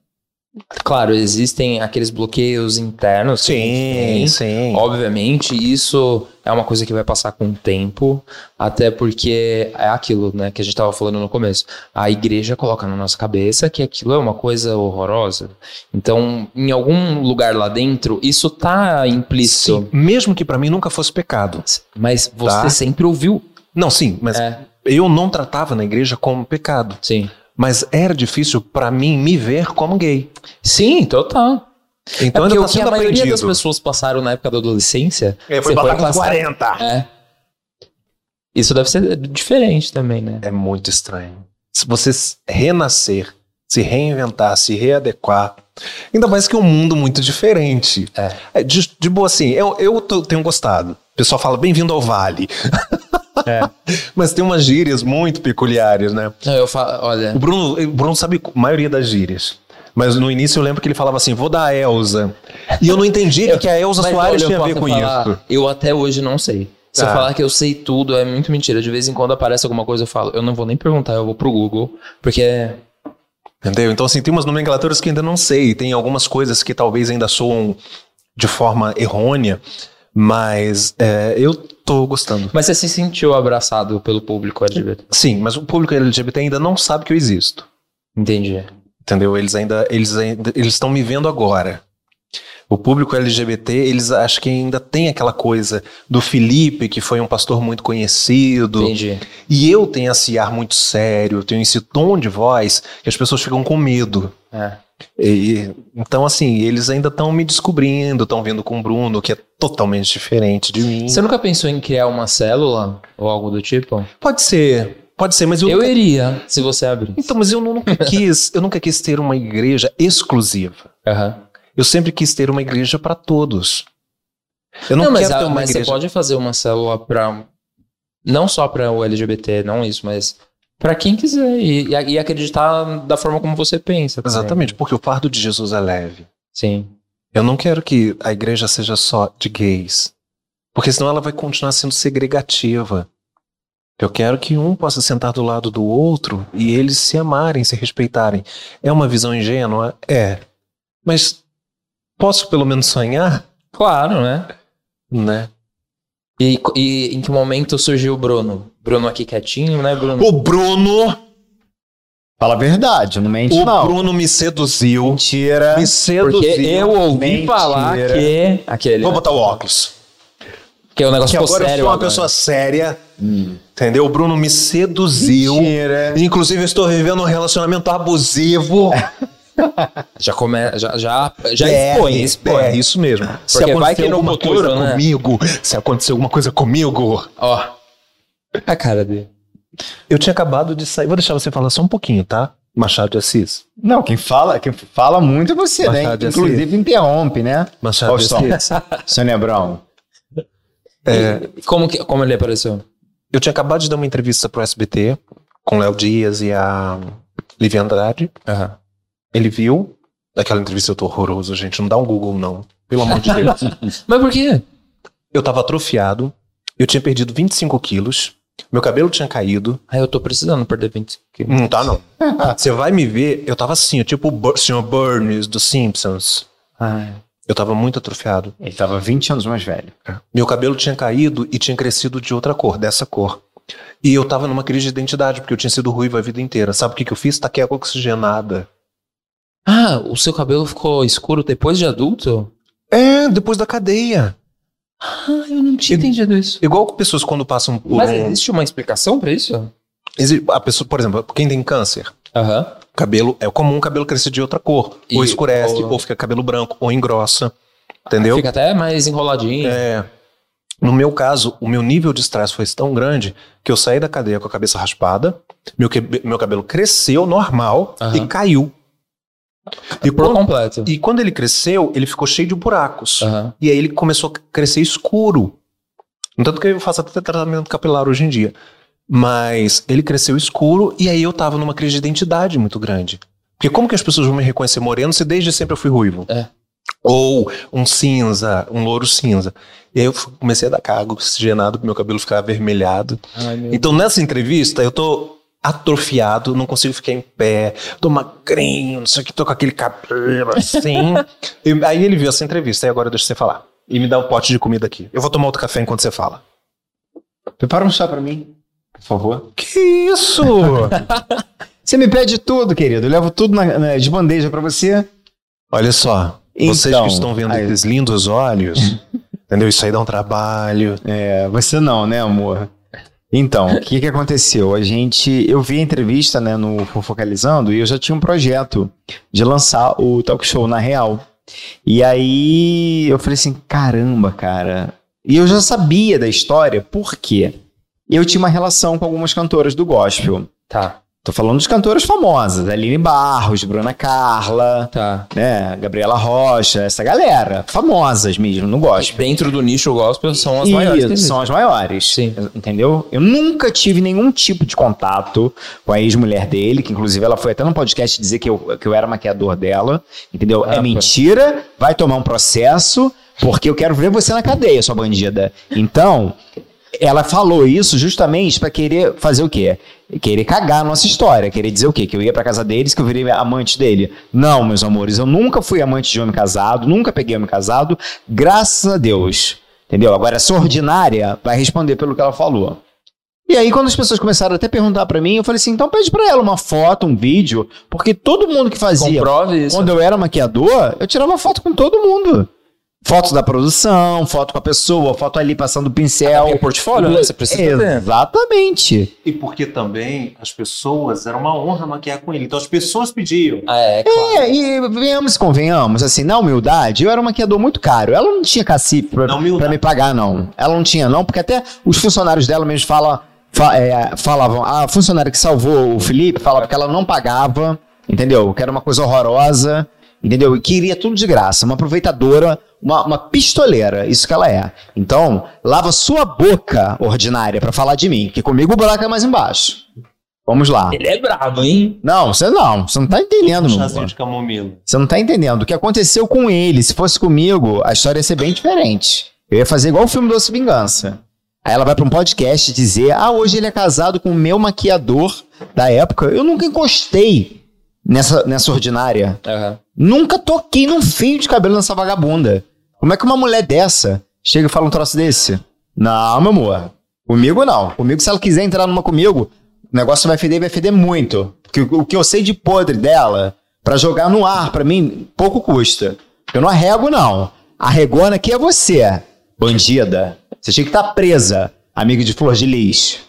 claro, existem aqueles bloqueios internos. gente tem. Sim, sim. Obviamente, isso é uma coisa que vai passar com o tempo, até porque é aquilo, né, que a gente estava falando no começo. A igreja coloca na nossa cabeça que aquilo é uma coisa horrorosa. Então, em algum lugar lá dentro, isso tá implícito. Sim, mesmo que pra mim nunca fosse pecado. Mas você Tá. sempre ouviu. Não, sim, mas É, eu não tratava na igreja como pecado. sim. Mas era difícil pra mim me ver como gay. Sim, total. Então é ainda tá o que sendo a maioria aprendido. das pessoas passaram na época da adolescência É, foi você botar com passar- 40. É. Isso deve ser diferente também, né? É muito estranho. Se você renascer, se reinventar, se readequar. Ainda mais que é um mundo muito diferente. É. de, de boa, assim, eu, eu tô- tenho gostado. O pessoal fala, bem-vindo ao Vale. É. Mas tem umas gírias muito peculiares, né? Não, eu falo, olha. O Bruno, o Bruno sabe a maioria das gírias. Mas no início eu lembro que ele falava assim, vou dar a Elza. E eu não entendi o que a Elza Soares olha, eu tinha a ver com falar, isso. Eu até hoje não sei. Se eu Ah. falar que eu sei tudo, é muito mentira. De vez em quando aparece alguma coisa, eu falo, eu não vou nem perguntar, eu vou pro Google. Porque é. Entendeu? Então, assim, tem umas nomenclaturas que ainda não sei. Tem algumas coisas que talvez ainda soam de forma errônea. Mas é, eu tô gostando. Mas você se sentiu abraçado pelo público LGBT? Sim, mas o público LGBT ainda não sabe que eu existo. Entendi. Entendeu? Eles ainda eles ainda eles estão me vendo agora. O público LGBT, eles acham que ainda tem aquela coisa do Felipe, que foi um pastor muito conhecido. Entendi. E eu tenho esse ar muito sério, eu tenho esse tom de voz que as pessoas ficam com medo. É. E- então, assim, eles ainda estão me descobrindo, estão vindo com o Bruno, que é totalmente diferente de mim. Você nunca pensou em criar uma célula ou algo do tipo? Pode ser, pode ser, mas eu, Eu nunca... iria, se você abrir. Então, mas eu nunca quis, eu nunca quis ter uma igreja exclusiva. Aham. Eu sempre quis ter uma igreja para todos. Eu não, Não, mas, quero a- ter uma mas igreja. você pode fazer uma célula pra. Não só pra o LGBT, não isso, mas pra quem quiser. E, e- e acreditar da forma como você pensa. também. Exatamente, porque o fardo de Jesus é leve. Sim. Eu não quero que a igreja seja só de gays, porque senão ela vai continuar sendo segregativa. Eu quero que um possa sentar do lado do outro e eles se amarem, se respeitarem. É uma visão ingênua? É. Mas posso pelo menos sonhar? Claro, né? Né? E, e em que momento surgiu o Bruno? Bruno aqui quietinho, né, Bruno? O Bruno, Fala a verdade, não mente, o não. Bruno me seduziu. Mentira. Me seduziu. Porque eu ouvi Mentira. falar que. Aquele. Vou botar o óculos. Que o negócio Que ficou agora eu sério. sou uma agora. pessoa séria. Entendeu? O Bruno me seduziu. Mentira. Inclusive, eu estou vivendo um relacionamento abusivo. Já começa. Já, já, já é, expõe, expõe. É, isso mesmo. Se Porque vai acontecer alguma futuro, coisa né? comigo, se acontecer alguma coisa comigo. Ó. A cara dele. Eu tinha acabado de sair. Vou deixar você falar só um pouquinho, tá? Machado de Assis. Não, quem fala, quem fala muito é você, né? Machado de Assis. Inclusive interrompe, né? Machado de. Assis. Sônia Brown. É, como, que, como ele apareceu? eu tinha acabado de dar uma entrevista pro SBT com o Léo Dias e a Lívia Andrade. Aham. Ele viu. Aquela entrevista eu tô horroroso, gente. Não dá um Google, não. Pelo amor de Deus. Mas por quê? eu tava atrofiado. Eu tinha perdido 25 quilos. Meu cabelo tinha caído. Ah, eu tô precisando perder 20 quilos. Não tá, não. Você vai me ver, eu tava assim, tipo o Bur- Sr. Burns dos Simpsons. Ah, Eu tava muito atrofiado. Ele tava 20 anos mais velho. Meu cabelo tinha caído e tinha crescido de outra cor, dessa cor. E eu tava numa crise de identidade, porque eu tinha sido ruivo a vida inteira. Sabe o que, que eu fiz? Taquei água oxigenada. Ah, o seu cabelo ficou escuro depois de adulto? É, depois da cadeia. Ah, eu não tinha entendido isso. Igual que pessoas quando passam por Mas um... existe uma explicação pra isso? Exi- A pessoa, por exemplo, quem tem câncer, Aham. cabelo é comum o cabelo crescer de outra cor. E- ou escurece, ou- ou... fica cabelo branco, ou engrossa. Entendeu? Fica até mais enroladinho. É. No meu caso, o meu nível de estresse foi tão grande que eu saí da cadeia com a cabeça raspada, meu, que- meu cabelo cresceu normal e caiu. E Por quando, completo. e quando ele cresceu, ele ficou cheio de buracos. Aham. E aí ele começou a crescer escuro. No Tanto que eu faço até tratamento capilar hoje em dia. Mas ele cresceu escuro e aí eu tava numa crise de identidade muito grande. Porque como que as pessoas vão me reconhecer moreno se desde sempre eu fui ruivo? É. Ou um cinza, um louro cinza. E aí eu comecei a dar cargo oxigenado pro meu cabelo ficar avermelhado. Ai, Então nessa entrevista eu tô atrofiado, não consigo ficar em pé, tô magrinho, não sei o que, tô com aquele cabelo assim. E aí ele viu essa entrevista e agora deixa você falar. E me dá um pote de comida aqui. Eu vou tomar outro café enquanto você fala. Prepara um chá pra mim, por favor. Que isso? Você me pede tudo, querido. Eu levo tudo na- na- de bandeja pra você. Olha só, vocês Então, que estão vendo aí- esses lindos olhos, entendeu? Isso aí dá um trabalho. É, você não, né, amor? Então, o que que aconteceu? A gente, eu vi a entrevista, né, no Fofocalizando e eu já tinha um projeto de lançar o talk show na real. E aí eu falei assim, caramba, cara. E eu já sabia da história, por quê? Eu tinha uma relação com algumas cantoras do gospel. Tá, Tô falando de cantoras famosas, Aline Barros, Bruna Carla, tá. né, Gabriela Rocha, essa galera, famosas mesmo no gospel. Dentro do nicho gospel são as Isso, maiores. são as maiores. Sim. Entendeu? Eu nunca tive nenhum tipo de contato com a ex-mulher dele, que inclusive ela foi até num podcast dizer que eu, que eu era maquiador dela. Entendeu? Ah, é pô. mentira, vai tomar um processo, porque eu quero ver você na cadeia, sua bandida. Então, ela falou isso justamente pra querer fazer o quê? Querer cagar a nossa história, querer dizer o quê? Que eu ia pra casa deles, que eu virei amante dele. Não, meus amores, eu nunca fui amante de homem casado, nunca peguei homem casado, graças a Deus. Entendeu? Agora, essa ordinária vai responder pelo que ela falou. E aí, quando as pessoas começaram até a perguntar pra mim, eu falei assim: então pede pra ela uma foto, um vídeo, porque todo mundo que fazia. Comprove isso. Quando eu era maquiador, eu tirava foto com todo mundo. Foto da produção, foto com a pessoa, foto ali passando o pincel. Tem um portfólio, né? Você precisa ter. Exatamente. E porque também as pessoas, era uma honra maquiar com ele. Então as pessoas pediam. Ah, é, claro. É, e venhamos e convenhamos, assim, na humildade, eu era um maquiador muito caro. Ela não tinha cacife pra, pra me pagar, não. Ela não tinha, não, porque até os funcionários dela mesmo fala, fa- é, falavam, a funcionária que salvou o Felipe falava que ela não pagava, entendeu? Que era uma coisa horrorosa, entendeu? E queria tudo de graça, uma aproveitadora, uma, uma pistoleira, isso que ela é. Então, lava sua boca ordinária pra falar de mim, que comigo o buraco é mais embaixo. Vamos lá. Ele é brabo, hein? Não, você não, você não tá entendendo, meu chazinho de camomila. Você não tá entendendo. O que aconteceu com ele, se fosse comigo, a história ia ser bem diferente. Eu ia fazer igual o filme Doce Vingança. Aí ela vai pra um podcast dizer: Ah, hoje ele é casado com o meu maquiador da época. Eu nunca encostei nessa, nessa ordinária. Aham. Nunca toquei num fio de cabelo nessa vagabunda. Como é que uma mulher dessa chega e fala um troço desse? Não, meu amor. Comigo não. Comigo, se ela quiser entrar numa comigo, o negócio vai feder, vai feder muito. Porque o que eu sei de podre dela, pra jogar no ar, pra mim, pouco custa. Eu não arrego, não. Arregona aqui é você, bandida. Você tinha que estar presa, amiga de Flor de Lis.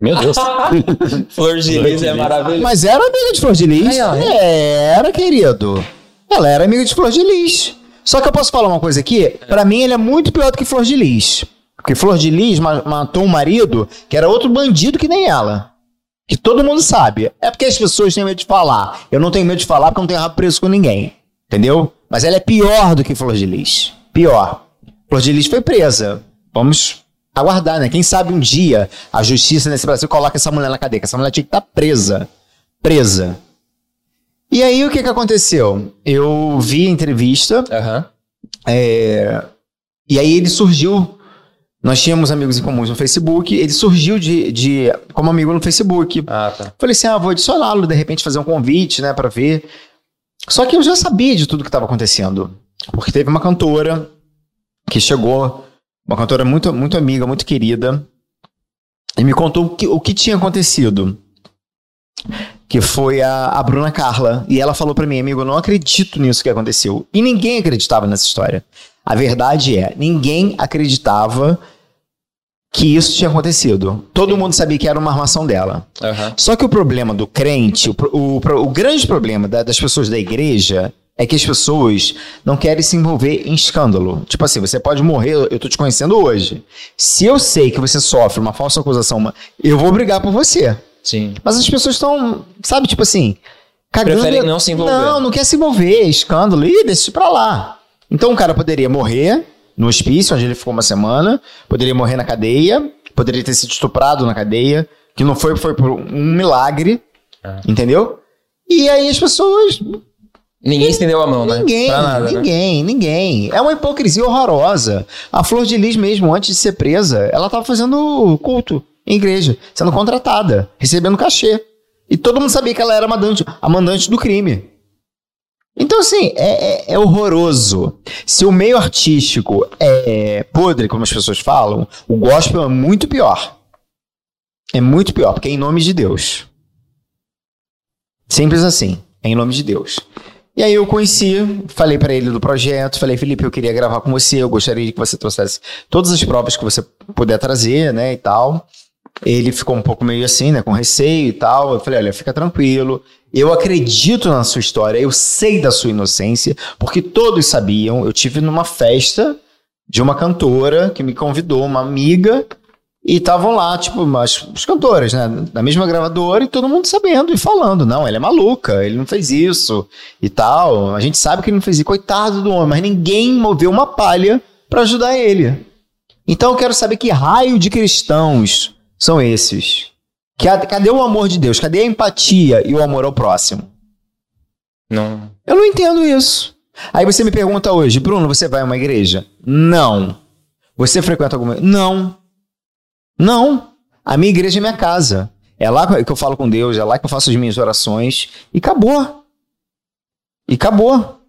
Meu Deus. Flor de Lis é maravilhoso. Mas era amiga de Flor de Lis. Era, querido. Ela era amiga de Flor de Lis. Só que eu posso falar uma coisa aqui? Pra mim, ele é muito pior do que Flor de Lis. Porque Flor de Lis ma- matou um marido que era outro bandido que nem ela. Que todo mundo sabe. É porque as pessoas têm medo de falar. Eu não tenho medo de falar porque eu não tenho rabo preso com ninguém. Entendeu? Mas ela é pior do que Flor de Lis. Pior. Flor de Lis foi presa. Vamos aguardar, né? Quem sabe um dia a justiça nesse Brasil coloca essa mulher na cadeia. que Essa mulher tinha que estar presa. Presa. E aí, o que que aconteceu? Eu vi a entrevista, Aham. é, e aí ele surgiu. Nós tínhamos amigos em comuns no Facebook, ele surgiu de, de como amigo no Facebook. Ah, tá. Falei assim: ah, vou adicioná-lo, de repente fazer um convite, né, pra ver. Só que eu já sabia de tudo que estava acontecendo. Porque teve uma cantora que chegou, uma cantora muito, muito amiga, muito querida, e me contou o que, o que tinha acontecido. Que foi a, a Bruna Carla. E ela falou pra mim, amigo, eu não acredito nisso que aconteceu. E ninguém acreditava nessa história. A verdade é, ninguém acreditava que isso tinha acontecido. Todo mundo sabia que era uma armação dela. Aham. Só que o problema do crente, o, o, o grande problema da- das pessoas da igreja é que as pessoas não querem se envolver em escândalo. Tipo assim, você pode morrer, eu tô te conhecendo hoje. Se eu sei que você sofre uma falsa acusação, uma- eu vou brigar por você. Sim. Mas as pessoas estão, sabe, tipo assim, cagando. Preferem não se envolver. Não, não quer se envolver, escândalo, e deixa isso pra lá. Então o cara poderia morrer no hospício, onde ele ficou uma semana, poderia morrer na cadeia, poderia ter sido estuprado na cadeia, que não foi, foi por um milagre, É. entendeu? E aí as pessoas, Ninguém estendeu a mão, né? ninguém, nada, né? ninguém, ninguém. É uma hipocrisia horrorosa. A Flor de Lis mesmo, antes de ser presa, ela tava fazendo culto em igreja, sendo contratada, recebendo cachê. E todo mundo sabia que ela era a mandante, a mandante do crime. Então, assim, é, é- é horroroso. Se o meio artístico é podre, como as pessoas falam, o gospel é muito pior. É muito pior, porque é em nome de Deus. Simples assim, é em nome de Deus. E aí eu conheci, falei pra ele do projeto, falei, Felipe, eu queria gravar com você, eu gostaria de que você trouxesse todas as provas que você puder trazer, né, e tal. Ele ficou um pouco meio assim, né, com receio e tal. Eu falei, olha, fica tranquilo. Eu acredito na sua história, eu sei da sua inocência, porque todos sabiam. Eu tive numa festa de uma cantora que me convidou, uma amiga, E estavam lá, tipo, as, os cantores, né? Da mesma gravadora e todo mundo sabendo e falando. Não, ela é maluca, ele não fez isso e tal. A gente sabe que ele não fez isso. Coitado do homem, mas ninguém moveu uma palha para ajudar ele. Então eu quero saber que raio de cristãos são esses. Que, cadê o amor de Deus? Cadê a empatia e o amor ao próximo? Não. Eu não entendo isso. Aí você me pergunta hoje, Bruno, você vai a uma igreja? Não. Você frequenta alguma? Não. Não. A minha igreja é minha casa. É lá que eu falo com Deus, é lá que eu faço as minhas orações. E acabou. E acabou.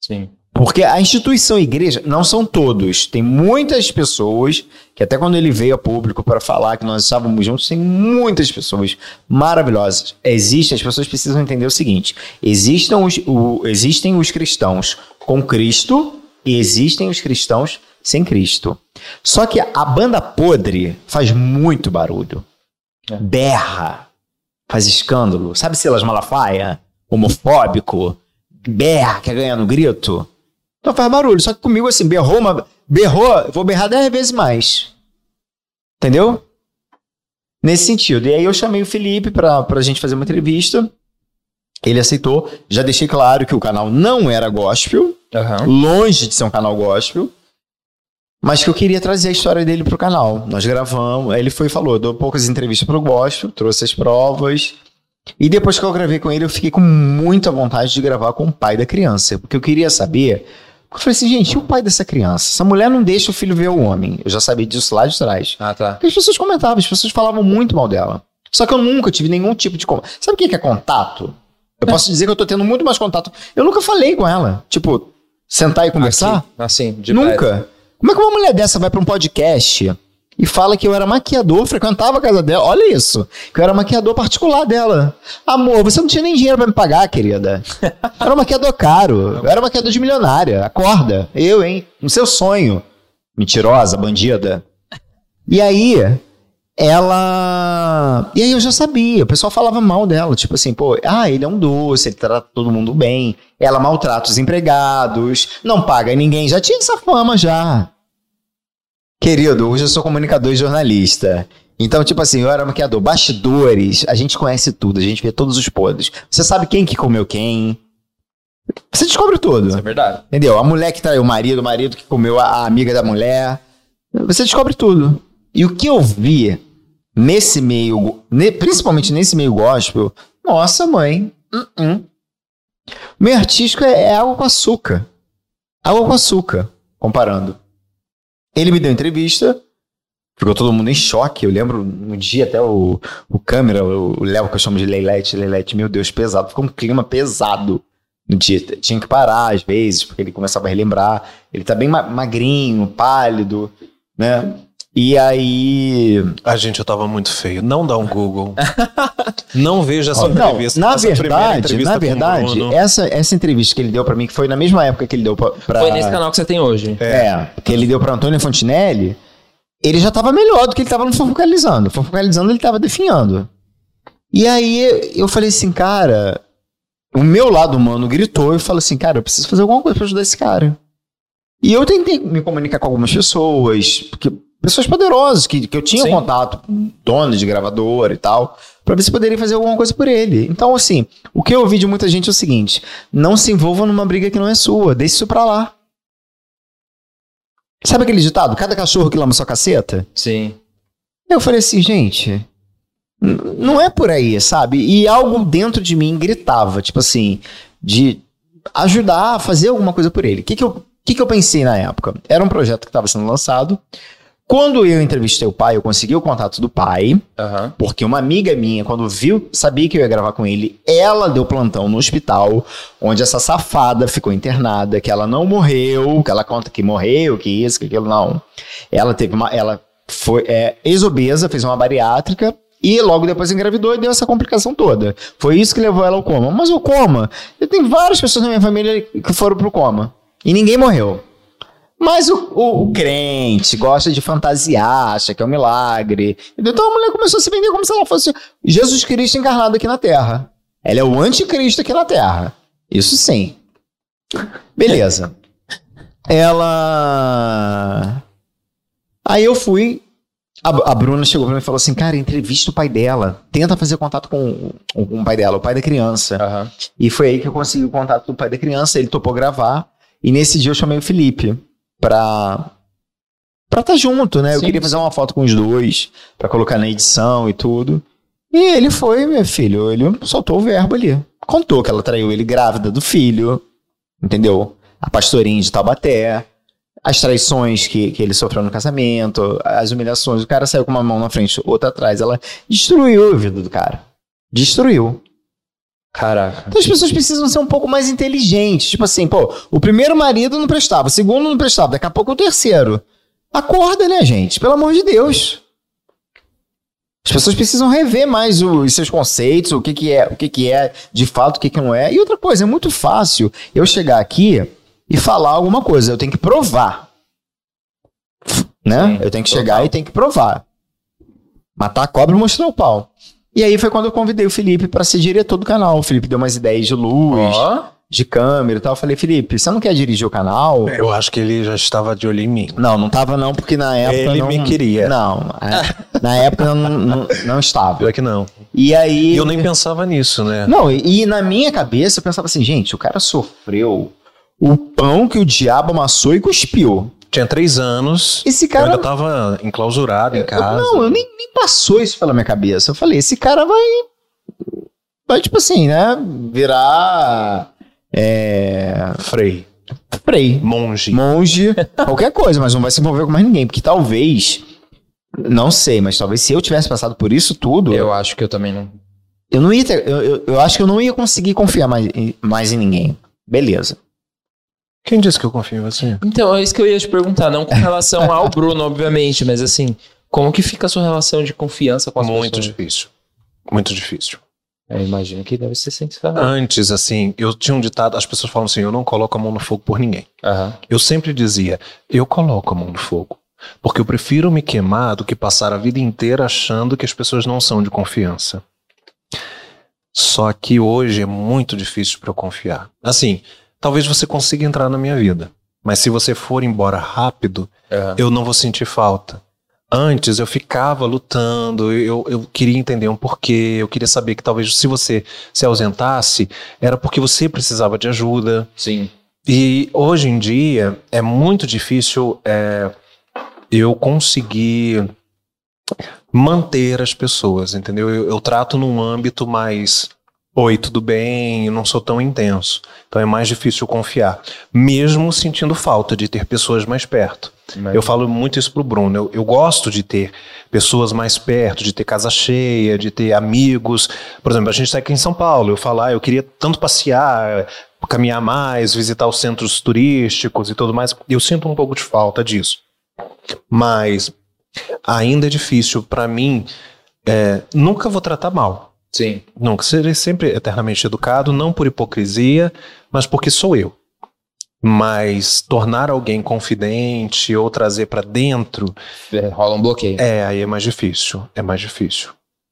Sim. Porque a instituição igreja, não são todos. Tem muitas pessoas, que até quando ele veio a público para falar que nós estávamos juntos, tem muitas pessoas maravilhosas. Existem, as pessoas precisam entender o seguinte: existem os, o, existem os cristãos com Cristo e existem os cristãos sem Cristo. Só que a banda podre faz muito barulho. É. Berra, faz escândalo. Sabe Silas Malafaia? Homofóbico, berra, quer ganhar no grito? Então faz barulho. Só que comigo, assim, berrou, uma, berrou, vou berrar dez vezes mais. Entendeu? Nesse sentido. E aí eu chamei o Felipe pra, pra gente fazer uma entrevista. Ele aceitou. Já deixei claro que o canal não era gospel. Aham. Longe de ser um canal gospel. Mas que eu queria trazer a história dele pro canal. Nós gravamos. Aí ele foi e falou: dou poucas entrevistas pro gospel, trouxe as provas. E depois que eu gravei com ele, eu fiquei com muita vontade de gravar com o pai da criança. Porque eu queria saber. Eu falei assim, gente, e o pai dessa criança? Essa mulher não deixa o filho ver o homem. Eu já sabia disso lá de trás. Ah, tá. Porque as pessoas comentavam, as pessoas falavam muito mal dela. Só que eu nunca tive nenhum tipo de. Sabe o que é contato? Eu posso dizer que eu tô tendo muito mais contato. Eu nunca falei com ela. Tipo, sentar e conversar? Aqui. Assim, de Nunca. Como é que uma mulher dessa vai pra um podcast e fala que eu era maquiador, frequentava a casa dela? Olha isso. Que eu era maquiador particular dela. Amor, você não tinha nem dinheiro pra me pagar, querida. Eu era um maquiador caro. Eu era um maquiador de milionária. Acorda. Eu, hein? No seu sonho. Mentirosa, bandida. E aí, ela. E aí eu já sabia. O pessoal falava mal dela. Tipo assim, pô, ah, ele é um doce, ele trata todo mundo bem. Ela maltrata os empregados, não paga ninguém. Já tinha essa fama já. Querido, hoje eu sou comunicador e jornalista. Então, tipo assim, eu era maquiador. Bastidores, a gente conhece tudo, a gente vê todos os podres. Você sabe quem que comeu quem. Você descobre tudo. Isso é verdade. Entendeu? A mulher que traiu o marido, o marido que comeu a, a amiga da mulher. Você descobre tudo. E o que eu vi nesse meio, ne- principalmente nesse meio gospel, nossa mãe, uh-uh. meio artístico é, é água com açúcar. Água com açúcar, comparando. Ele me deu entrevista, ficou todo mundo em choque. Eu lembro no dia até o, o câmera, o Léo, que eu chamo de Leilete, Leilete, meu Deus, pesado. Ficou um clima pesado no dia. Tinha que parar às vezes, porque ele começava a relembrar. Ele tá bem ma- magrinho, pálido, né? E aí. A gente, eu tava muito feio. Não dá um Google. não veja essa Não, entrevista. na essa verdade, entrevista na verdade, essa, essa entrevista que ele deu pra mim, que foi na mesma época que ele deu pra. pra- Foi nesse canal que você tem hoje. É, que ele deu pra Antônio Fontinelli, ele já tava melhor do que ele tava no Fofocalizando. Fofocalizando ele tava definhando. E aí eu falei assim, cara, o meu lado humano gritou e falou assim, cara, eu preciso fazer alguma coisa pra ajudar esse cara. E eu tentei me comunicar com algumas pessoas, porque pessoas poderosas que, que eu tinha Sim. contato, donos de gravadora e tal, pra ver se poderia fazer alguma coisa por ele. Então, assim, o que eu ouvi de muita gente é o seguinte: não se envolva numa briga que não é sua, deixe isso pra lá. Sabe aquele ditado? Cada cachorro que lama sua caceta? Sim. Eu falei assim, gente, não é por aí, sabe? E algo dentro de mim gritava, tipo assim, de ajudar a fazer alguma coisa por ele. O que, que, eu, que, que eu pensei na época? Era um projeto que estava sendo lançado. Quando eu entrevistei o pai, eu consegui o contato do pai, Aham. porque uma amiga minha, quando viu, sabia que eu ia gravar com ele, ela deu plantão no hospital, onde essa safada ficou internada, que ela não morreu, que ela conta que morreu, que isso, que aquilo, não. Ela teve uma. Ela foi é, ex-obesa, fez uma bariátrica. E logo depois engravidou e deu essa complicação toda. Foi isso que levou ela ao coma. Mas o coma, eu tenho várias pessoas na minha família que foram pro coma. E ninguém morreu. Mas o, o- o crente gosta de fantasiar, acha que é um milagre. Então a mulher começou a se vender como se ela fosse Jesus Cristo encarnado aqui na Terra. Ela é o anticristo aqui na Terra. Isso sim. Beleza. Ela. Aí eu fui A, a Bruna chegou pra mim e falou assim: Cara, entrevista o pai dela. Tenta fazer contato com, com o pai dela, o pai da criança. Aham. E foi aí que eu consegui o contato do pai da criança. Ele topou gravar. E nesse dia eu chamei o Felipe pra. Pra estar junto, né? Eu Sim. queria fazer uma foto com os dois, pra colocar na edição e tudo. E ele foi, meu filho, ele soltou o verbo ali. Contou que ela traiu ele grávida do filho, entendeu? A pastorinha de Taubaté, as traições que, que ele sofreu no casamento, as humilhações. O cara saiu com uma mão na frente, outra atrás. Ela destruiu a vida do cara. Destruiu. Caraca. Então as pessoas precisam ser um pouco mais inteligentes. Tipo assim, pô, o primeiro marido não prestava, o segundo não prestava, daqui a pouco o terceiro. Acorda, né, gente? Pelo amor de Deus. As pessoas precisam rever mais os seus conceitos, o que, que é, o que, que é de fato, o que, que não é. E outra coisa, é muito fácil eu chegar aqui e falar alguma coisa. Eu tenho que provar. Né? Sim, eu tenho que chegar e tenho que provar. Matar a cobra e mostrar o pau. E aí foi quando eu convidei o Felipe pra ser diretor do canal. O Felipe deu umas ideias de luz, Ó. de câmera e tal. Eu falei, Felipe, você não quer dirigir o canal? Eu acho que ele já estava de olho em mim. Não, não tava não, porque na época Ele não... me queria. Não, é, na época não, não, não estava. Pior que não. E aí... Eu nem pensava nisso, né? Não, e, e na minha cabeça eu pensava assim, gente, o cara sofreu o pão que o diabo amassou e cuspiu. Tinha três anos. Esse Eu cara... ainda tava enclausurado em Eu- casa. não, eu nem, nem passou isso pela minha cabeça. Eu falei, esse cara vai. Vai, tipo assim, né? Virar. É. Frei. Frei. Monge. Monge, qualquer coisa, mas não vai se envolver com mais ninguém. Porque talvez. Não sei, mas talvez se eu tivesse passado por isso tudo, eu, Eu acho que eu também não. não ia ter. Eu, eu, eu acho que eu não ia conseguir confiar mais, mais em ninguém. Beleza. Quem disse que eu confio em você? Então, é isso que eu ia te perguntar, não com relação ao Bruno, obviamente, mas assim, como que fica a sua relação de confiança com as Muito pessoas? difícil. Muito difícil. Eu imagino que deve ser sensacional. Antes, assim, eu tinha um ditado, as pessoas falam assim, eu não coloco a mão no fogo por ninguém. Aham. Eu sempre dizia, eu coloco a mão no fogo. Porque eu prefiro me queimar do que passar a vida inteira achando que as pessoas não são de confiança. Só que hoje é muito difícil para eu confiar. Assim, talvez você consiga entrar na minha vida. Mas se você for embora rápido, aham. eu não vou sentir falta. Antes eu ficava lutando, eu, eu queria entender um porquê, eu queria saber que talvez se você se ausentasse, era porque você precisava de ajuda. Sim. E hoje em dia é muito difícil é, eu conseguir manter as pessoas, entendeu? Eu, eu trato num âmbito mais. Oi, tudo bem? Eu não sou tão intenso. Então é mais difícil confiar. Mesmo sentindo falta de ter pessoas mais perto. Mas- Eu falo muito isso pro Bruno. Eu, eu gosto de ter pessoas mais perto, de ter casa cheia, de ter amigos. Por exemplo, a gente está aqui em São Paulo. Eu falo, ah, eu queria tanto passear, caminhar mais, visitar os centros turísticos e tudo mais. Eu sinto um pouco de falta disso. Mas ainda é difícil para mim. é, nunca vou tratar mal. Sim. Nunca. Serei sempre eternamente educado, não por hipocrisia, mas porque sou eu. Mas tornar alguém confidente ou trazer pra dentro, É, Rola um bloqueio. é, aí é mais difícil. É mais difícil.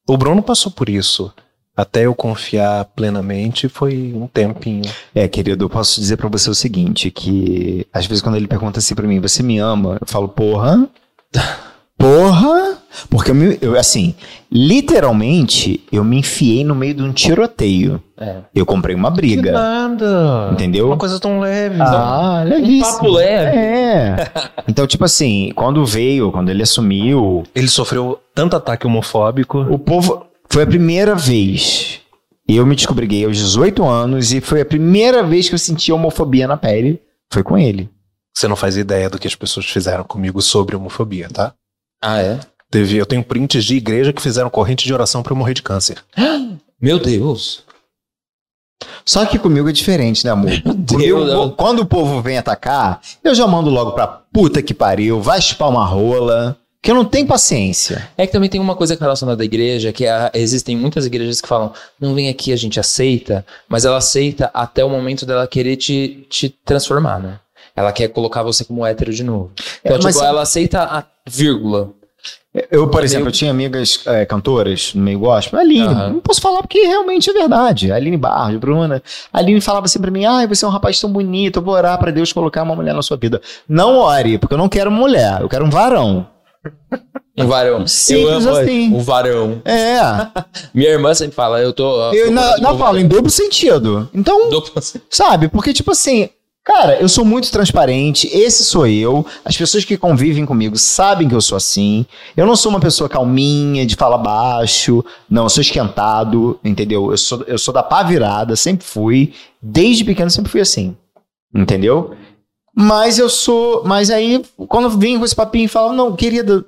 O Bruno passou por isso. Até eu confiar plenamente foi um tempinho. É, querido, eu posso dizer pra você o seguinte, que às vezes quando ele pergunta assim pra mim, você me ama? Eu falo, porra? Porra? Porque eu, me- eu, assim, literalmente, eu me enfiei no meio de um tiroteio. É. Eu comprei uma briga. nada. Entendeu? Uma coisa tão leve. Ah, Um levíssimo. papo leve. É. Então, tipo assim, quando veio, quando ele assumiu, Ele sofreu tanto ataque homofóbico. o povo. Foi a primeira vez. Eu me descobri gay aos 18 anos e foi a primeira vez que eu senti homofobia na pele. Foi com ele. Você não faz ideia do que as pessoas fizeram comigo sobre homofobia, tá? Ah, é? Teve, eu tenho prints de igreja que fizeram corrente de oração pra eu morrer de câncer. Meu Deus. Só que comigo é diferente, né, amor? Comigo, não. quando o povo vem atacar, eu já mando logo pra puta que pariu, vai chupar uma rola, que eu não tenho paciência. É que também tem uma coisa relacionada à igreja, que é, existem muitas igrejas que falam, não vem aqui, a gente aceita, mas ela aceita até o momento dela querer te, te transformar, né? Ela quer colocar você como hétero de novo. Então, É, mas- tipo, ela aceita a vírgula. Eu, por É exemplo, meio- eu tinha amigas é, cantoras no meio gospel. A Aline, Aham. não posso falar porque realmente é verdade. A Aline Barros, Bruna. A Aline falava assim pra mim: ai, você é um rapaz tão bonito, eu vou orar pra Deus colocar uma mulher na sua vida. Não ore, porque eu não quero mulher, eu quero um varão. Um varão. Simples eu amo assim. o varão. É. Minha irmã sempre fala, eu tô. Eu tô não, falo em duplo sentido. Então, duplo- sabe? Porque, tipo assim, cara, eu sou muito transparente, esse sou eu. As pessoas que convivem comigo sabem que eu sou assim. Eu não sou uma pessoa calminha, de fala baixo. Não, eu sou esquentado, entendeu? Eu sou, eu sou da pá virada, sempre fui. Desde pequeno sempre fui assim. Entendeu? Mas eu sou. Mas aí, quando vim com esse papinho e falava, não, querida,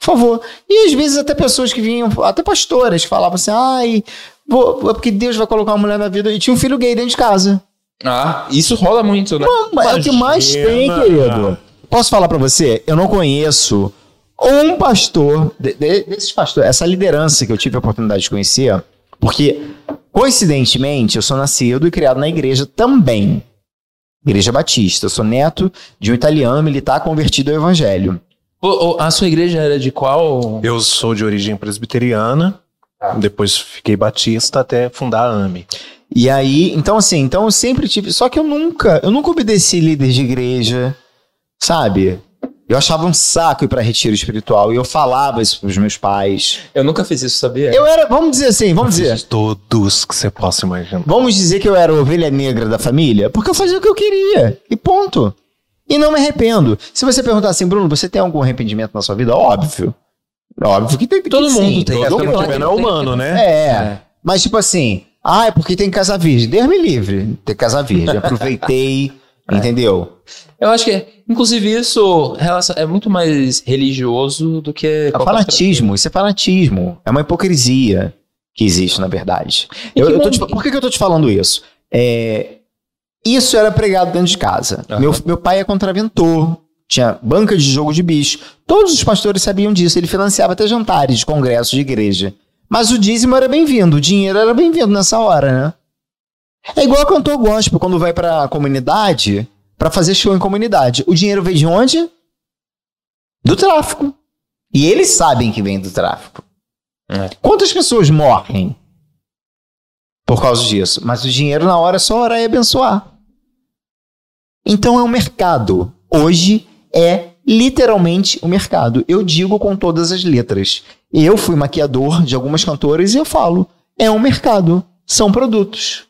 por favor. E às vezes até pessoas que vinham, até pastoras, falavam assim, ai, é porque Deus vai colocar uma mulher na vida. E tinha um filho gay dentro de casa. Ah, isso rola muito, né? É o que mais tem, querido. Posso falar pra você? Eu não conheço um pastor, de- de- desses pastores, essa liderança que eu tive a oportunidade de conhecer, porque, coincidentemente, eu sou nascido e criado na igreja também. Igreja Batista. Eu sou neto de um italiano militar convertido ao evangelho. Ô, ô, a sua igreja era de qual? Eu sou de origem presbiteriana, depois fiquei batista até fundar a AME. E aí, então assim, então eu sempre tive. Só que eu nunca, eu nunca obedeci líderes de igreja, sabe? Eu achava um saco ir pra retiro espiritual e eu falava isso pros meus pais. Eu nunca fiz isso, sabia? Eu era, vamos dizer assim, vamos dizer, Todos que você possa imaginar. vamos dizer que eu era a ovelha negra da família, porque eu fazia o que eu queria. E ponto. E não me arrependo. Se você perguntar assim, Bruno, você tem algum arrependimento na sua vida? Óbvio. Óbvio que tem. que Todo sim. mundo tem. Todo Todo mundo mundo é humano, né? É. Mas, tipo assim, ah, é porque tem que casar virgem. Deus me livre que casar virgem. Aproveitei, entendeu? Eu acho que, inclusive, isso é muito mais religioso do que. É fanatismo, isso é fanatismo. É uma hipocrisia que existe, na verdade. Eu, eu te- por que, que eu tô te falando isso? É, isso era pregado dentro de casa. Aham. Meu, meu pai é contraventor, tinha banca de jogo de bicho. Todos os pastores sabiam disso. Ele financiava até jantares de congressos de igreja. Mas o dízimo era bem-vindo, o dinheiro era bem-vindo nessa hora, né? É igual cantor gospel, quando vai pra comunidade, pra fazer show em comunidade. O dinheiro veio de onde? Do tráfico. E eles sabem que vem do tráfico. É. Quantas pessoas morrem por causa disso? Mas o dinheiro na hora é só orar e abençoar. Então é um mercado. Hoje é literalmente o mercado. Eu digo com todas as letras. Eu fui maquiador de algumas cantoras e eu falo: é um mercado. São produtos.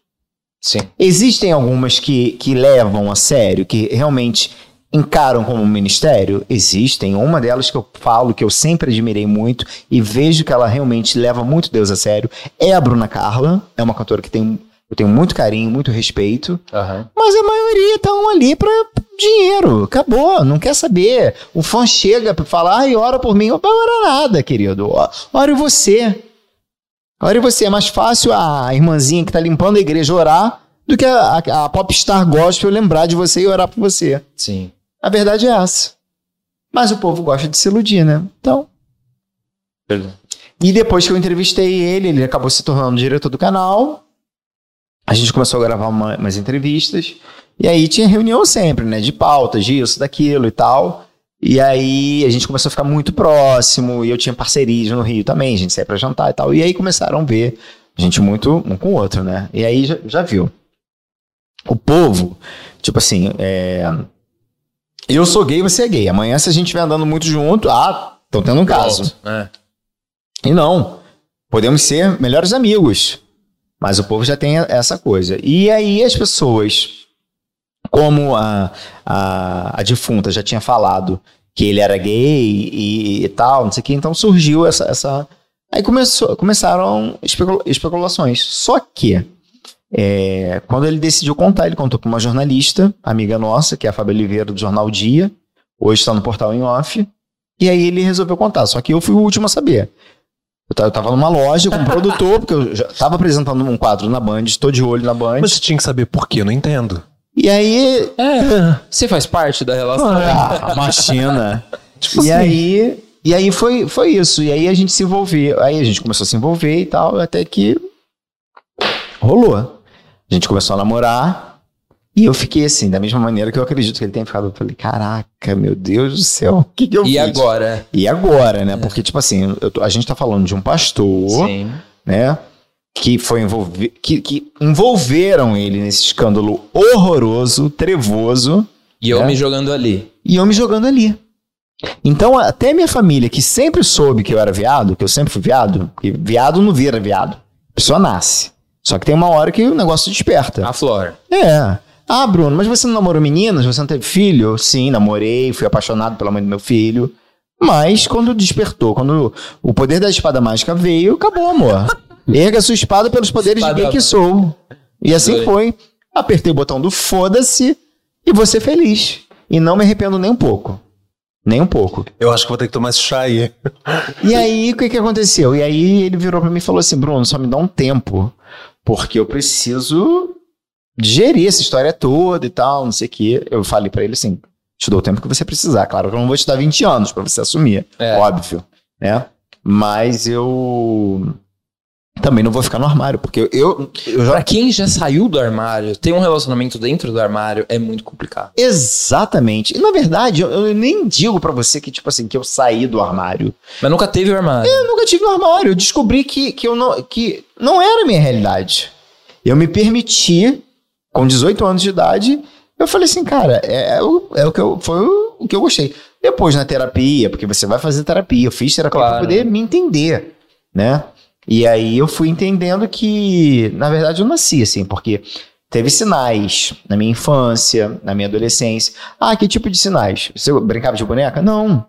Sim. Existem algumas que, que levam a sério, que realmente encaram como um ministério? Existem. Uma delas que eu falo, que eu sempre admirei muito e vejo que ela realmente leva muito Deus a sério, é a Bruna Carla. É uma cantora que tem, eu tenho muito carinho, muito respeito. Aham. Mas a maioria estão ali para dinheiro. Acabou, não quer saber. O fã chega para falar, ai, ora por mim. Não ora nada, querido. Ore você. Ore você. É mais fácil a irmãzinha que tá limpando a igreja orar do que a, a, a popstar gospel lembrar de você e orar por você. Sim. A verdade é essa. Mas o povo gosta de se iludir, né? Então. Verdade. E depois que eu entrevistei ele, ele acabou se tornando diretor do canal. A gente começou a gravar uma- umas entrevistas. E aí tinha reunião sempre, né? De pautas, disso, daquilo e tal. E aí a gente começou a ficar muito próximo. E eu tinha parcerias no Rio também, a gente saía pra jantar e tal. E aí começaram a ver a gente muito um com o outro, né? E aí já, já viu. O povo, tipo assim, é... eu sou gay, você é gay. Amanhã, se a gente estiver andando muito junto, ah, estão tendo um caso. É. E não. Podemos ser melhores amigos. Mas o povo já tem essa coisa. E aí as pessoas, como a, a, a defunta já tinha falado que ele era gay e, e tal, não sei o que, então surgiu essa. essa... Aí começou, começaram especula- especulações. Só que, é, quando ele decidiu contar, ele contou para uma jornalista, amiga nossa, que é a Fábio Oliveira, do Jornal Dia, hoje está no portal em off, e aí ele resolveu contar. Só que eu fui o último a saber. Eu ta- eu tava numa loja com um produtor, porque eu já tava apresentando um quadro na Band, estou de olho na Band. Mas você tinha que saber por quê, eu não entendo. E aí. É. Você faz parte da relação. Ah, machina. Tipo e assim. aí. E aí foi, foi isso. E aí a gente se envolveu. Aí a gente começou a se envolver e tal, até que rolou. A gente começou a namorar. E eu fiquei assim, da mesma maneira que eu acredito que ele tenha ficado. Eu falei, caraca, meu Deus do céu, o que, que eu E fiz? agora? E agora, né? Porque, tipo assim, eu tô- a gente tá falando de um pastor, Sim. né? Que foi envolver, que, que envolveram ele nesse escândalo horroroso, trevoso, E eu É. me jogando ali. e eu me jogando ali. Então, até minha família, que sempre soube que eu era viado, que eu sempre fui viado, porque viado não vira viado. A pessoa nasce. Só que tem uma hora que o negócio desperta. A Flora. É. Ah, Bruno, mas você não namorou meninas? Você não teve filho? Sim, namorei, fui apaixonado pela mãe do meu filho. Mas quando despertou, quando o poder da espada mágica veio, acabou, amor. Erga sua espada pelos poderes de quem que sou. E assim Adorei. foi. Apertei o botão do foda-se e vou ser feliz. E não me arrependo nem um pouco. Nem um pouco. Eu acho que vou ter que tomar esse chá aí. E aí, o que, que aconteceu? E aí ele virou pra mim e falou assim: Bruno, só me dá um tempo, porque eu preciso digerir essa história toda e tal, não sei o quê. Eu falei pra ele assim: te dou o tempo que você precisar. Claro que eu não vou te dar 20 anos pra você assumir, É. óbvio, né? Mas eu também não vou ficar no armário, porque eu, eu, já Pra quem já saiu do armário, ter um relacionamento dentro do armário é muito complicado. Exatamente. E na verdade, eu, eu nem digo pra você que, tipo assim, que eu saí do armário. Mas nunca teve o armário. Eu nunca tive no armário. Eu descobri que, que, eu não, que não era a minha realidade. Eu me permiti, com 18 anos de idade, eu falei assim, cara, é, é o, é o que eu, foi o, que eu gostei. Depois na terapia, porque você vai fazer terapia, eu fiz terapia Claro. pra poder me entender, né? E aí eu fui entendendo que, na verdade, eu nasci assim, porque teve sinais na minha infância, na minha adolescência. Ah, que tipo de sinais? Você brincava de boneca? Não.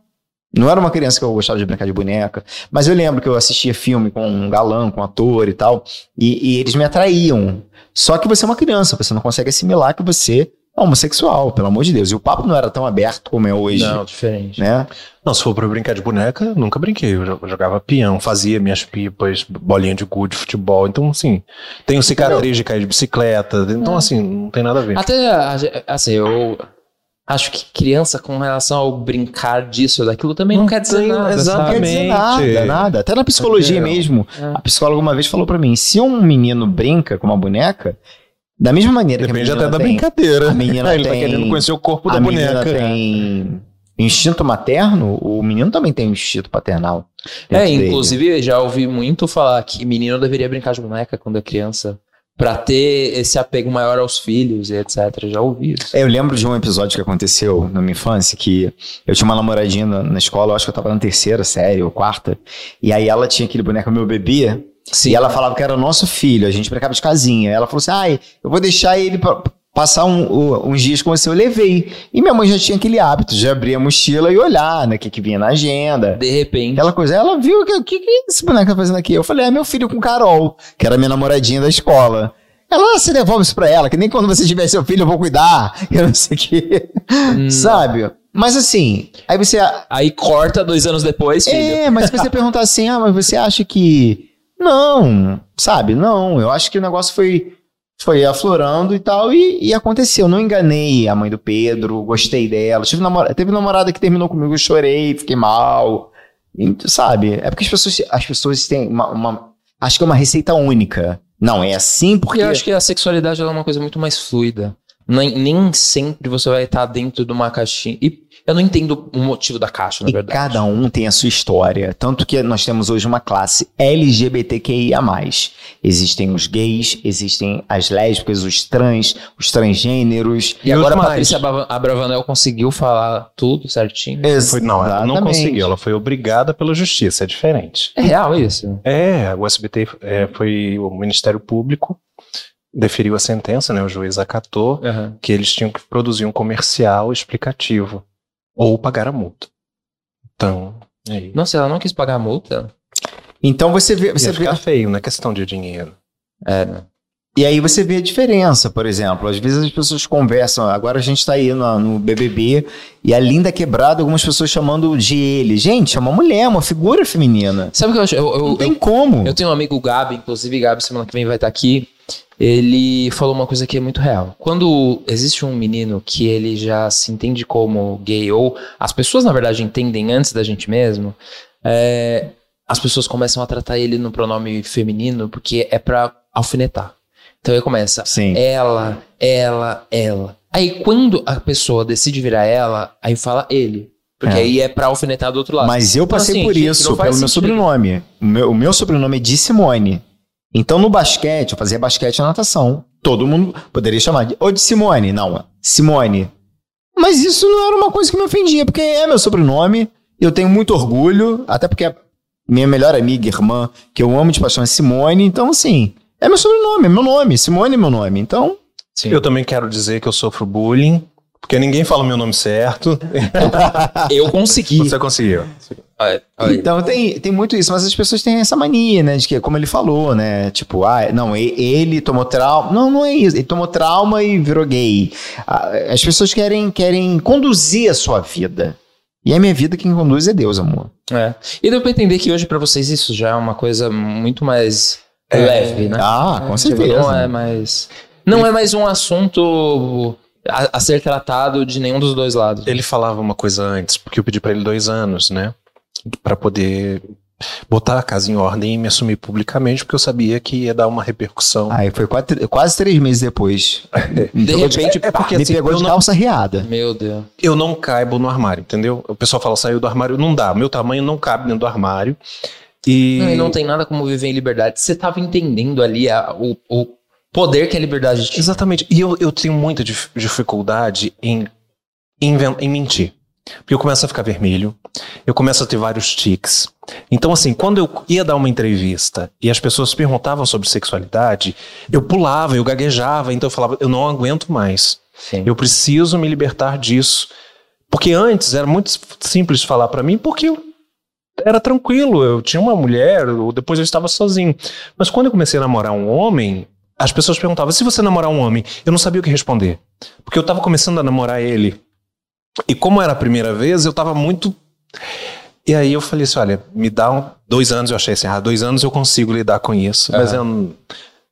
Não era uma criança que eu gostava de brincar de boneca, mas eu lembro que eu assistia filme com um galã, com um ator e tal, e, e eles me atraíam. Só que você é uma criança, você não consegue assimilar que você é homossexual, pelo amor de Deus. E o papo não era tão aberto como é hoje, Não, diferente. né? Não, se for pra brincar de boneca, nunca brinquei. Eu jo- jogava peão, fazia minhas pipas, bolinha de gude, futebol. Então, assim, tenho cicatriz de cair de bicicleta. Então, assim, não tem nada a ver. Até, assim, eu acho que criança com relação ao brincar disso ou daquilo também não, Não quer dizer tem- nada. exato. Não quer dizer nada, Exatamente. nada. Até na psicologia Entendeu? mesmo, É. a psicóloga uma vez falou pra mim, se um menino brinca com uma boneca, da mesma maneira Depende que a até menina da tem, brincadeira. a menina Ele tá tem- querendo conhecer o corpo da boneca. tem instinto materno, o menino também tem um instinto paternal. É, dentro dele. inclusive já ouvi muito falar que menino deveria brincar de boneca quando é criança. Pra ter esse apego maior aos filhos e etc. Já ouvi isso. É, Eu lembro de um episódio que aconteceu na minha infância que eu tinha uma namoradinha na, na escola, eu acho que eu tava na terceira série ou quarta, e aí ela tinha aquele boneco meu bebê, Sim. e ela falava que era nosso filho, a gente brincava de casinha. Ela falou assim: ai, eu vou deixar ele pra passar um- uns dias com você. Eu levei. E minha mãe já tinha aquele hábito de abrir a mochila e olhar, né, o que, que vinha na agenda. De repente. Aquela coisa, ela viu que o que, que esse boneco tá fazendo aqui? Eu falei, é meu filho com Carol, que era minha namoradinha da escola. Ela, "Ah, você devolve isso pra ela, que nem quando você tiver seu filho eu vou cuidar, eu não sei o que. Hum. Sabe? Mas assim, aí você. Aí corta dois anos depois, filho. É, mas se você perguntar assim, ah, mas você acha que. Não, sabe? Não, eu acho que o negócio foi. Foi aflorando e tal, e, e aconteceu. Não enganei a mãe do Pedro, gostei dela. Tive namora... Teve namorada que terminou comigo, eu chorei, fiquei mal. E, sabe? É porque as pessoas, as pessoas têm uma, uma- Acho que é uma receita única. Não, é assim porque. Eu acho que a sexualidade é uma coisa muito mais fluida. Nem, nem sempre você vai estar dentro de uma caixinha. E eu não entendo o motivo da caixa, na E verdade. cada um tem a sua história. Tanto que nós temos hoje uma classe LGBTQIA. Existem os gays, existem as lésbicas, os trans, os transgêneros. E E agora a? Patrícia Abra- Abravanel conseguiu falar tudo certinho. Foi, não, ela não conseguiu. Ela foi obrigada pela justiça. É diferente. É real isso? É, o SBT é, foi o Ministério Público deferiu a sentença, né? O juiz acatou que eles tinham que produzir um comercial explicativo ou pagar a multa. Então, é isso. Nossa, ela não quis pagar a multa? Então você vê, você Ia vê ficar feio, não é questão de dinheiro. É, né? E aí você vê a diferença, por exemplo. Às vezes as pessoas conversam. Agora a gente tá aí no, no BBB e a linda quebrada, algumas pessoas chamando de ele. Gente, é uma mulher, uma figura feminina. Sabe o que eu acho? Eu, eu, Não tem eu- como. eu tenho um amigo, Gabi, inclusive, Gabi, semana que vem vai estar aqui. Ele falou uma coisa que é muito real. Quando existe um menino que ele já se entende como gay, ou as pessoas, na verdade, entendem antes da gente mesmo, é, as pessoas começam a tratar ele no pronome feminino porque é pra alfinetar. Então aí começa Sim. ela, ela, ela. Aí quando a pessoa decide virar ela, aí fala ele. Porque É. aí é pra alfinetar do outro lado. Mas eu Então, passei assim, por isso, pelo meu sentido. sobrenome. O meu, o meu sobrenome é de Simone. Então, no basquete, eu fazia basquete e natação. Todo mundo poderia chamar de. Ou de Simone. Não, Simone. Mas isso não era uma coisa que me ofendia, porque é meu sobrenome, eu tenho muito orgulho, até porque a minha melhor amiga, irmã, que eu amo de paixão é Simone, então assim, é meu sobrenome, é meu nome, Simone é meu nome, então... Sim. Eu também quero dizer que eu sofro bullying, porque ninguém fala o meu nome certo. Eu consegui. Você conseguiu. Olha, olha. Então tem, tem muito isso, mas as pessoas têm essa mania, né? De que, como ele falou, né? Tipo, ah, não, ele tomou trauma. Não, não é isso. Ele tomou trauma e virou gay. Ah, As pessoas querem, querem conduzir a sua vida. E a minha vida quem conduz é Deus, amor. É. E deu pra entender que hoje pra vocês isso já é uma coisa muito mais leve, né? Ah, com Tipo, certeza. Não é mais. Não é mais um assunto a, a ser tratado de nenhum dos dois lados. Ele falava uma coisa antes, porque eu pedi pra ele dois anos, né? Pra poder botar a casa em ordem e me assumir publicamente, porque eu sabia que ia dar uma repercussão. Aí foi quase, quase três meses depois. De repente, é porque me assim, pegou de não- calça riada. Meu Deus. eu não caibo no armário, entendeu? O pessoal fala, saiu do armário, não dá. Meu tamanho não cabe dentro do armário. E, Não, e não tem nada como viver em liberdade. Você tava entendendo ali a- o, o poder que a liberdade tinha. Exatamente. E eu, eu tenho muita dif- dificuldade em, inven- em mentir. Porque eu começo a ficar vermelho, eu começo a ter vários tics. Então, assim, quando eu ia dar uma entrevista e as pessoas perguntavam sobre sexualidade, eu pulava, eu gaguejava, então eu falava, eu não aguento mais. Sim. Eu preciso me libertar disso. Porque antes era muito simples falar pra mim, porque eu era tranquilo, eu tinha uma mulher, ou depois eu estava sozinho. Mas quando eu comecei a namorar um homem, as pessoas perguntavam: se você namorar um homem, eu não sabia o que responder. Porque eu estava começando a namorar ele. E como era a primeira vez, eu estava muito. E aí eu falei assim: olha, me dá um- dois anos. Eu achei assim: ah, dois anos eu consigo lidar com isso. Mas eu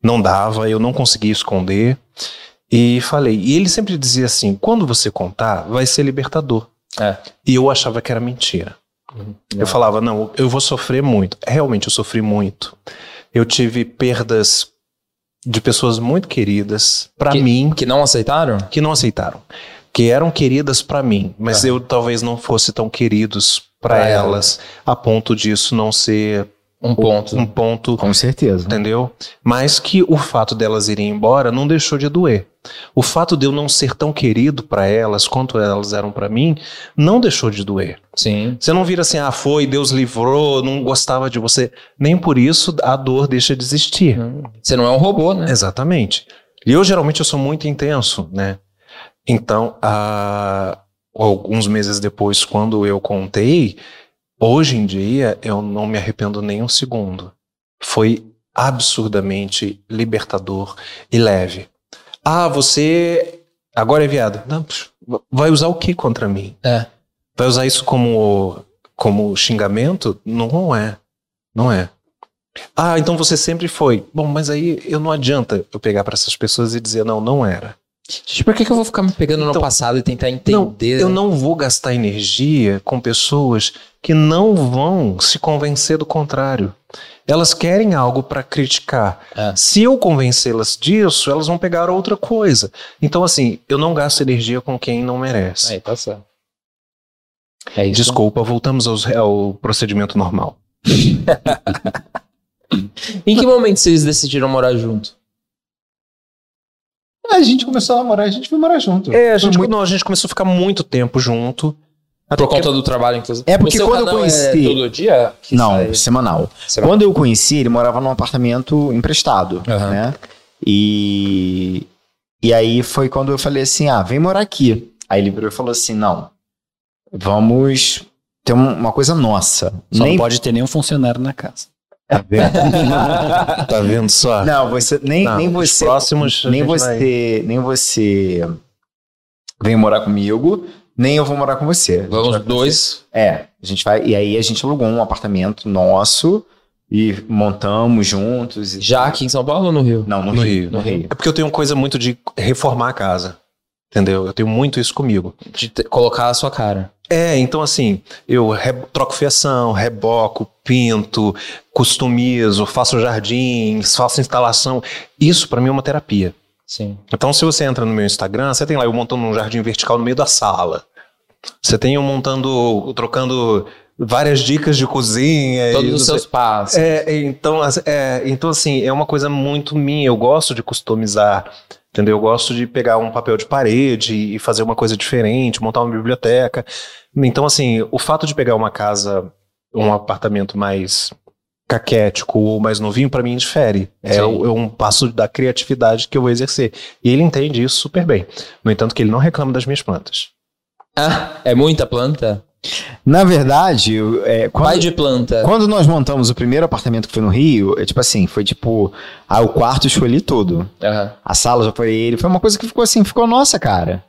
não- dava, eu não conseguia esconder. E falei. E ele sempre dizia assim: quando você contar, vai ser libertador. É. E eu achava que era mentira. Eu falava, não, eu vou sofrer muito. Realmente, eu sofri muito. Eu tive perdas de pessoas muito queridas pra Que- mim Que não aceitaram? que não aceitaram, que eram queridas pra mim, mas Tá. eu talvez não fosse tão queridos pra Pra elas, a ponto disso não ser Um ponto. um ponto, Com certeza. entendeu? Mas que o fato delas irem embora não deixou de doer. O fato de eu não ser tão querido pra elas quanto elas eram pra mim não deixou de doer. Sim. Você não vira assim, ah, foi, Deus livrou, não gostava de você. Nem por isso a dor deixa de existir. Você não é um robô, né? Exatamente. E eu geralmente eu sou muito intenso, né? Então, ah, alguns meses depois, quando eu contei, hoje em dia eu não me arrependo nem um segundo. Foi absurdamente libertador e leve. Ah, você agora é viado. Não, vai usar o que contra mim? É. Vai usar isso como, como xingamento? Não é. Não é. Ah, então você sempre foi. Bom, mas aí eu não adianta eu pegar para essas pessoas e dizer, não, não era. Gente, por que, que eu vou ficar me pegando no Então, passado e tentar Não, entender? eu não vou gastar energia com pessoas que não vão se convencer do contrário. Elas querem algo para criticar. É. Se eu convencê-las disso, elas vão pegar outra coisa. Então, assim, eu não gasto energia com quem não merece. Aí, tá certo. É isso. Desculpa, voltamos aos- ao procedimento normal. Em que momento vocês decidiram morar junto? A gente começou a namorar, a gente foi morar junto. É, a gente, muito- não, a gente começou a ficar muito tempo junto. Até Por conta do trabalho, inclusive. É porque O seu quando eu canal conheci- É todo dia? que Não, sai? semanal. Vai- Quando eu conheci, ele morava num apartamento emprestado, Aham. né? E, e aí foi quando eu falei assim, ah, vem morar aqui. Aí ele virou e falou assim, não, vamos ter um- uma coisa nossa. Só nem, não pode ter nenhum funcionário na casa. Tá vendo? tá vendo só? não, você, nem, Não, nem você, próximos nem você, nem você vem morar comigo, nem eu vou morar com você. Vamos dois. É, a gente vai. E aí a gente alugou um apartamento nosso e montamos juntos. e- Já aqui em São Paulo ou no Rio? Não, no, No Rio, Rio. No Rio. É porque eu tenho coisa muito de reformar a casa. Entendeu? Eu tenho muito isso comigo. De te- colocar a sua cara. É, então assim, eu re- troco fiação, reboco, pinto, customizo, faço jardins, faço instalação. Isso pra mim é uma terapia. Sim. Então, se você entra no meu Instagram, você tem lá eu montando um jardim vertical no meio da sala. Você tem eu montando, trocando várias dicas de cozinha. e Todos os seus passos. É, é, então, é, então, assim, é uma coisa muito minha. Eu gosto de customizar, entendeu? Eu gosto de pegar um papel de parede e fazer uma coisa diferente, montar uma biblioteca. Então, assim, o fato de pegar uma casa, um apartamento mais caquético ou mais novinho, pra mim, difere. É, é um passo da criatividade que eu vou exercer. E ele entende isso super bem. No entanto, que ele não reclama das minhas plantas. Ah, é muita planta? Na verdade, é, quando, Pai de planta. quando nós montamos o primeiro apartamento que foi no Rio, é tipo assim, foi tipo, ah, o quarto eu escolhi tudo. Aham. A sala já foi ele. Foi uma coisa que ficou assim, ficou nossa, cara.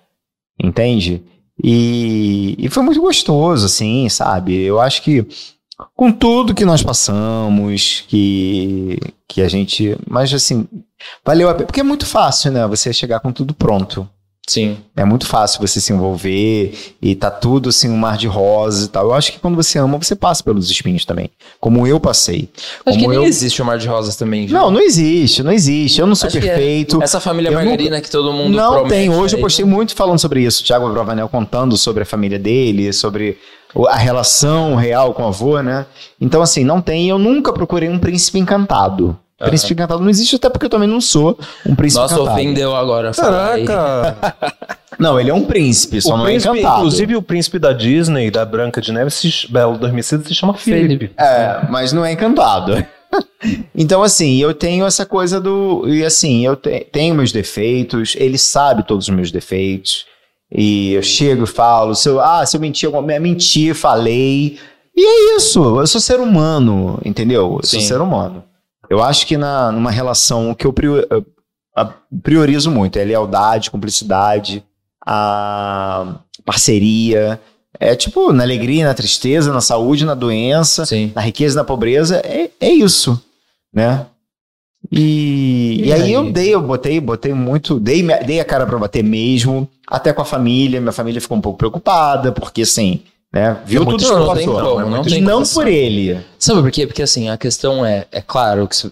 Entende? E, e foi muito gostoso, assim, sabe? Eu acho que com tudo que nós passamos, que, que a gente. Mas assim, valeu a pena. Porque é muito fácil, né? Você chegar com tudo pronto. Sim. É muito fácil você se envolver e tá tudo assim, um mar de rosas e tal. Eu acho que quando você ama, você passa pelos espinhos também. Como eu passei. Acho que Como nem eu- existe o Mar de Rosas também. gente. Não, não existe, não existe. Eu não sou Acho que é. perfeito. Essa família Eu margarina que todo mundo Não promete tem. Hoje eu postei né? muito falando sobre isso. O Thiago Bravanel contando sobre a família dele, sobre a relação real com o avô, né? Então, assim, não tem. Eu nunca procurei um príncipe encantado. Aham. Príncipe encantado não existe, até porque eu também não sou um príncipe Nossa, encantado. ofendeu agora. Caraca! Não, ele é um príncipe, só o não príncipe, é encantado. inclusive o príncipe da Disney, da Branca de Neve, se, Belo Adormecido, se chama Felipe. É, mas não é encantado. então, assim, eu tenho essa coisa do. E assim, eu te- tenho meus defeitos, ele sabe todos os meus defeitos. E eu chego e falo, se eu, ah, se eu mentir, eu menti, falei. E é isso, eu sou ser humano, entendeu? Eu sou Sim. ser humano. Eu acho que na, numa relação, o que eu priorizo muito é lealdade, cumplicidade, a parceria. É tipo, na alegria, na tristeza, na saúde, na doença Sim. na riqueza e na pobreza, é, é isso, né? E, E e aí, aí? eu dei, eu botei, botei muito, dei, dei a cara pra bater mesmo, até com a família, minha família ficou um pouco preocupada, porque assim, né, viu É tudo não tem como, é não tem Não como. por ele. Sabe por quê? Porque assim, a questão é, é claro que se-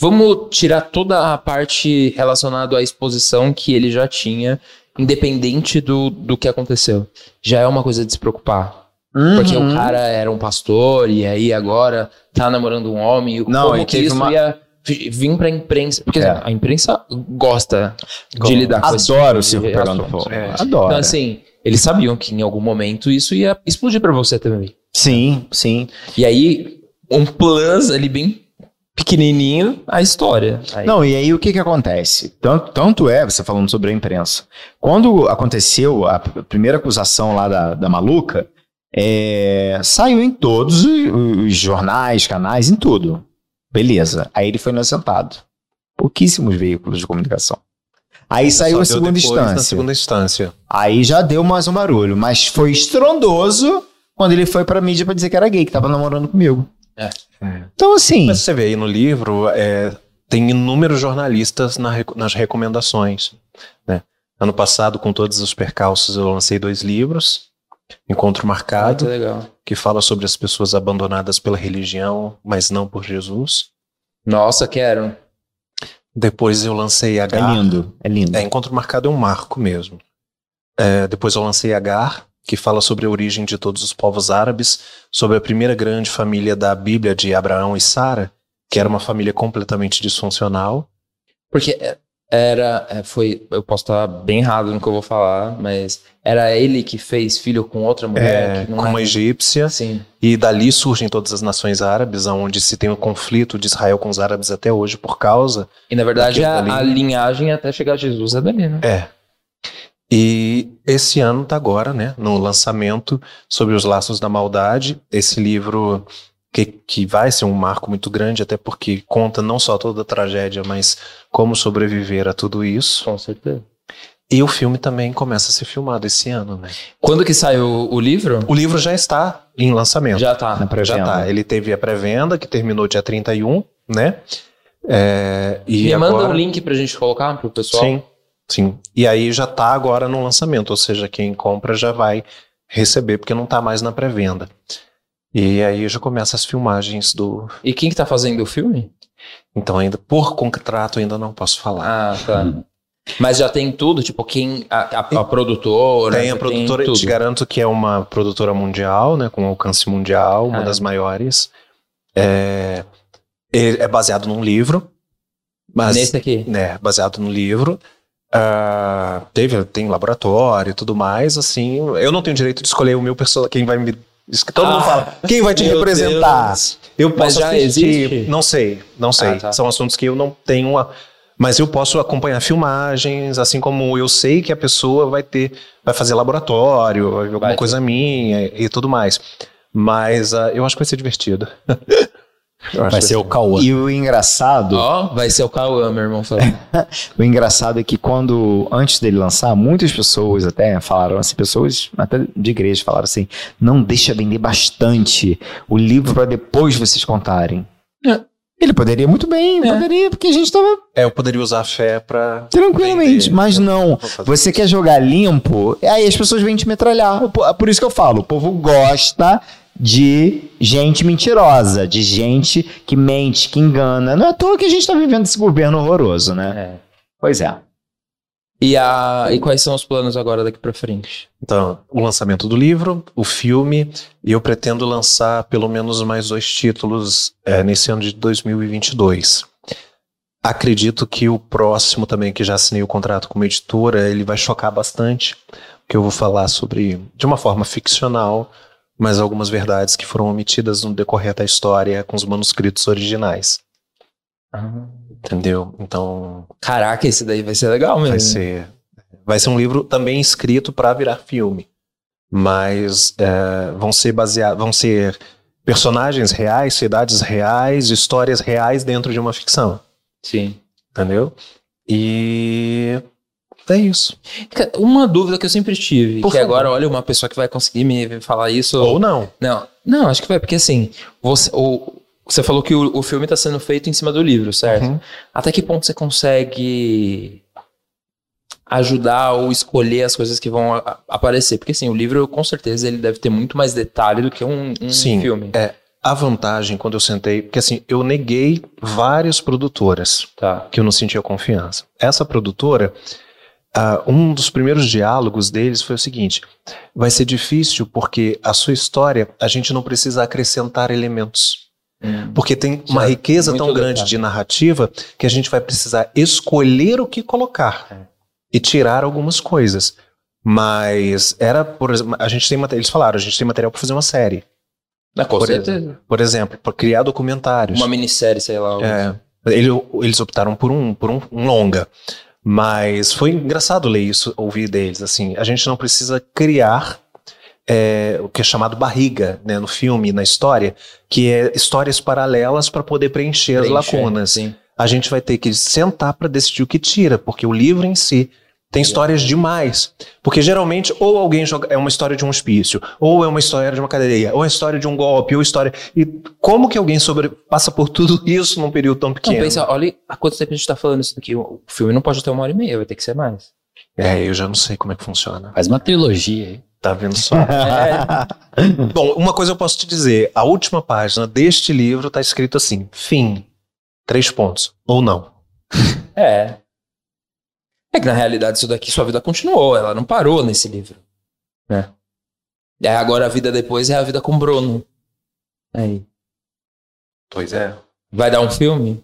vamos tirar toda a parte relacionada à exposição que ele já tinha, independente do, do que aconteceu. Já é uma coisa de se preocupar. Porque Uhum. o cara era um pastor e aí agora tá namorando um homem. E Não, como que isso uma- ia vi- vir pra imprensa? Porque É. a imprensa gosta de Gosta. lidar com esse Adoro o tipo de circo pegando assunto. fogo. É. Adoro. Então assim, eles sabiam que em algum momento isso ia explodir pra você também. Sim, sim. E aí, um plus ali bem pequenininho, a história. Aí, Não, e aí o que que acontece? Tanto, tanto é, você falando sobre a imprensa, quando aconteceu a primeira acusação lá da, da maluca, é, saiu em todos os, os jornais, canais, em tudo. Beleza. Aí ele foi inocentado. Pouquíssimos veículos de comunicação. Aí saiu a segunda instância. Na segunda instância. Aí já deu mais um barulho, mas foi estrondoso quando ele foi pra mídia pra dizer que era gay, que tava namorando comigo. É. Então, assim. Mas você vê aí no livro, é, tem inúmeros jornalistas na nas recomendações. Né? Ano passado, com todos os percalços, eu lancei dois livros. Encontro ah, que Marcado, legal. que fala sobre as pessoas abandonadas pela religião, mas não por Jesus. Nossa, quero. Depois eu lancei É Agar. lindo, é lindo. É, Encontro Marcado é um marco mesmo. É, depois eu lancei Agar, que fala sobre a origem de todos os povos árabes, sobre a primeira grande família da Bíblia de Abraão e Sara, que era uma família completamente disfuncional. Porque é, era, é, foi, eu posso estar bem errado no que eu vou falar, mas era ele que fez filho com outra mulher, É, que não com é uma egípcia, Sim. e dali surgem todas as nações árabes, onde se tem o conflito de Israel com os árabes até hoje por causa. E na verdade a, a linhagem até chegar a Jesus é dali, né? É. E esse ano tá agora, né, no lançamento sobre os laços da maldade, esse livro que, que vai ser um marco muito grande, até porque conta não só toda a tragédia, mas como sobreviver a tudo isso. Com certeza. E o filme também começa a ser filmado esse ano, né? Quando que saiu o livro? O livro já está em lançamento. Já tá. Na Já pré-venda. tá. Ele teve a pré-venda, que terminou dia 31, né? É, e Me manda agora... um link pra gente colocar pro pessoal. Sim, sim. E aí já tá agora no lançamento, ou seja, quem compra já vai receber, porque não tá mais na pré-venda. E aí já começa as filmagens do. E quem que tá fazendo o filme? Então, ainda por contrato, ainda não posso falar. Ah, tá. Mas já tem tudo, tipo, quem. A, a, a produtora. Tem a produtora, eu tudo. te garanto que é uma produtora mundial, né, com alcance mundial, uma Ah. das maiores. É, ele é baseado num livro, mas Nesse aqui. né, baseado no livro. Ah, teve, tem laboratório e tudo mais, assim. Eu não tenho direito de escolher o meu personagem, quem vai me. Isso que Todo mundo Ah, fala, quem vai te representar? Deus. Eu Mas posso já assistir. existe? Não sei, não sei. Ah, tá. São assuntos que eu não tenho uma. Mas eu posso acompanhar filmagens, assim como eu sei que a pessoa vai ter, vai fazer laboratório, vai ver alguma coisa minha e tudo mais. Mas ah, eu acho que vai ser divertido. Vai ser o Cauã. E o engraçado, Ó, vai ser o Cauã, meu irmão falando. o engraçado é que quando, antes dele lançar, muitas pessoas até falaram assim, pessoas até de igreja falaram assim, não deixa vender bastante o livro para depois vocês contarem. É. Ele poderia muito bem, É. poderia, porque a gente tava É, eu poderia usar a fé pra. tranquilamente, Vender. mas não. Você quer jogar limpo, aí as pessoas vêm te metralhar. Por isso que eu falo, o povo gosta de gente mentirosa, de gente que mente, que engana. Não é à toa que a gente tá vivendo esse governo horroroso, né? É. Pois é. E, a, e quais são os planos agora daqui pra frente? Então, o lançamento do livro, o filme, e eu pretendo lançar pelo menos mais dois títulos é, nesse ano de 2022. Acredito que o próximo também, que já assinei o contrato com uma editora, ele vai chocar bastante, porque eu vou falar sobre, de uma forma ficcional, mas algumas verdades que foram omitidas no decorrer da história com os manuscritos originais. Entendeu? Então, Caraca, esse daí vai ser legal mesmo. Vai ser, vai ser um livro também escrito para virar filme, mas é, vão ser baseados, vão ser personagens reais, cidades reais, histórias reais dentro de uma ficção, Sim. entendeu? E é isso. Uma dúvida que eu sempre tive, Por que favor. agora, olha, uma pessoa que vai conseguir me falar isso. Ou não. Não, não, acho que vai, porque assim, você, o, você falou que o, o filme está sendo feito em cima do livro, certo? Uhum. Até que ponto você consegue ajudar ou escolher as coisas que vão a- aparecer? Porque assim, o livro, com certeza, ele deve ter muito mais detalhe do que um, um Sim, filme. é. A vantagem quando eu sentei, porque assim, eu neguei várias produtoras Tá. que eu não sentia confiança. Essa produtora, ah, um dos primeiros diálogos deles foi o seguinte: vai ser difícil porque a sua história a gente não precisa acrescentar elementos. Porque tem uma Já, riqueza tão grande de narrativa que a gente vai precisar escolher o que colocar É. e tirar algumas coisas. Mas era, por exemplo, a gente tem eles falaram, a gente tem material para fazer uma série. Ah, com Por certeza. Por exemplo, para criar documentários. Uma minissérie, sei lá. É, ele- eles optaram por um, por um, um longa. Mas foi engraçado ler isso, ouvir deles. Assim, a gente não precisa criar é, o que é chamado barriga né, no filme, na história, que é histórias paralelas para poder preencher, as Preencher, lacunas. Sim. A gente vai ter que sentar para decidir o que tira, porque o livro em si tem histórias demais. Porque geralmente, ou alguém joga. É uma história de um hospício, ou é uma história de uma cadeia, ou é uma história de um golpe, ou história. E como que alguém sobre, passa por tudo isso num período tão Não, pequeno? pensa, olha há quanto tempo a gente tá falando isso daqui. O filme não pode ter uma hora e meia, vai ter que ser mais. É, eu já não sei como é que funciona. Faz uma trilogia aí. Tá vendo só? É. Bom, uma coisa eu posso te dizer: a última página deste livro tá escrito assim: fim. Três pontos. Ou não. É. É que na realidade isso daqui, sua vida continuou, ela não parou nesse livro. Né? E aí agora a vida depois é a vida com o Bruno. Aí. Pois é. Vai dar um filme?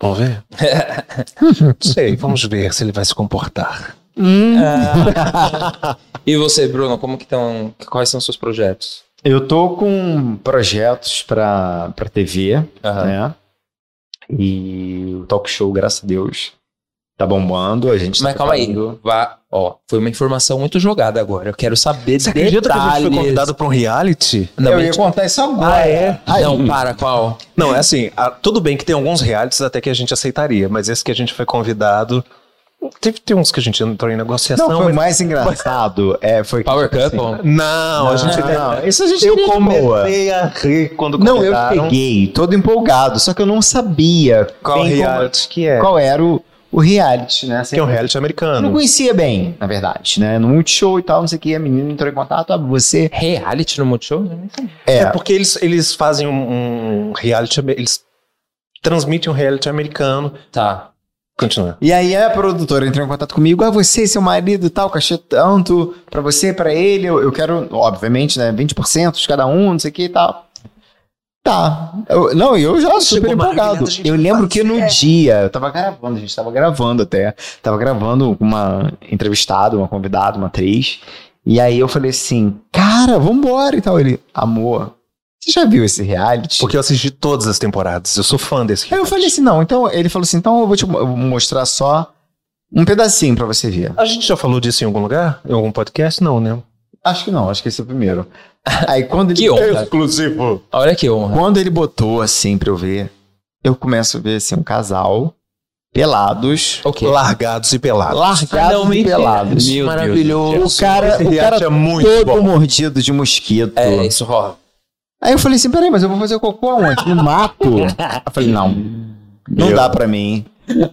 Vamos ver? Não sei, vamos ver se ele vai se comportar. Hum. E você, Bruno, como que estão. Quais são os seus projetos? Eu tô com projetos pra, pra TV, Aham. né? E o talk show, graças a Deus, tá bombando. A gente Mas tá calma aí. Vá, ó, foi uma informação muito jogada agora. Eu quero saber Você acredita que a gente foi detalhes. convidado para um reality? Não, eu ia contar isso agora. Ah, é? Aí, não, para, qual? Não, é assim, a- tudo bem que tem alguns realities até que a gente aceitaria, mas esse que a gente foi convidado. Teve, tem uns que a gente entrou em negociação. Não, foi mas- mais engraçado. É, foi que, Power tipo assim, Couple? Não, a gente. Não, isso a gente eu boa. comecei a rir quando Não, eu peguei, todo empolgado, só que eu não sabia Qual reality que é? como- qual era o, o reality, né? Que é um reality Eu não americano. conhecia bem, na verdade, né? No Multishow e tal, não sei o que, a menina entrou em contato, ah, você... Reality no Multishow? É, É, porque eles, eles fazem um, um reality. Eles transmitem um reality americano. Tá. Continua. E aí a produtora entrou em contato comigo, ah, você e seu marido e tal, cachê tanto pra você, pra ele, eu, eu quero, obviamente, né, 20% de cada um, não sei o que e tal. Tá. Eu- não, eu já super Chegou empolgado. Eu lembro que no fazer. dia, eu tava gravando, a gente tava gravando até, tava gravando uma entrevistada, uma convidada, uma atriz, e aí eu falei assim, cara, vambora e tal. Ele, amor, você já viu esse reality? Porque eu assisti todas as temporadas. Eu sou fã desse Aí eu falei assim, não, então, ele falou assim, então eu vou te mo- eu vou mostrar só um pedacinho pra você ver. A gente já falou disso em algum lugar? Em algum podcast? Não, né? Acho que não, acho que esse é o primeiro. Aí quando ele, Que honra. Exclusivo. Olha que honra. quando ele botou assim pra eu ver, eu começo a ver assim um casal pelados, Ok. Largados e pelados. largados Ah, não, e pelados. Meu Maravilhoso. O cara, o cara é muito todo bom. mordido de mosquito. É, isso rola. Aí eu falei assim, peraí, mas eu vou fazer cocô aonde? No mato? eu falei, não, não Eu- dá pra mim.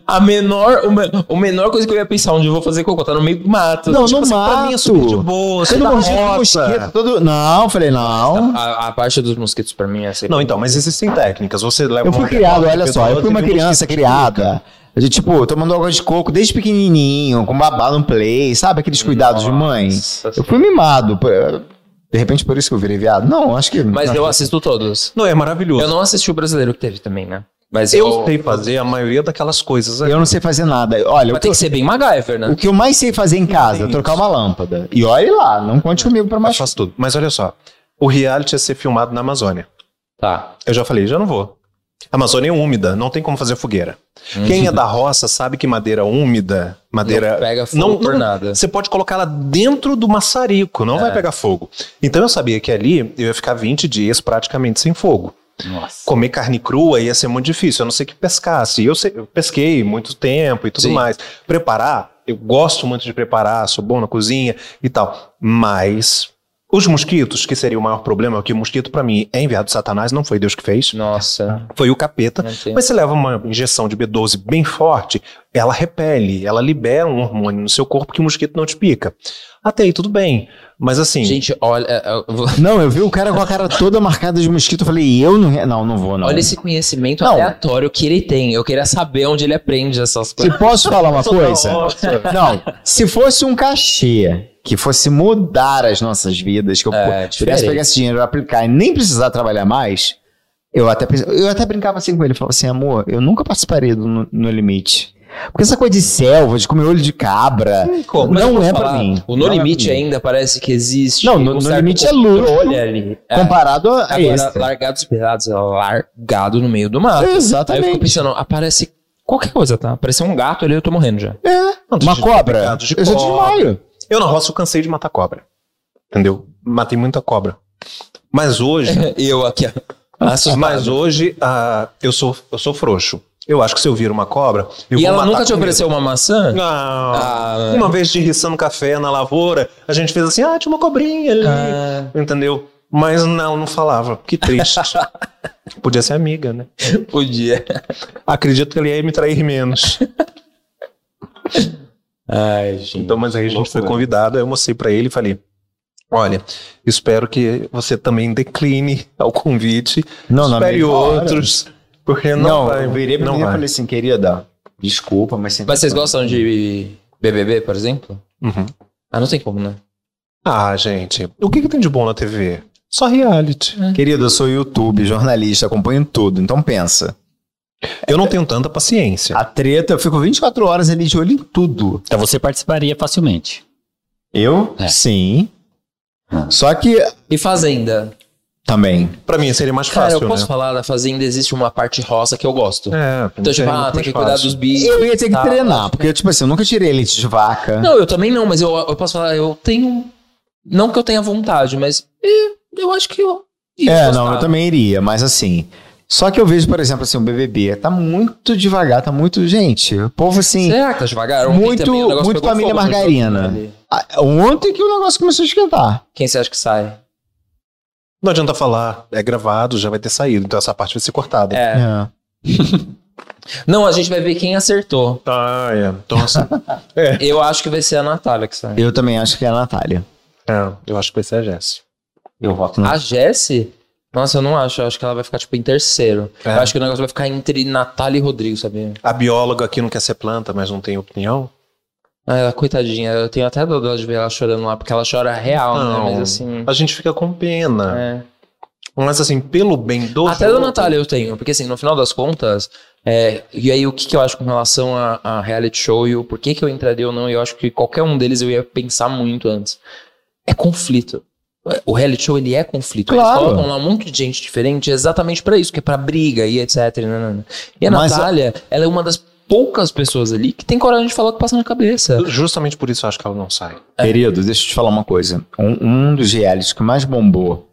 A menor, o, o menor coisa que eu ia pensar onde eu vou fazer cocô, tá no meio do mato. Não, Tipo no assim, mato. Pra mim é super de boa. Você Todo tá de mosquito, todo... Não, falei, não. A, a parte dos mosquitos pra mim é sempre. Não, então, mas existem técnicas. Você leva Eu fui uma criado, olha de só, eu fui uma criança criada. Gente, tipo, tomando água de coco desde pequenininho, com babá no play, sabe aqueles cuidados de mãe? Nossa. Eu fui mimado. De repente por isso que eu virei viado. Não, acho que. Mas não, eu assisto todos. Não, é maravilhoso. Eu não assisti o brasileiro que teve também, né? Mas Eu eu. sei fazer a maioria daquelas coisas. eu não sei fazer nada. Olha, Mas eu tem que ser bem MacGyver, né? o que eu mais sei fazer em casa é Isso. trocar uma lâmpada. E olhe lá, não conte comigo pra Mas mais. faço tudo. Mas olha só. O reality ia ser filmado na Amazônia. Tá. Eu já falei, já não vou. A Amazônia é úmida, não tem como fazer fogueira. Quem é da roça sabe que madeira úmida, madeira. Não pega fogo não- por não- nada. Você pode colocar ela dentro do maçarico, não vai pegar fogo. Então eu sabia que ali eu ia ficar 20 dias praticamente sem fogo. Nossa. Comer carne crua ia ser muito difícil, a não ser que pescasse. Eu, sei- eu pesquei muito tempo e tudo Sim. mais. Preparar, eu gosto muito de preparar, sou bom na cozinha e tal. Mas os mosquitos, que seria o maior problema, porque o mosquito pra mim é enviado de Satanás, não foi Deus que fez, Nossa. foi o capeta. Mas você leva uma injeção de B12 bem forte, ela repele, ela libera um hormônio no seu corpo que o mosquito não te pica. Até aí tudo bem. Mas assim, Gente, olha. eu vou- Não, eu vi o cara com a cara toda marcada de mosquito. Eu falei, eu não. Não, não vou, não. Olha esse conhecimento Não. aleatório que ele tem. Eu queria saber onde ele aprende essas Se coisas. posso falar uma coisa? Não, se fosse um cachê que fosse mudar as nossas vidas, que eu É, pu- pudesse diferente. pegar esse dinheiro e aplicar e nem precisar trabalhar mais, eu até, eu até brincava assim com ele, falava assim, amor, eu nunca participaria do No, No Limite. Porque essa coisa de selva, de comer olho de cabra, como? Não é pra falar, mim. O No Não é Limite mim. ainda parece que existe. Não, No- um No Limite é ali. É. comparado a Agora, esse. largados pelados, é largado no meio do mato. Aí eu Exatamente. fico pensando, aparece qualquer coisa, tá? Aparece um gato ali, eu tô morrendo já. É, Não, uma de- cobra. de eu já desmaio. Eu na roça eu cansei de matar cobra. Entendeu? Matei muita cobra. Mas hoje, E eu aqui, ó. assustado. mas hoje ah, eu sou eu sou frouxo. Eu acho que se eu vir uma cobra, eu E ela nunca te ofereceu uma maçã? Não. Ah. Uma vez de riçando café na lavoura, a gente fez assim, ah, tinha uma cobrinha ali, Ah, entendeu? Mas não, não falava. Que triste. Podia ser amiga, né? podia. Acredito que ele ia me trair menos. Ai, gente. Então, mas aí a gente foi convidado, aí eu mostrei pra ele e falei: Olha, espero que você também decline ao convite. Não, espere mesma hora. Porque não, Não, vai. eu virei pra não mim e vai. falei assim, querida, desculpa, mas... sem Mas vocês gostam de BBB, por exemplo? Uhum. Ah, não tem como, né? Ah, gente, o que, que tem de bom na TV? Só reality. Querido, eu sou YouTube, jornalista, acompanho tudo, então pensa. Eu não tenho tanta paciência. A treta, eu fico 24 horas ali de olho em tudo. Então você participaria facilmente. Eu? É. Sim. Ah. Só que E Fazenda? Também. Pra mim seria mais Cara, fácil, eu posso né? falar, na Fazenda existe uma parte roça que eu gosto. É, pra mim Então, tipo, ah, tem que cuidar fácil. dos bichos. Eu ia ter que Tá. treinar, porque, tipo assim, eu nunca tirei leite de vaca. Não, eu também não, mas eu, eu posso falar, eu tenho. Não que eu tenha vontade, mas eh, eu acho que eu. ia é, gostar. não, eu também iria, mas assim. Só que eu vejo, por exemplo, assim, o BBB tá muito devagar, tá muito. Gente, o povo assim. Será que tá devagar? Ontem Muito- também muito família fogo margarina. Ah, Ontem que o negócio começou a esquentar. Quem você acha que sai? Não adianta falar, é gravado, já vai ter saído, então essa parte vai ser cortada. É. É. Não, a gente vai ver quem acertou. Ah, é. Então, assim, Eu acho que vai ser a Natália que sai. Eu também acho que é a Natália. é, eu acho que vai ser a Jessie. Eu voto na A Jessie? Nossa, eu não acho. Eu acho que ela vai ficar, tipo, em terceiro. É. Eu acho que o negócio vai ficar entre Natália e Rodrigo, sabia? A bióloga aqui não quer ser planta, mas não tem opinião. Ah, ela, coitadinha, eu tenho até dó de ver ela chorando lá, porque ela chora real, Não. né? Mas assim. A gente fica com pena. É. Mas assim, pelo bem do Até jogo- da Natália eu tenho, porque assim, no final das contas, é, e aí o que, que eu acho com relação a, a reality show e o porquê que eu entraria ou não, eu acho que qualquer um deles eu ia pensar muito antes. É conflito. O reality show, ele é conflito. Claro. Eles colocam lá um monte de gente diferente exatamente pra isso, que é pra briga e etc. nanana. E a Mas a- Natália, ela é uma das poucas pessoas ali que tem coragem de falar o que passa na cabeça. Justamente por isso eu acho que ela não sai. Querido, deixa eu te falar uma coisa. Um, um dos realities que mais bombou,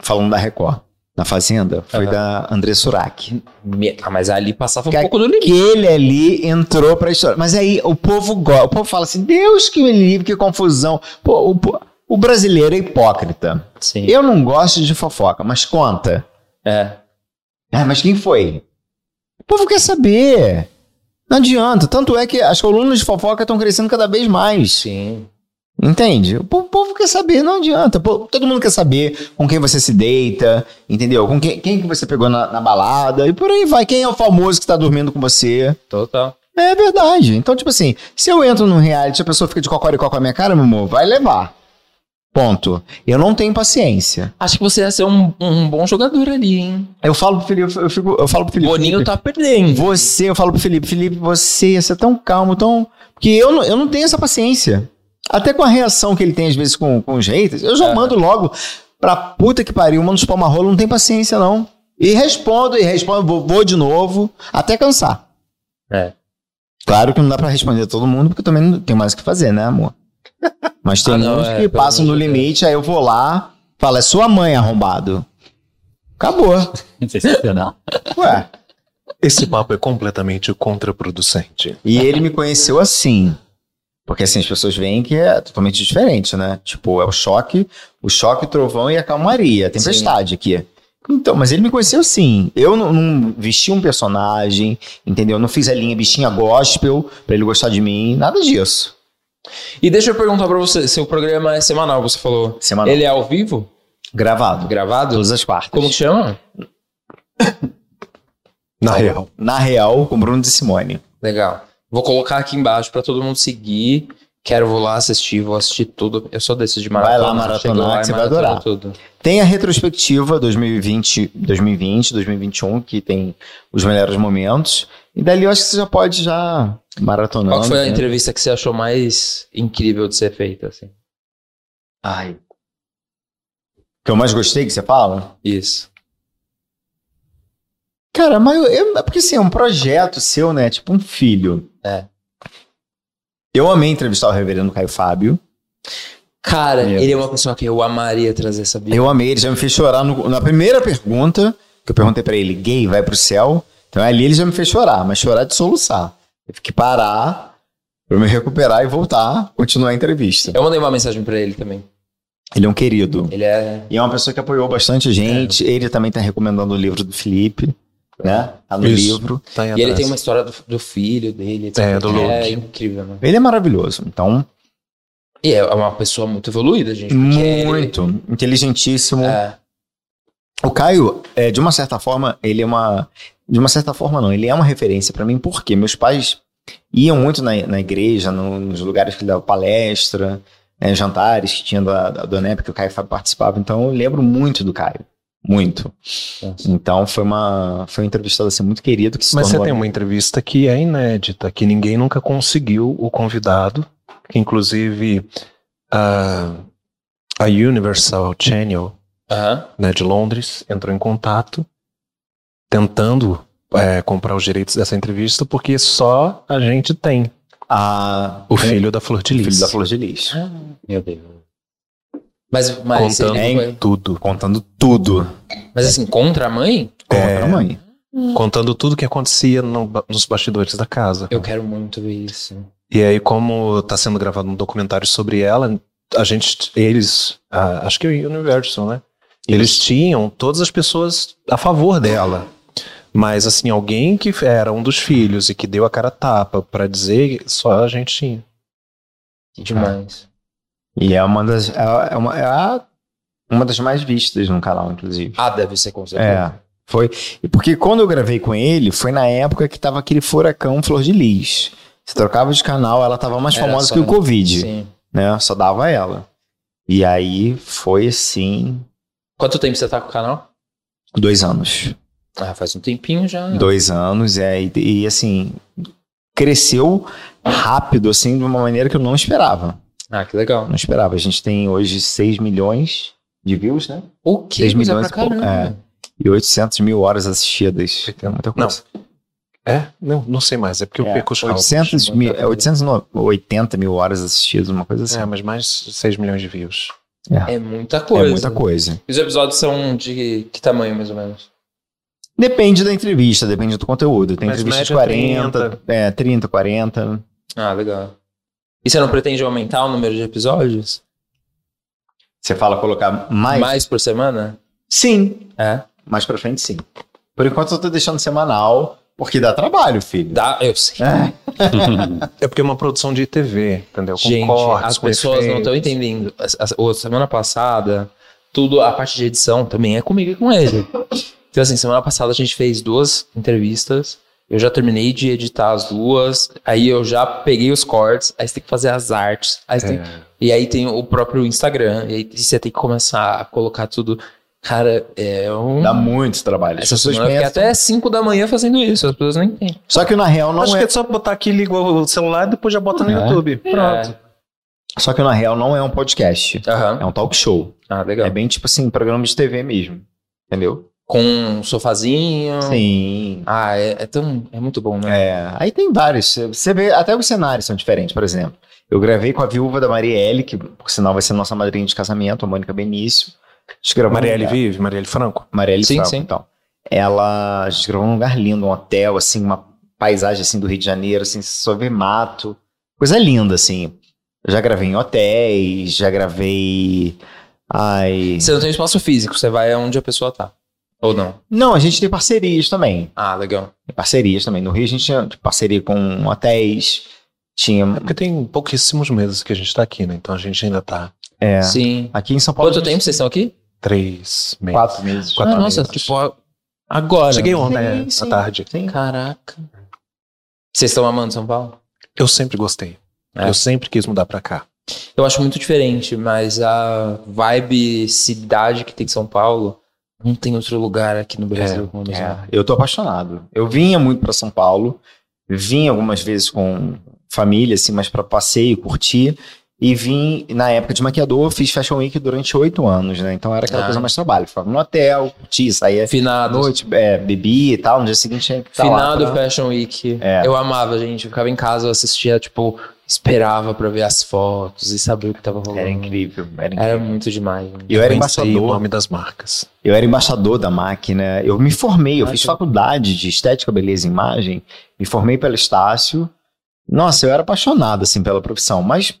falando da Record, na Fazenda, foi Aham. da André Surak. Me- Ah, mas ali passava um Que pouco do limite. Aquele ali entrou pra história. Mas aí o povo gosta. O povo fala assim: Deus que me livre, que confusão. Pô, o, o brasileiro é hipócrita. Sim. Eu não gosto de fofoca, mas conta. É. Ah, mas quem foi? O povo quer saber. Não adianta. Tanto é que as colunas de fofoca estão crescendo cada vez mais. Sim. Entende? O povo, quer saber, não adianta. Todo mundo quer saber com quem você se deita, entendeu? Com quem, quem que você pegou na, na balada e por aí vai. Quem é o famoso que tá dormindo com você? Total. É verdade. Então, tipo assim, se eu entro num reality e a pessoa fica de cocoricó com a minha cara, meu amor, vai levar. Ponto. Eu não tenho paciência. Acho que você ia ser um, um bom jogador ali, hein? Eu falo pro Felipe, eu, fico, eu falo pro Felipe. Boninho Felipe, tá perdendo. Você, eu falo pro Felipe, Felipe, você ia ser tão calmo, tão. Porque eu não, eu não tenho essa paciência. Até com a reação que ele tem às vezes com, com os haters, eu já É. mando logo pra puta que pariu, mando os palma não tem paciência não. E respondo, e respondo, vou, vou de novo, até cansar. É. Claro que não dá pra responder a todo mundo, porque também não tenho mais o que fazer, né, amor? Mas tem Ah, não, uns é, que passam no limite, aí eu vou lá, falo, é sua mãe arrombado. Acabou. Sensacional. Ué. Esse papo é completamente contraproducente. E ele me conheceu assim. Porque assim, as pessoas veem que é totalmente diferente, né? Tipo, é o choque, o choque, o trovão e a calmaria, a tempestade aqui. Então, mas ele me conheceu assim. Eu não, não vesti um personagem, entendeu? Não fiz a linha bichinha gospel pra ele gostar de mim, nada disso. E deixa eu perguntar pra você, seu programa é semanal, você falou. Semanal. Ele é ao vivo? Gravado. Gravado? Todas as quartas. Como que chama? Na real. Na real, com Bruno de Simone. Legal. Vou colocar aqui embaixo pra todo mundo seguir. Quero, vou lá assistir, vou assistir tudo. Eu sou desses de Vai maratona. lá maratonar lá que e você vai adorar. Tudo. Tem a retrospectiva 2020, 2020, 2021, que tem os melhores momentos. E dali eu acho que você já pode já maratonando. Qual foi a né? entrevista que você achou mais incrível de ser feita? Assim? Ai. Que eu mais gostei que você fala? Isso. Cara, mas eu, é porque assim, é um projeto seu, né? Tipo um filho. É. Eu amei entrevistar o reverendo Caio Fábio. Cara, Meu ele é uma pessoa que eu amaria trazer, sabia? Eu amei, ele já me fez chorar no- na primeira pergunta, que eu perguntei pra ele, gay, vai pro céu? Então ali ele já me fez chorar, mas chorar de soluçar. Eu tive que parar pra me recuperar e voltar, continuar a entrevista. Eu mandei uma mensagem pra ele também. Ele é um querido. Ele é. E é uma pessoa que apoiou bastante a gente. Ele também tá recomendando o livro do Felipe, né? Tá no Isso. livro. Tá E ele tem uma história do, do filho dele. etc. É, do É Luke. incrível, mano. Ele é maravilhoso. Então, E é uma pessoa muito evoluída, gente. porque ele- muito inteligentíssimo. É, O Caio, é, de uma certa forma, ele é uma. De uma certa forma, não. Ele é uma referência pra mim, porque meus pais iam muito na, na igreja, no- nos lugares que ele dava palestra, né, jantares que tinha da, da, do ANEP, que o Caio Fábio participava. Então, eu lembro muito do Caio. Muito. Nossa. Então, foi uma, foi um entrevistado assim, muito querido. Que se Mas você tem uma entrevista que é inédita, que ninguém nunca conseguiu o convidado, que inclusive a, a Universal Channel aham. né, de Londres entrou em contato tentando é, comprar os direitos dessa entrevista, porque só a gente tem a, o filho da Flor de o Lis. filho da Flor de Lis. Meu Deus. Mas, mas, contando foi- tudo. Contando tudo mas assim, contra a mãe? contra É. a mãe. Contando tudo que acontecia no nos bastidores da casa. Eu quero muito ver isso. E aí, como tá sendo gravado um documentário sobre ela, a gente, eles, ah, acho que é o Universal, né? Eles tinham todas as pessoas a favor dela. Mas, assim, alguém que era um dos filhos e que deu a cara tapa pra dizer, só a gente tinha. Que demais. E é uma das. É, é uma, é a Uma das mais vistas no canal, inclusive. Ah, deve ser com certeza. É, foi. E porque quando eu gravei com ele, foi na época que tava aquele furacão Flor de Lis. Você trocava de canal, ela tava mais Era famosa só que o. Covid, Sim. né? Só dava ela. E aí foi assim, Quanto tempo você tá com o canal? dois anos. Ah, faz um tempinho já. Dois anos, é, e, e assim, cresceu rápido, assim, de uma maneira que eu não esperava. Ah, que legal. Não esperava. A gente tem hoje 6 milhões de views, né? O que? 6 Coisa milhões pra e caramba. E 800 mil horas assistidas. É muita coisa. É? Não, não sei mais, é porque eu É, perco os cálculos. 800 mil, é 880 mil horas assistidas, uma coisa assim. É, mas mais 6 milhões de views. É muita É, coisa. muita coisa. E os episódios são de que tamanho, mais ou menos? Depende da entrevista, depende do conteúdo. Tem Mas entrevistas de média 40, é, 30, 40. Ah, legal. E você não pretende aumentar o número de episódios? Você fala colocar mais? Mais por semana? Sim. É. Mais pra frente, sim. Por enquanto eu tô deixando semanal, porque dá trabalho, filho. Dá, eu sei. É. É porque é uma produção de TV, entendeu? Com Gente, cortes, as com pessoas não estão efeitos. entendendo. A, a- a semana passada, tudo, a parte de edição também é comigo e com ele. Então, assim, semana passada a gente fez duas entrevistas. Eu já terminei de editar as duas. Aí eu já peguei os cortes. Aí você tem que fazer as artes. Aí você tem- É. E aí tem o próprio Instagram. E aí você tem que começar a colocar tudo. Cara, é um. Dá muito trabalho. Pessoas fiquei pensam- até 5 da manhã fazendo isso. As pessoas não entendem. Só que na real não Acho é. que é só botar aqui, liga o celular e depois já bota no É. YouTube. Pronto. Só que na real não é um podcast. Aham. É um talk show. Ah, legal. É bem tipo assim, programa de TV mesmo. Entendeu? Com um sofazinho. Sim. Ah, é, é tão. É muito bom, né? É, aí tem vários. Você vê, até os cenários são diferentes, por exemplo. Eu gravei com a viúva da Marielle, que por sinal vai ser nossa madrinha de casamento, a Mônica Benício. A gente gravou Marielle lugar- vive, Marielle Franco. Marielle Sim, Franco, sim. então. Ela, a gente gravou num lugar lindo, um hotel, assim, uma paisagem assim do Rio de Janeiro, assim, só vê mato. Coisa linda, assim. Eu já gravei em hotéis, já gravei. Ai. Você não tem espaço físico, você vai onde a pessoa tá. Ou não? Não, a gente tem parcerias também. Ah, legal. Tem parcerias também. No Rio a gente tinha parceria com hotéis. Tinha. É porque tem pouquíssimos meses que a gente tá aqui, né? Então a gente ainda tá É. Sim. Aqui em São Paulo. Quanto gente- tempo vocês estão aqui? três meses. Quatro meses. Quatro ah, nossa, meses. tipo, a- agora. Cheguei ontem, é, sim. à tarde. Sim. Caraca. Vocês estão amando São Paulo? Eu sempre gostei. É. Eu sempre quis mudar pra cá. Eu acho muito diferente, mas a vibe cidade que tem São Paulo não tem outro lugar aqui no Brasil como a mesma. É, eu tô apaixonado. Eu vinha muito pra São Paulo, vim algumas vezes com família, assim, mas pra passeio, curtir. E vim, na época de maquiador, fiz Fashion Week durante oito anos, né? Então era aquela Ah. coisa mais trabalho. Ficava no hotel, curtia, saía Finado. noite, é, bebia e tal. No dia seguinte tinha que estar lá Finado pra- Fashion Week. É. Eu amava, gente. Eu ficava em casa, eu assistia, tipo, esperava pra ver as fotos e saber o que tava rolando. Era incrível, era incrível. Era muito demais. gente. Eu era Pensei o embaixador, nome das marcas. eu era embaixador da máquina. Eu me formei, eu Ah, fiz que- faculdade de estética, beleza e imagem. Me formei pelo Estácio. Nossa, eu era apaixonado, assim, pela profissão. Mas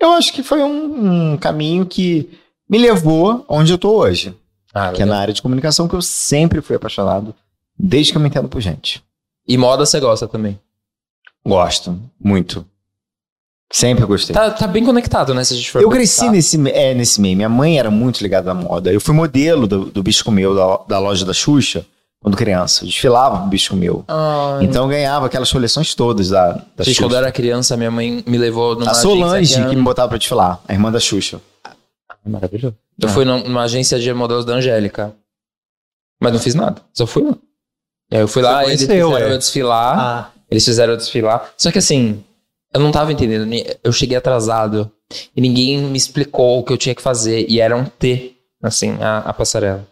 eu acho que foi um, um caminho que me levou onde eu tô hoje. Ah, Que é na área de comunicação que eu sempre fui apaixonado. Desde que eu me entendo por gente. E moda você gosta também. Gosto, muito. Sempre gostei. Tá, tá bem conectado, né? Se a gente for Eu cresci nesse, é, nesse meio. Minha mãe era muito ligada à moda. Eu fui modelo do, do Bicho Meu, da, da loja da Xuxa, quando criança. Eu desfilava pro Bicho Meu. Ai, Então eu ganhava aquelas coleções todas da, da Gente, Xuxa. quando eu era criança, minha mãe me levou numa A agência Solange que me botava pra desfilar, a irmã da Xuxa. Maravilhoso. Eu Ah. fui num- numa agência de modelos da Angélica. Mas não fiz nada. Só fui lá. E aí eu fui lá, Você eles fizeram é? eu desfilar. Ah, Eles fizeram eu desfilar. Só que assim, eu não tava entendendo. Eu cheguei atrasado. E ninguém me explicou o que eu tinha que fazer. E era um T, assim, a, a passarela.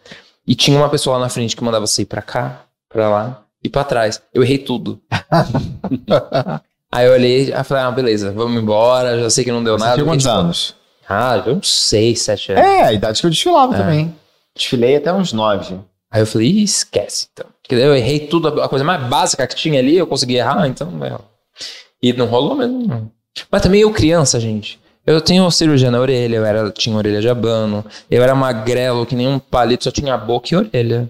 E tinha uma pessoa lá na frente que mandava você ir pra cá, pra lá e pra trás. Eu errei tudo. Aí eu olhei e falei, ah, beleza, vamos embora. Já sei que não deu Você nada. tinha quantos tipo, anos? Ah, eu uns seis, sete anos. É, a idade que eu desfilava É. também. Desfilei até uns nove. Aí eu falei, "Ih, esquece, então. Porque daí eu errei tudo, a coisa mais básica que tinha ali, eu consegui errar, então. é. E não rolou mesmo. não. Mas também eu, criança, gente. Eu tenho cirurgia na orelha, eu era, tinha orelha de abano, eu era magrelo, que nem um palito, só tinha boca e orelha.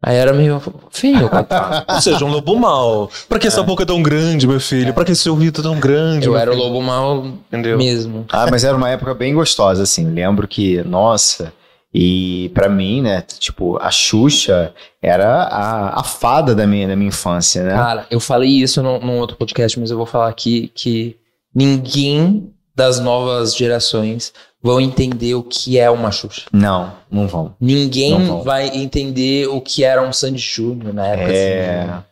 Aí era meio feio, coitado. ou seja, um lobo mal. Pra que essa boca é tão grande, meu filho? Pra que esse ouvido é tão grande? Eu era o lobo mal Entendeu? mesmo. Ah, mas era uma época bem gostosa, assim. Lembro que, nossa, E pra mim, né, tipo, a Xuxa era a, a fada da minha, da minha infância, né? Cara, eu falei isso num, num outro podcast, mas eu vou falar aqui que ninguém das novas gerações vão entender o que é uma Xuxa. Não, não vão. Ninguém Não vão. vai entender o que era um Sandy Júnior na época. É. assim. Né,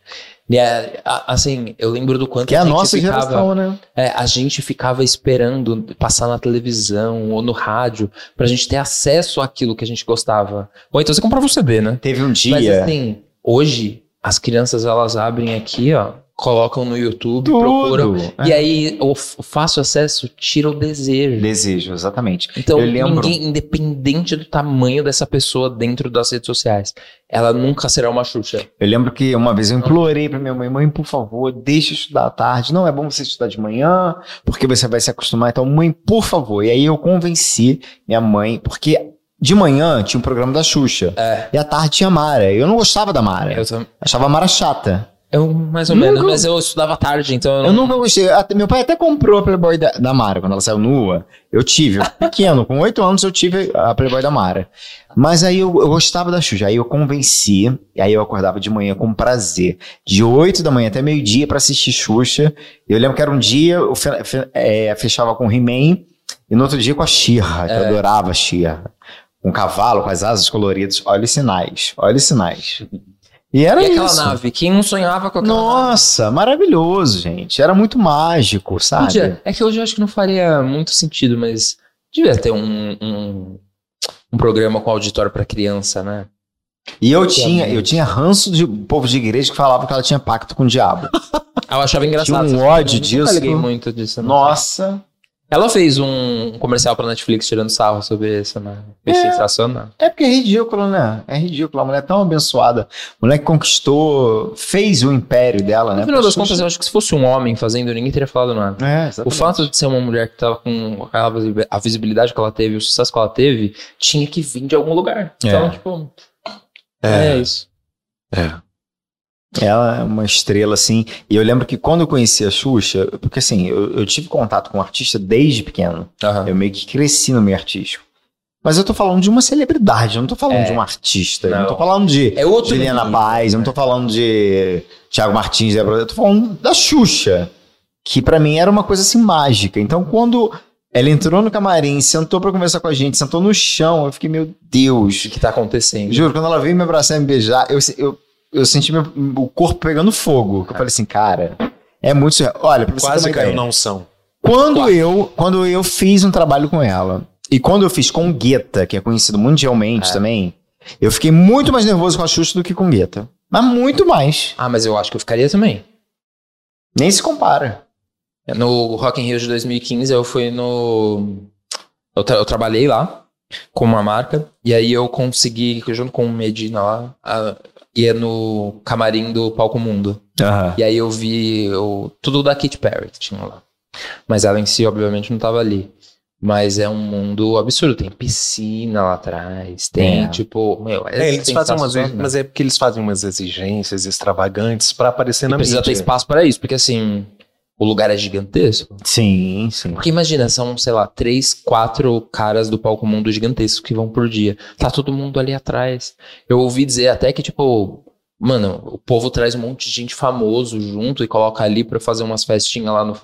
a- Assim, eu lembro do quanto Que é a gente nossa ficava, geração, né? é, a gente ficava esperando passar na televisão ou no rádio pra gente ter acesso àquilo que a gente gostava. Ou então você comprava o CD, né? Teve um Mas dia. assim, hoje as crianças elas abrem aqui, ó, colocam no YouTube, tudo. procuram. É. E aí o, fácil acesso tira o desejo. Desejo, exatamente. Então, ninguém, independente do tamanho dessa pessoa dentro das redes sociais, ela nunca será uma Xuxa. Eu lembro que uma vez eu implorei pra minha mãe, mãe, por favor, deixa eu estudar à tarde. Não é bom você estudar de manhã, porque você vai se acostumar. Então, mãe, por favor. E aí eu convenci minha mãe, porque de manhã tinha um programa da Xuxa. É. E à tarde tinha Mara. Eu não gostava da Mara. Eu, tam- Achava a Mara chata. Eu mais ou Nunca- menos, mas eu estudava tarde, então eu, Eu não- nunca gostei. Até- meu pai até comprou a Playboy da, da Mara quando ela saiu nua. Eu tive, eu pequeno, com oito anos eu tive a Playboy da Mara. Mas aí eu, eu gostava da Xuxa. Aí eu convenci, e aí eu acordava de manhã com prazer. De 8 da manhã até meio-dia pra assistir Xuxa. Eu lembro que era um dia, eu fe- fe- é, fechava com He-Man, e no outro dia com a Xirra, que eu É. adorava a Xirra. Com um cavalo, com as asas coloridas. Olha os sinais, olha os sinais. E era E aquela isso. nave? Quem não sonhava com aquela nave? Nossa, maravilhoso, gente. Era muito mágico, sabe? Podia. É que hoje eu acho que não faria muito sentido, mas devia ter um, um, um programa com auditório pra criança, né? E eu tinha, eu tinha ranço de povo de igreja que falava que ela tinha pacto com o diabo. Eu achava engraçado. Tinha um Eu ódio disso. liguei muito disso. Nossa. Ela fez um comercial pra Netflix tirando sarro sobre isso, né? Foi É. sensacional. É porque é ridículo, né? É ridículo. A mulher tão abençoada. A mulher que conquistou, fez o império dela, né? No final das contas, eu acho que se fosse um homem fazendo, ninguém teria falado nada. É, O fato de ser uma mulher que tava com a visibilidade que ela teve, o sucesso que ela teve, tinha que vir de algum lugar. Então, É. tipo, é, isso. É. Ela é uma estrela, assim. E eu lembro que quando eu conheci a Xuxa, porque assim, eu, eu tive contato com o artista desde pequeno. Aham. Eu meio que cresci no meio artístico. Mas eu tô falando de uma celebridade, eu não tô falando É. de um artista. Eu não Não. tô falando de É outro Juliana Paz, eu não tô falando de Thiago Martins, Débora, eu tô falando da Xuxa, que pra mim era uma coisa assim mágica. Então quando ela entrou no camarim, sentou pra conversar com a gente, sentou no chão, eu fiquei, meu O Deus. que tá acontecendo? Juro, quando ela veio me abraçar e me beijar, eu, eu, eu senti meu, o corpo pegando fogo. Eu falei assim, cara, é muito surreal. Olha, pra você Quase caiu ideia. na unção. Quando eu, quando eu fiz um trabalho com ela, e quando eu fiz com Guetta, que é conhecido mundialmente É. também, eu fiquei muito mais nervoso com a Xuxa do que com Guetta. Mas muito mais. Ah, mas eu acho que eu ficaria também. Nem se compara. No Rock in Rio de 2015, eu fui no... Eu, tra- eu trabalhei lá com uma marca, e aí eu consegui, junto com o Medina lá, a- ia no camarim do Palco Mundo. E aí eu vi o, tudo da Katy Perry que tinha lá. Mas ela em si, obviamente, não tava ali. Mas é um mundo absurdo. Tem piscina lá atrás. Tem, É. tipo, meu, é, É, eles fazem umas, mas é porque eles fazem umas exigências extravagantes pra aparecer E na precisa ter mídia. espaço para isso, porque assim, o lugar é gigantesco. Sim, sim. Porque imagina, são, sei lá, três, quatro caras do palco mundo gigantesco que vão por dia. Tá todo mundo ali atrás. Eu ouvi dizer até que, tipo, mano, o povo traz um monte de gente famoso junto e coloca ali pra fazer umas festinhas lá, no,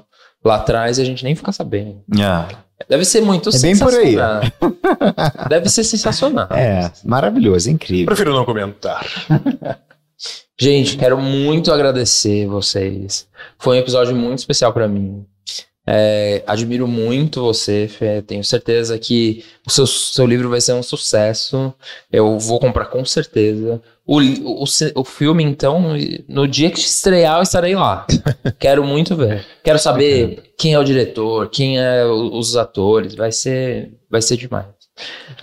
lá atrás e a gente nem fica sabendo. Deve ser muito É bem por aí. sensacional. Deve ser sensacional. É, maravilhoso, incrível. Prefiro não comentar. Gente, quero muito agradecer vocês. Foi um episódio muito especial pra mim. É, admiro muito você, Fê. Tenho certeza que o seu, seu livro vai ser um sucesso. Eu vou comprar com certeza. O, o, o filme, então, no dia que estrear, eu estarei lá. Quero muito ver. Quero saber quem é o diretor, quem é o- os atores. Vai ser, vai ser demais.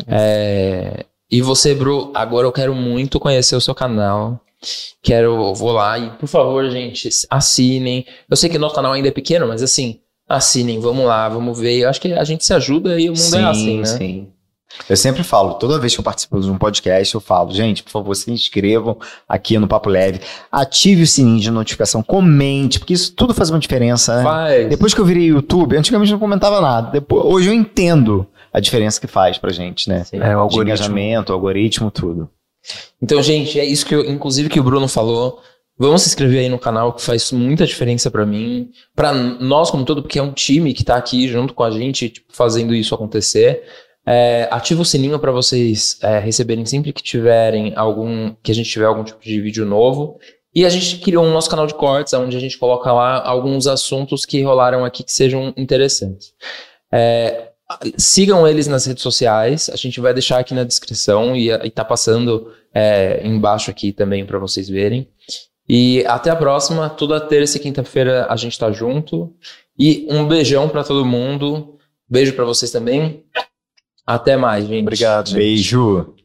É, e você, Bru, agora eu quero muito conhecer o seu canal. Quero, vou lá e, por favor, gente, assinem. Eu sei que nosso canal ainda é pequeno, mas assim, assinem, vamos lá, vamos ver. Eu acho que a gente se ajuda e o mundo é assim, né? sim. Eu sempre falo, toda vez que eu participo de um podcast, eu falo, gente, por favor, se inscrevam aqui no Papo Leve, ative o sininho de notificação, comente, porque isso tudo faz uma diferença, né? Faz. Depois que eu virei YouTube, antigamente eu não comentava nada. Depois, hoje eu entendo a diferença que faz pra gente, né? Sim. É, o De algoritmo. engajamento, algoritmo, tudo. Então, gente, é isso que eu, inclusive, que o Bruno falou. Vamos se inscrever aí no canal, que faz muita diferença pra mim, pra nós como todo, porque é um time que tá aqui junto com a gente, tipo, fazendo isso acontecer. É, ativa o sininho pra vocês é, receberem sempre que tiverem algum, que a gente tiver algum tipo de vídeo novo. E a gente criou um nosso canal de cortes, onde a gente coloca lá alguns assuntos que rolaram aqui que sejam interessantes. É, sigam eles nas redes sociais, a gente vai deixar aqui na descrição e, e tá passando é, embaixo aqui também para vocês verem. E até a próxima, toda terça e quinta-feira a gente tá junto. E um beijão para todo mundo. Beijo para vocês também. Até mais, gente. Obrigado, gente. Beijo!